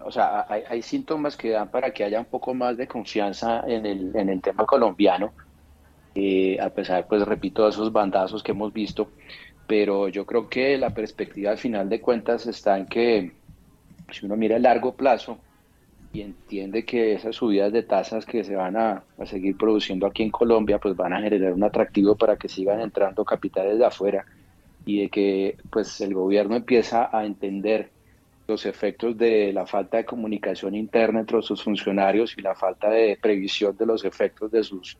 o sea, hay, hay, síntomas que dan para que haya un poco más de confianza en el, en el tema colombiano, eh, a pesar, pues repito, de esos bandazos que hemos visto, pero yo creo que la perspectiva al final de cuentas está en que si uno mira a largo plazo, y entiende que esas subidas de tasas que se van a, seguir produciendo aquí en Colombia pues van a generar un atractivo para que sigan entrando capitales de afuera y de que pues el gobierno empieza a entender los efectos de la falta de comunicación interna entre sus funcionarios y la falta de previsión de los efectos de sus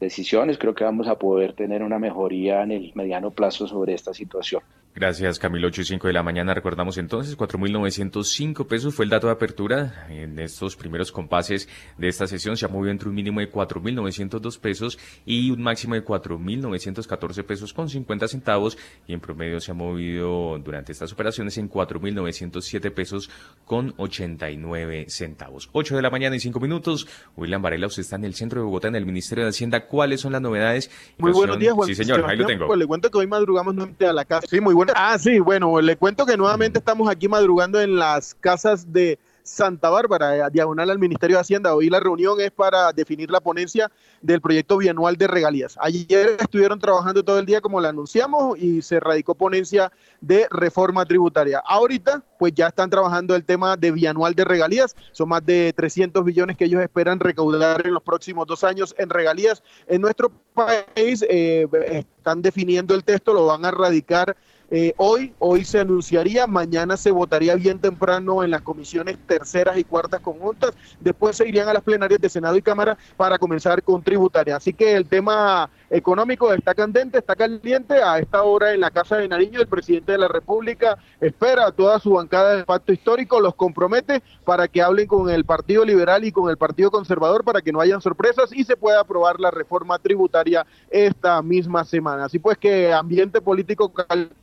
decisiones, creo que vamos a poder tener una mejoría en el mediano plazo sobre esta situación. Gracias, Camilo. 8 y 5 de la mañana. Recordamos entonces, 4.905 pesos fue el dato de apertura. En estos primeros compases de esta sesión se ha movido entre un mínimo de 4.902 pesos y un máximo de 4.914 pesos con 50 centavos. Y en promedio se ha movido durante estas operaciones en 4.907 pesos con 89 centavos. 8 de la mañana y 5 minutos. William Varela, usted está en el centro de Bogotá, en el Ministerio de Hacienda. ¿Cuáles son las novedades? Muy buenos días, Juan. Sí, señor, ahí lo tengo. Pues le cuento que hoy madrugamos nuevamente a la casa. Sí, muy bueno. Ah, sí, bueno, le cuento que nuevamente estamos aquí madrugando en las casas de Santa Bárbara, diagonal al Ministerio de Hacienda. Hoy la reunión es para definir la ponencia del proyecto bianual de regalías. Ayer estuvieron trabajando todo el día como le anunciamos y se radicó ponencia de reforma tributaria. Ahorita pues ya están trabajando el tema de bianual de regalías. Son más de 300 billones que ellos esperan recaudar en los próximos dos años en regalías. En nuestro país eh, están definiendo el texto, lo van a radicar eh, hoy, hoy se anunciaría, mañana se votaría bien temprano en las comisiones terceras y cuartas conjuntas, después se irían a las plenarias de Senado y Cámara para comenzar con tributaria. Así que el tema económico está candente, está caliente. A esta hora en la Casa de Nariño, el presidente de la República espera a toda su bancada del Pacto Histórico los compromete para que hablen con el Partido Liberal y con el Partido Conservador para que no hayan sorpresas y se pueda aprobar la reforma tributaria esta misma semana. Así pues que ambiente político caliente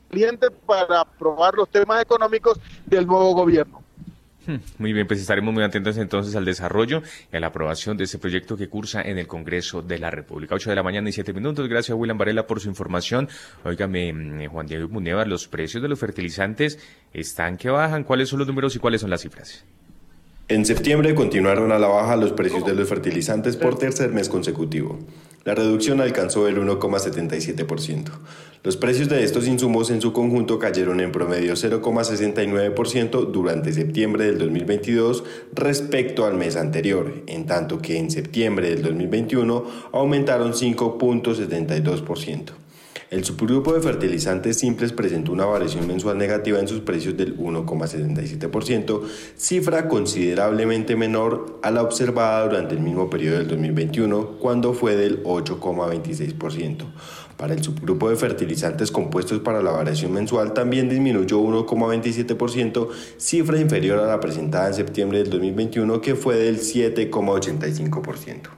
para aprobar los temas económicos del nuevo gobierno. Hmm, muy bien, pues estaremos muy atentos entonces al desarrollo y a la aprobación de este proyecto que cursa en el Congreso de la República. 8 de la mañana y 7 minutos. Gracias, William Varela, por su información. Óigame, mm, Juan Diego Muneva, los precios de los fertilizantes están que bajan. ¿Cuáles son los números y cuáles son las cifras? En septiembre continuaron a la baja los precios de los fertilizantes por tercer mes consecutivo. La reducción alcanzó el 1,77%. Los precios de estos insumos en su conjunto cayeron en promedio 0,69% durante septiembre del 2022 respecto al mes anterior, en tanto que en septiembre del 2021 aumentaron 5.72%. El subgrupo de fertilizantes simples presentó una variación mensual negativa en sus precios del 1,77%, cifra considerablemente menor a la observada durante el mismo periodo del 2021, cuando fue del 8,26%. Para el subgrupo de fertilizantes compuestos para la variación mensual también disminuyó 1,27%, cifra inferior a la presentada en septiembre del 2021 que fue del 7,85%.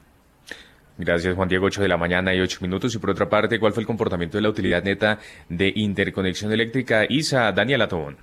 Gracias, Juan Diego. 8 de la mañana y 8 minutos. Y por otra parte, ¿cuál fue el comportamiento de la utilidad neta de interconexión eléctrica ISA? Daniela Tobón.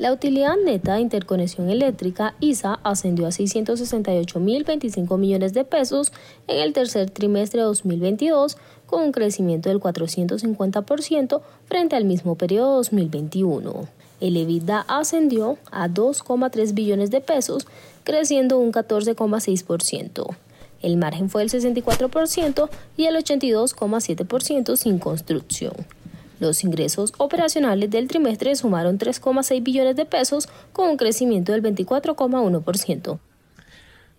La utilidad neta de interconexión eléctrica ISA ascendió a 668.025 millones de pesos en el tercer trimestre de 2022, con un crecimiento del 450% frente al mismo periodo de 2021. El EBITDA ascendió a 2,3 billones de pesos, creciendo un 14,6%. El margen fue del 64% y el 82,7% sin construcción. Los ingresos operacionales del trimestre sumaron 3,6 billones de pesos con un crecimiento del 24,1%.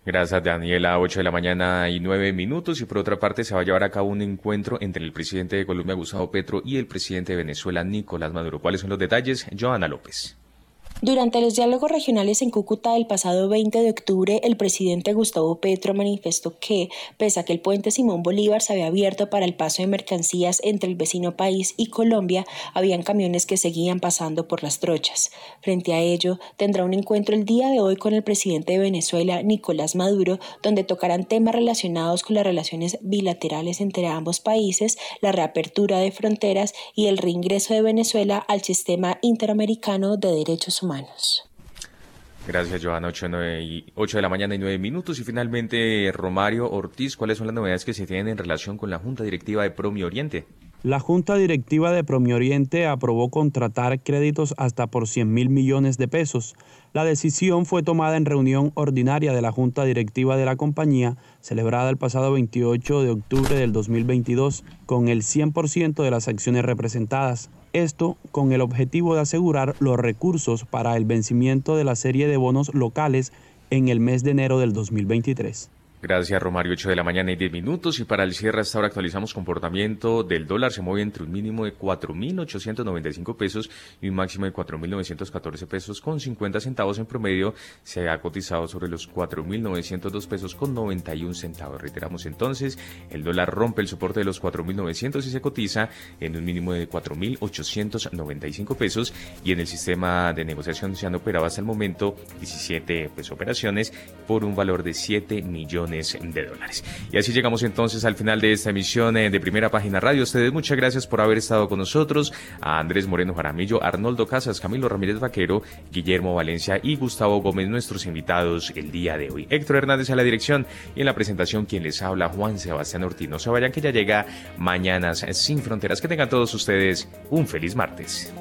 Gracias, Daniela. 8 de la mañana y 9 minutos. Y por otra parte, se va a llevar a cabo un encuentro entre el presidente de Colombia, Gustavo Petro, y el presidente de Venezuela, Nicolás Maduro. ¿Cuáles son los detalles? Joana López. Durante los diálogos regionales en Cúcuta el pasado 20 de octubre, el presidente Gustavo Petro manifestó que, pese a que el puente Simón Bolívar se había abierto para el paso de mercancías entre el vecino país y Colombia, habían camiones que seguían pasando por las trochas. Frente a ello, tendrá un encuentro el día de hoy con el presidente de Venezuela, Nicolás Maduro, donde tocarán temas relacionados con las relaciones bilaterales entre ambos países, la reapertura de fronteras y el reingreso de Venezuela al sistema interamericano de derechos humanos. Gracias, Joana. 8, de la mañana y 9 minutos. Y finalmente, Romario Ortiz, ¿cuáles son las novedades que se tienen en relación con la Junta Directiva de Promi Oriente? La Junta Directiva de Promi Oriente aprobó contratar créditos hasta por 100 mil millones de pesos. La decisión fue tomada en reunión ordinaria de la Junta Directiva de la compañía, celebrada el pasado 28 de octubre del 2022, con el 100% de las acciones representadas. Esto con el objetivo de asegurar los recursos para el vencimiento de la serie de bonos locales en el mes de enero del 2023. Gracias, Romario. 8 de la mañana y 10 minutos. Y para el cierre, hasta ahora actualizamos comportamiento del dólar. Se mueve entre un mínimo de 4.895 pesos y un máximo de 4.914 pesos con 50 centavos en promedio. Se ha cotizado sobre los 4.902 pesos con 91 centavos. Reiteramos entonces, el dólar rompe el soporte de los 4.900 y se cotiza en un mínimo de 4.895 pesos. Y en el sistema de negociación se han operado hasta el momento 17 pues, operaciones por un valor de 7 millones de dólares. Y así llegamos entonces al final de esta emisión eh, de Primera Página Radio. Ustedes muchas gracias por haber estado con nosotros. A Andrés Moreno Jaramillo, Arnoldo Casas, Camilo Ramírez Vaquero, Guillermo Valencia y Gustavo Gómez, nuestros invitados el día de hoy. Héctor Hernández a la dirección y en la presentación quien les habla, Juan Sebastián Ortiz. No se vayan que ya llega Mañanas sin Fronteras. Que tengan todos ustedes un feliz martes.